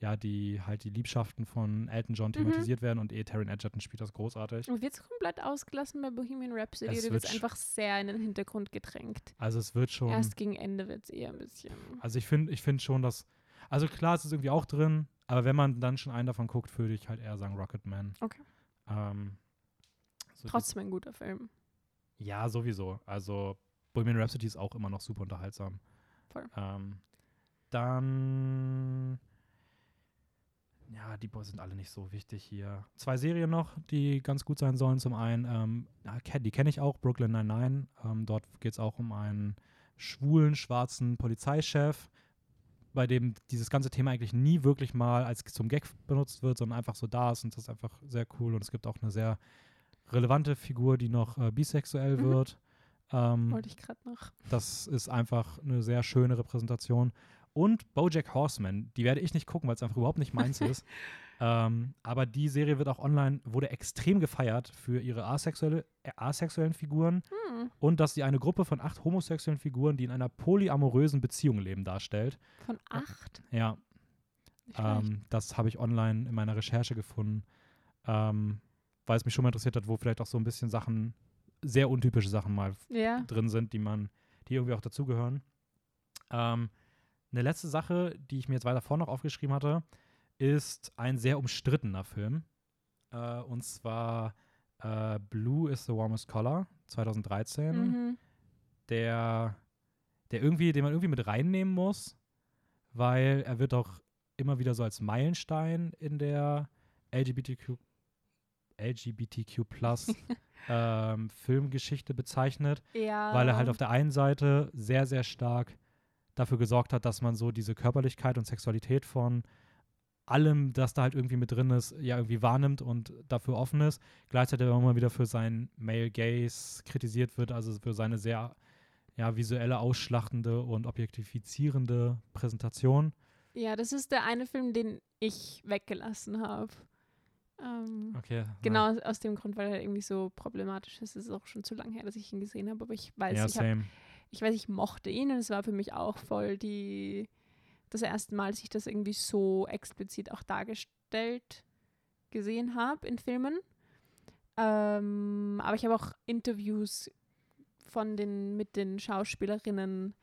S2: ja, die halt die Liebschaften von Elton John
S1: Mhm.
S2: thematisiert werden und eh Taron Egerton spielt das großartig.
S1: Und wird es komplett ausgelassen bei Bohemian Rhapsody
S2: Es
S1: oder
S2: wird
S1: es einfach sehr in den Hintergrund gedrängt?
S2: Also es wird schon
S1: Erst gegen Ende wird es eher ein bisschen.
S2: Also ich finde ich finde schon, dass also klar, es ist irgendwie auch drin, aber wenn man dann schon einen davon guckt, würde ich halt eher sagen Rocketman.
S1: Okay.
S2: Ähm, so
S1: Trotzdem ein guter Film.
S2: Ja, sowieso. Also Bohemian Rhapsody ist auch immer noch super unterhaltsam.
S1: Voll.
S2: Ähm, dann ja, die Boys sind alle nicht so wichtig hier. Zwei Serien noch, die ganz gut sein sollen. Zum einen, ähm, die kenne ich auch, Brooklyn Nine-Nine. Ähm, dort geht es auch um einen schwulen, schwarzen Polizeichef, bei dem dieses ganze Thema eigentlich nie wirklich mal als zum Gag benutzt wird, sondern einfach so da ist und das ist einfach sehr cool. Und es gibt auch eine sehr relevante Figur, die noch äh, bisexuell
S1: Mhm.
S2: wird. Ähm,
S1: Wollte ich gerade noch.
S2: das ist einfach eine sehr schöne Repräsentation. Und Bojack Horseman, die werde ich nicht gucken, weil es einfach überhaupt nicht meins ist. Ähm, aber die Serie wird auch online, wurde extrem gefeiert für ihre asexuelle, äh, asexuellen Figuren
S1: Hm,
S2: und dass sie eine Gruppe von acht homosexuellen Figuren, die in einer polyamorösen Beziehung leben, darstellt.
S1: von acht.
S2: Ja,
S1: Nicht schlecht.
S2: ähm, das habe ich online in meiner Recherche gefunden, ähm, weil es mich schon mal interessiert hat, wo vielleicht auch so ein bisschen Sachen, sehr untypische Sachen mal
S1: ja.
S2: drin sind, die man, die irgendwie auch dazugehören. Ähm, eine letzte Sache, die ich mir jetzt weiter vorne noch aufgeschrieben hatte, ist ein sehr umstrittener Film. Äh, und zwar äh, Blue is the Warmest Color 2013,
S1: Mhm.
S2: der, der irgendwie, den man irgendwie mit reinnehmen muss, weil er wird auch immer wieder so als Meilenstein in der LGBTQ LGBTQ Plus ähm, Filmgeschichte bezeichnet
S1: Ja.
S2: weil er halt auf der einen Seite sehr, sehr stark dafür gesorgt hat, dass man so diese Körperlichkeit und Sexualität von allem, das da halt irgendwie mit drin ist, ja irgendwie wahrnimmt und dafür offen ist. Gleichzeitig aber immer wieder für seinen Male Gaze kritisiert wird, also für seine sehr ja, visuelle, ausschlachtende und objektifizierende Präsentation.
S1: Ja, das ist der eine Film, den ich weggelassen habe. Ähm,
S2: Okay.
S1: genau aus- aus dem Grund, weil er irgendwie so problematisch ist. Es ist auch schon zu lange her, dass ich ihn gesehen habe, aber ich weiß,
S2: Ja,
S1: ich, hab,
S2: same.
S1: Ich weiß, ich mochte ihn und es war für mich auch voll die das erste Mal, dass ich das irgendwie so explizit auch dargestellt gesehen habe in Filmen. Ähm, aber ich habe auch Interviews von den mit den Schauspielerinnen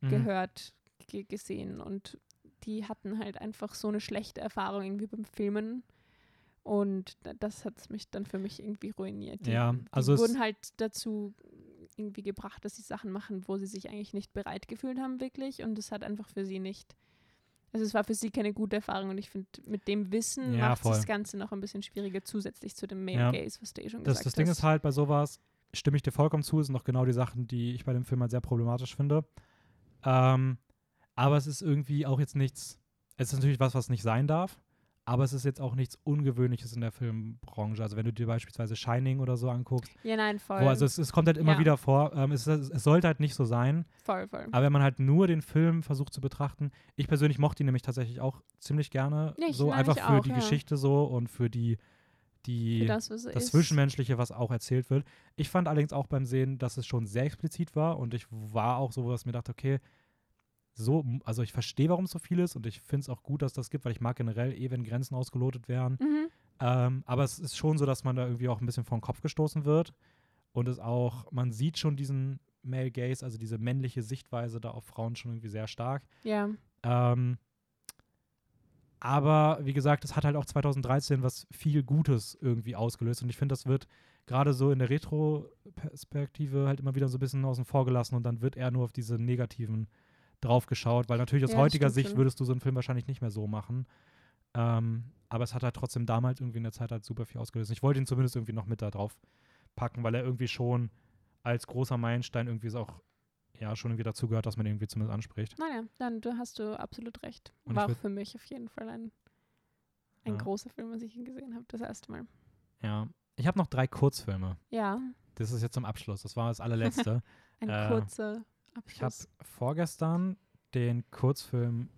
S2: Mhm.
S1: gehört, ge gesehen und die hatten halt einfach so eine schlechte Erfahrung irgendwie beim Filmen und da- das hat mich dann für mich irgendwie ruiniert. Die,
S2: Ja, also
S1: die
S2: es-
S1: wurden halt dazu irgendwie gebracht, dass sie Sachen machen, wo sie sich eigentlich nicht bereit gefühlt haben wirklich und es hat einfach für sie nicht also es war für sie keine gute Erfahrung und ich finde, mit dem Wissen
S2: Ja,
S1: macht das Ganze noch ein bisschen schwieriger zusätzlich zu dem Male
S2: Ja.
S1: Gaze, was du eh schon
S2: Das,
S1: gesagt
S2: das Ding
S1: hast.
S2: ist halt bei sowas, stimme ich dir vollkommen zu, sind noch genau die Sachen, die ich bei dem Film halt sehr problematisch finde. Ähm, aber es ist irgendwie auch jetzt nichts, es ist natürlich was, was nicht sein darf, aber es ist jetzt auch nichts Ungewöhnliches in der Filmbranche. Also wenn du dir beispielsweise Shining oder so anguckst,
S1: ja, nein, voll.
S2: wo also es, es kommt halt immer
S1: Ja.
S2: wieder vor, ähm, es, es, sollte halt nicht so sein,
S1: voll, voll.
S2: aber wenn man halt nur den Film versucht zu betrachten, ich persönlich mochte ihn nämlich tatsächlich auch ziemlich gerne,
S1: ich
S2: so einfach für
S1: auch,
S2: die
S1: ja.
S2: Geschichte so und für die die
S1: Für das, was
S2: das. Zwischenmenschliche, was auch erzählt wird. Ich fand allerdings auch beim Sehen, dass es schon sehr explizit war und ich war auch so, dass mir dachte, okay, so, also ich verstehe, warum es so viel ist und ich finde es auch gut, dass das gibt, weil ich mag generell eh, wenn Grenzen ausgelotet werden.
S1: Mhm.
S2: Ähm, aber es ist schon so, dass man da irgendwie auch ein bisschen vor den Kopf gestoßen wird und es auch, man sieht schon diesen Male Gaze, also diese männliche Sichtweise da auf Frauen schon irgendwie sehr stark.
S1: Ja,
S2: Ähm, aber wie gesagt, es hat halt auch 2013 was viel Gutes irgendwie ausgelöst. Und ich finde, das wird gerade so in der Retro-Perspektive halt immer wieder so ein bisschen außen vor gelassen und dann wird eher nur auf diese negativen draufgeschaut, weil natürlich aus
S1: Ja,
S2: heutiger Sicht
S1: schon.
S2: würdest du so einen Film wahrscheinlich nicht mehr so machen. Ähm, aber es hat halt trotzdem damals irgendwie in der Zeit halt super viel ausgelöst. Ich wollte ihn zumindest irgendwie noch mit da drauf packen, weil er irgendwie schon als großer Meilenstein irgendwie so auch ja schon irgendwie dazu gehört, dass man ihn irgendwie zumindest anspricht.
S1: naja, dann du hast du absolut recht.
S2: Und
S1: War auch für mich auf jeden Fall ein, ein
S2: Ja.
S1: großer Film, was ich ihn gesehen habe, das erste Mal.
S2: Ja. Ich habe noch drei Kurzfilme.
S1: Ja,
S2: Das ist jetzt zum Abschluss. Das war das allerletzte.
S1: ein
S2: Äh,
S1: kurzer
S2: ich habe
S1: Abschluss.
S2: vorgestern den Kurzfilm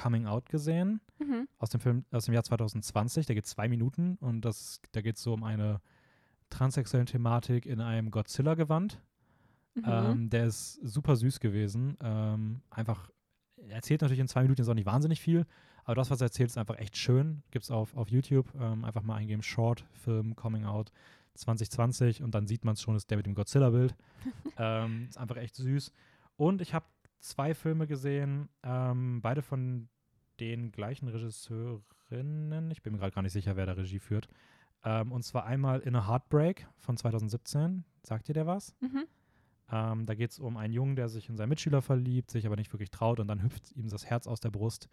S2: Coming Out gesehen
S1: Mhm.
S2: aus dem Film aus dem Jahr 2020. Der geht zwei Minuten und das, da geht es so um eine transsexuelle Thematik in einem Godzilla-Gewand.
S1: Mhm.
S2: Ähm, der ist super süß gewesen. Ähm, einfach, er erzählt natürlich in zwei Minuten jetzt auch nicht wahnsinnig viel, aber das, was er erzählt, ist einfach echt schön. Gibt es auf, auf YouTube. Ähm, einfach mal eingeben: Short Film Coming Out 2020 und dann sieht man es schon, ist der mit dem Godzilla-Bild. ähm, ist einfach echt süß. Und ich habe zwei Filme gesehen, ähm, beide von den gleichen Regisseurinnen. Ich bin mir gerade gar nicht sicher, wer da Regie führt. Ähm, und zwar einmal In a Heartbreak von 2017. Sagt ihr der was?
S1: Mhm.
S2: Ähm, da geht es um einen Jungen, der sich in seinen Mitschüler verliebt, sich aber nicht wirklich traut und dann hüpft ihm das Herz aus der Brust.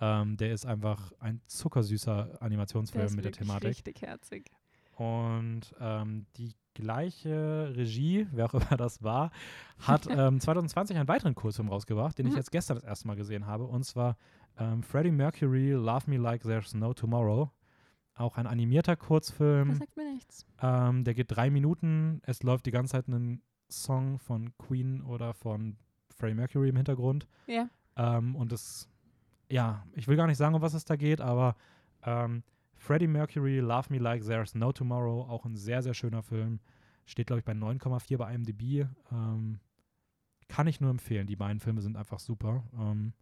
S2: Ähm, der ist einfach ein zuckersüßer Animationsfilm mit der Thematik.
S1: richtig herzig.
S2: Und ähm, die gleiche Regie, wer auch immer das war, hat ähm, 2020 einen weiteren Kurzfilm rausgebracht, den ich
S1: Mhm.
S2: jetzt gestern das erste Mal gesehen habe. Und zwar ähm, Freddie Mercury, Love Me Like There's No Tomorrow. Auch ein animierter
S1: Das
S2: Kurzfilm.
S1: sagt mir nichts.
S2: Ähm, der geht drei Minuten. Es läuft die ganze Zeit ein Song von Queen oder von Freddie Mercury im Hintergrund.
S1: Ja.
S2: Ähm, und es, ja, ich will gar nicht sagen, um was es da geht, aber ähm, Freddie Mercury, Love Me Like There's No Tomorrow, auch ein sehr, sehr schöner Film. Steht, glaube ich, bei 9,4 bei IMDb. Ähm, kann ich nur empfehlen. Die beiden Filme sind einfach super. Ähm,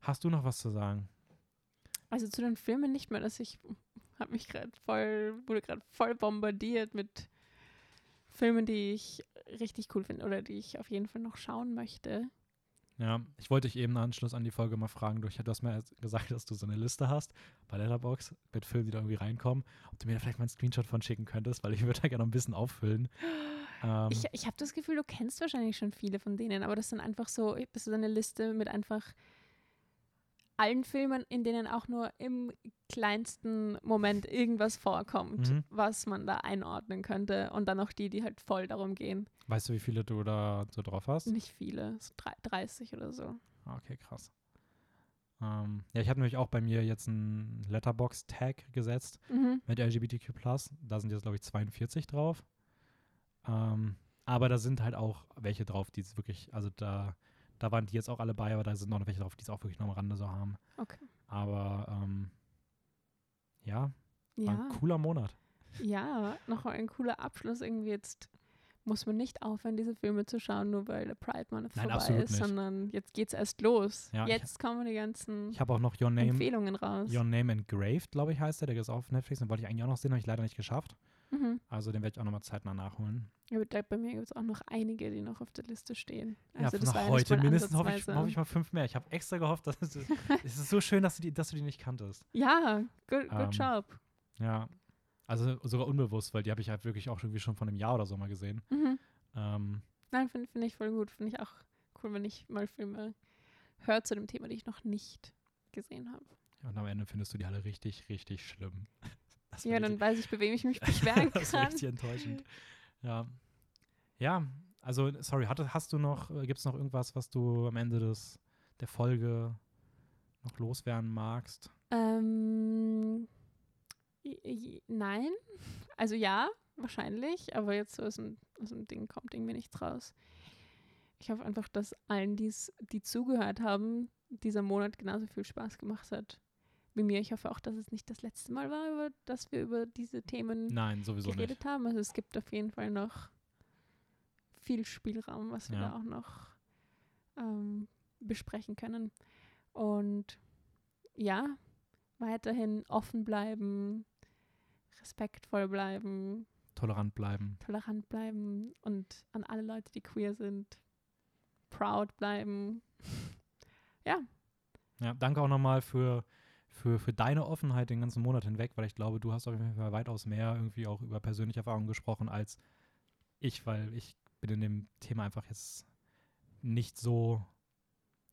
S2: hast du noch was zu sagen?
S1: Also zu den Filmen nicht mehr, dass ich habe mich gerade voll, wurde gerade voll bombardiert mit Filmen, die ich richtig cool finde oder die ich auf jeden Fall noch schauen möchte.
S2: Ja, ich wollte dich eben im Anschluss an die Folge mal fragen. Du, du hast mir gesagt, dass du so eine Liste hast bei Letterbox mit Filmen, die da irgendwie reinkommen. Ob du mir da vielleicht mal einen Screenshot von schicken könntest, weil ich würde da gerne noch ein bisschen auffüllen. Ähm,
S1: Ich, ich habe das Gefühl, du kennst wahrscheinlich schon viele von denen, aber das sind einfach so, das ist eine Liste mit einfach allen Filmen, in denen auch nur im kleinsten Moment irgendwas vorkommt,
S2: Mhm.
S1: was man da einordnen könnte. Und dann auch die, die halt voll darum gehen.
S2: weißt du, wie viele du da so drauf hast?
S1: Nicht viele, so drei- 30 oder so.
S2: Okay, krass. Ähm, ja, ich habe nämlich auch bei mir jetzt einen Letterbox-Tag gesetzt
S1: Mhm.
S2: mit LGBTQ+. Da sind jetzt, glaube ich, 42 drauf. Ähm, aber da sind halt auch welche drauf, die es wirklich, also da, da waren die jetzt auch alle bei, aber da sind noch welche drauf, die es auch wirklich noch am Rande so haben.
S1: Okay.
S2: Aber ähm, ja, war
S1: Ja,
S2: ein cooler Monat.
S1: ja, noch ein cooler Abschluss. Irgendwie jetzt muss man nicht aufhören, diese Filme zu schauen, nur weil der Pride Month
S2: Nein,
S1: vorbei ist,
S2: nicht.
S1: sondern jetzt geht's erst los.
S2: Ja, ich-
S1: jetzt kommen die ganzen
S2: Ich habe auch noch Your Name,
S1: Empfehlungen raus.
S2: Your Name Engraved, glaube ich, heißt der. Der ist auf Netflix. Den wollte ich eigentlich auch noch sehen, habe ich leider nicht geschafft.
S1: Mhm.
S2: Also den werde ich auch nochmal zeitnah nachholen.
S1: Ja, bei mir gibt es auch noch einige, die noch auf der Liste stehen.
S2: Ja,
S1: Also das
S2: nach
S1: war ja
S2: heute mindestens hoffe ich, hoffe ich mal fünf mehr. Ich habe extra gehofft, dass es, es ist so schön, dass du die, dass du die nicht kanntest.
S1: Ja, good, good
S2: Ähm,
S1: job.
S2: Ja. Also sogar unbewusst, weil die habe ich halt wirklich auch irgendwie schon von einem Jahr oder so mal gesehen.
S1: Mhm.
S2: Ähm,
S1: Nein, finde find ich voll gut. Finde ich auch cool, wenn ich mal Filme höre zu dem Thema, die ich noch nicht gesehen habe.
S2: und am Ende findest du die alle richtig, richtig schlimm. Das
S1: Ja, dann
S2: richtig-
S1: weiß ich, bei wem ich mich beschweren
S2: das ist
S1: kann.
S2: richtig enttäuschend. Ja. Ja, also, sorry, hatte, hast du noch, gibt es noch irgendwas, was du am Ende des, der Folge noch loswerden magst?
S1: Ähm, nein. Also ja, wahrscheinlich, aber jetzt so aus dem, aus dem Ding kommt irgendwie nichts raus. Ich hoffe einfach, dass allen, die's, die zugehört haben, dieser Monat genauso viel Spaß gemacht hat wie mir. Ich hoffe auch, dass es nicht das letzte Mal war, über, dass wir über diese Themen
S2: Nein, sowieso nicht.
S1: geredet haben. Also es gibt auf jeden Fall noch viel Spielraum, was wir
S2: Ja.
S1: da auch noch ähm, besprechen können. Und ja, weiterhin offen bleiben, respektvoll bleiben,
S2: Tolerant bleiben.
S1: tolerant bleiben und an alle Leute, die queer sind, proud bleiben.
S2: Ja, danke auch nochmal für, für, für deine Offenheit den ganzen Monat hinweg, weil ich glaube, du hast auf jeden Fall weitaus mehr irgendwie auch über persönliche Erfahrungen gesprochen als ich, weil ich bin in dem Thema einfach jetzt nicht so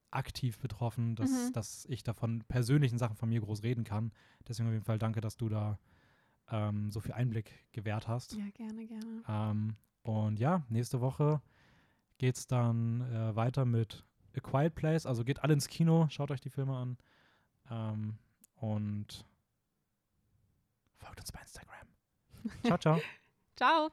S2: aktiv betroffen, dass,
S1: Mhm.
S2: dass ich davon persönlichen Sachen von mir groß reden kann. Deswegen auf jeden Fall danke, dass du da ähm, so viel Einblick gewährt hast.
S1: Ja, gerne, gerne.
S2: Ähm, und ja, nächste Woche geht es dann äh, weiter mit A Quiet Place. Also geht alle ins Kino, schaut euch die Filme an. Ähm, und folgt uns bei Instagram. Ciao, ciao.
S1: Ciao.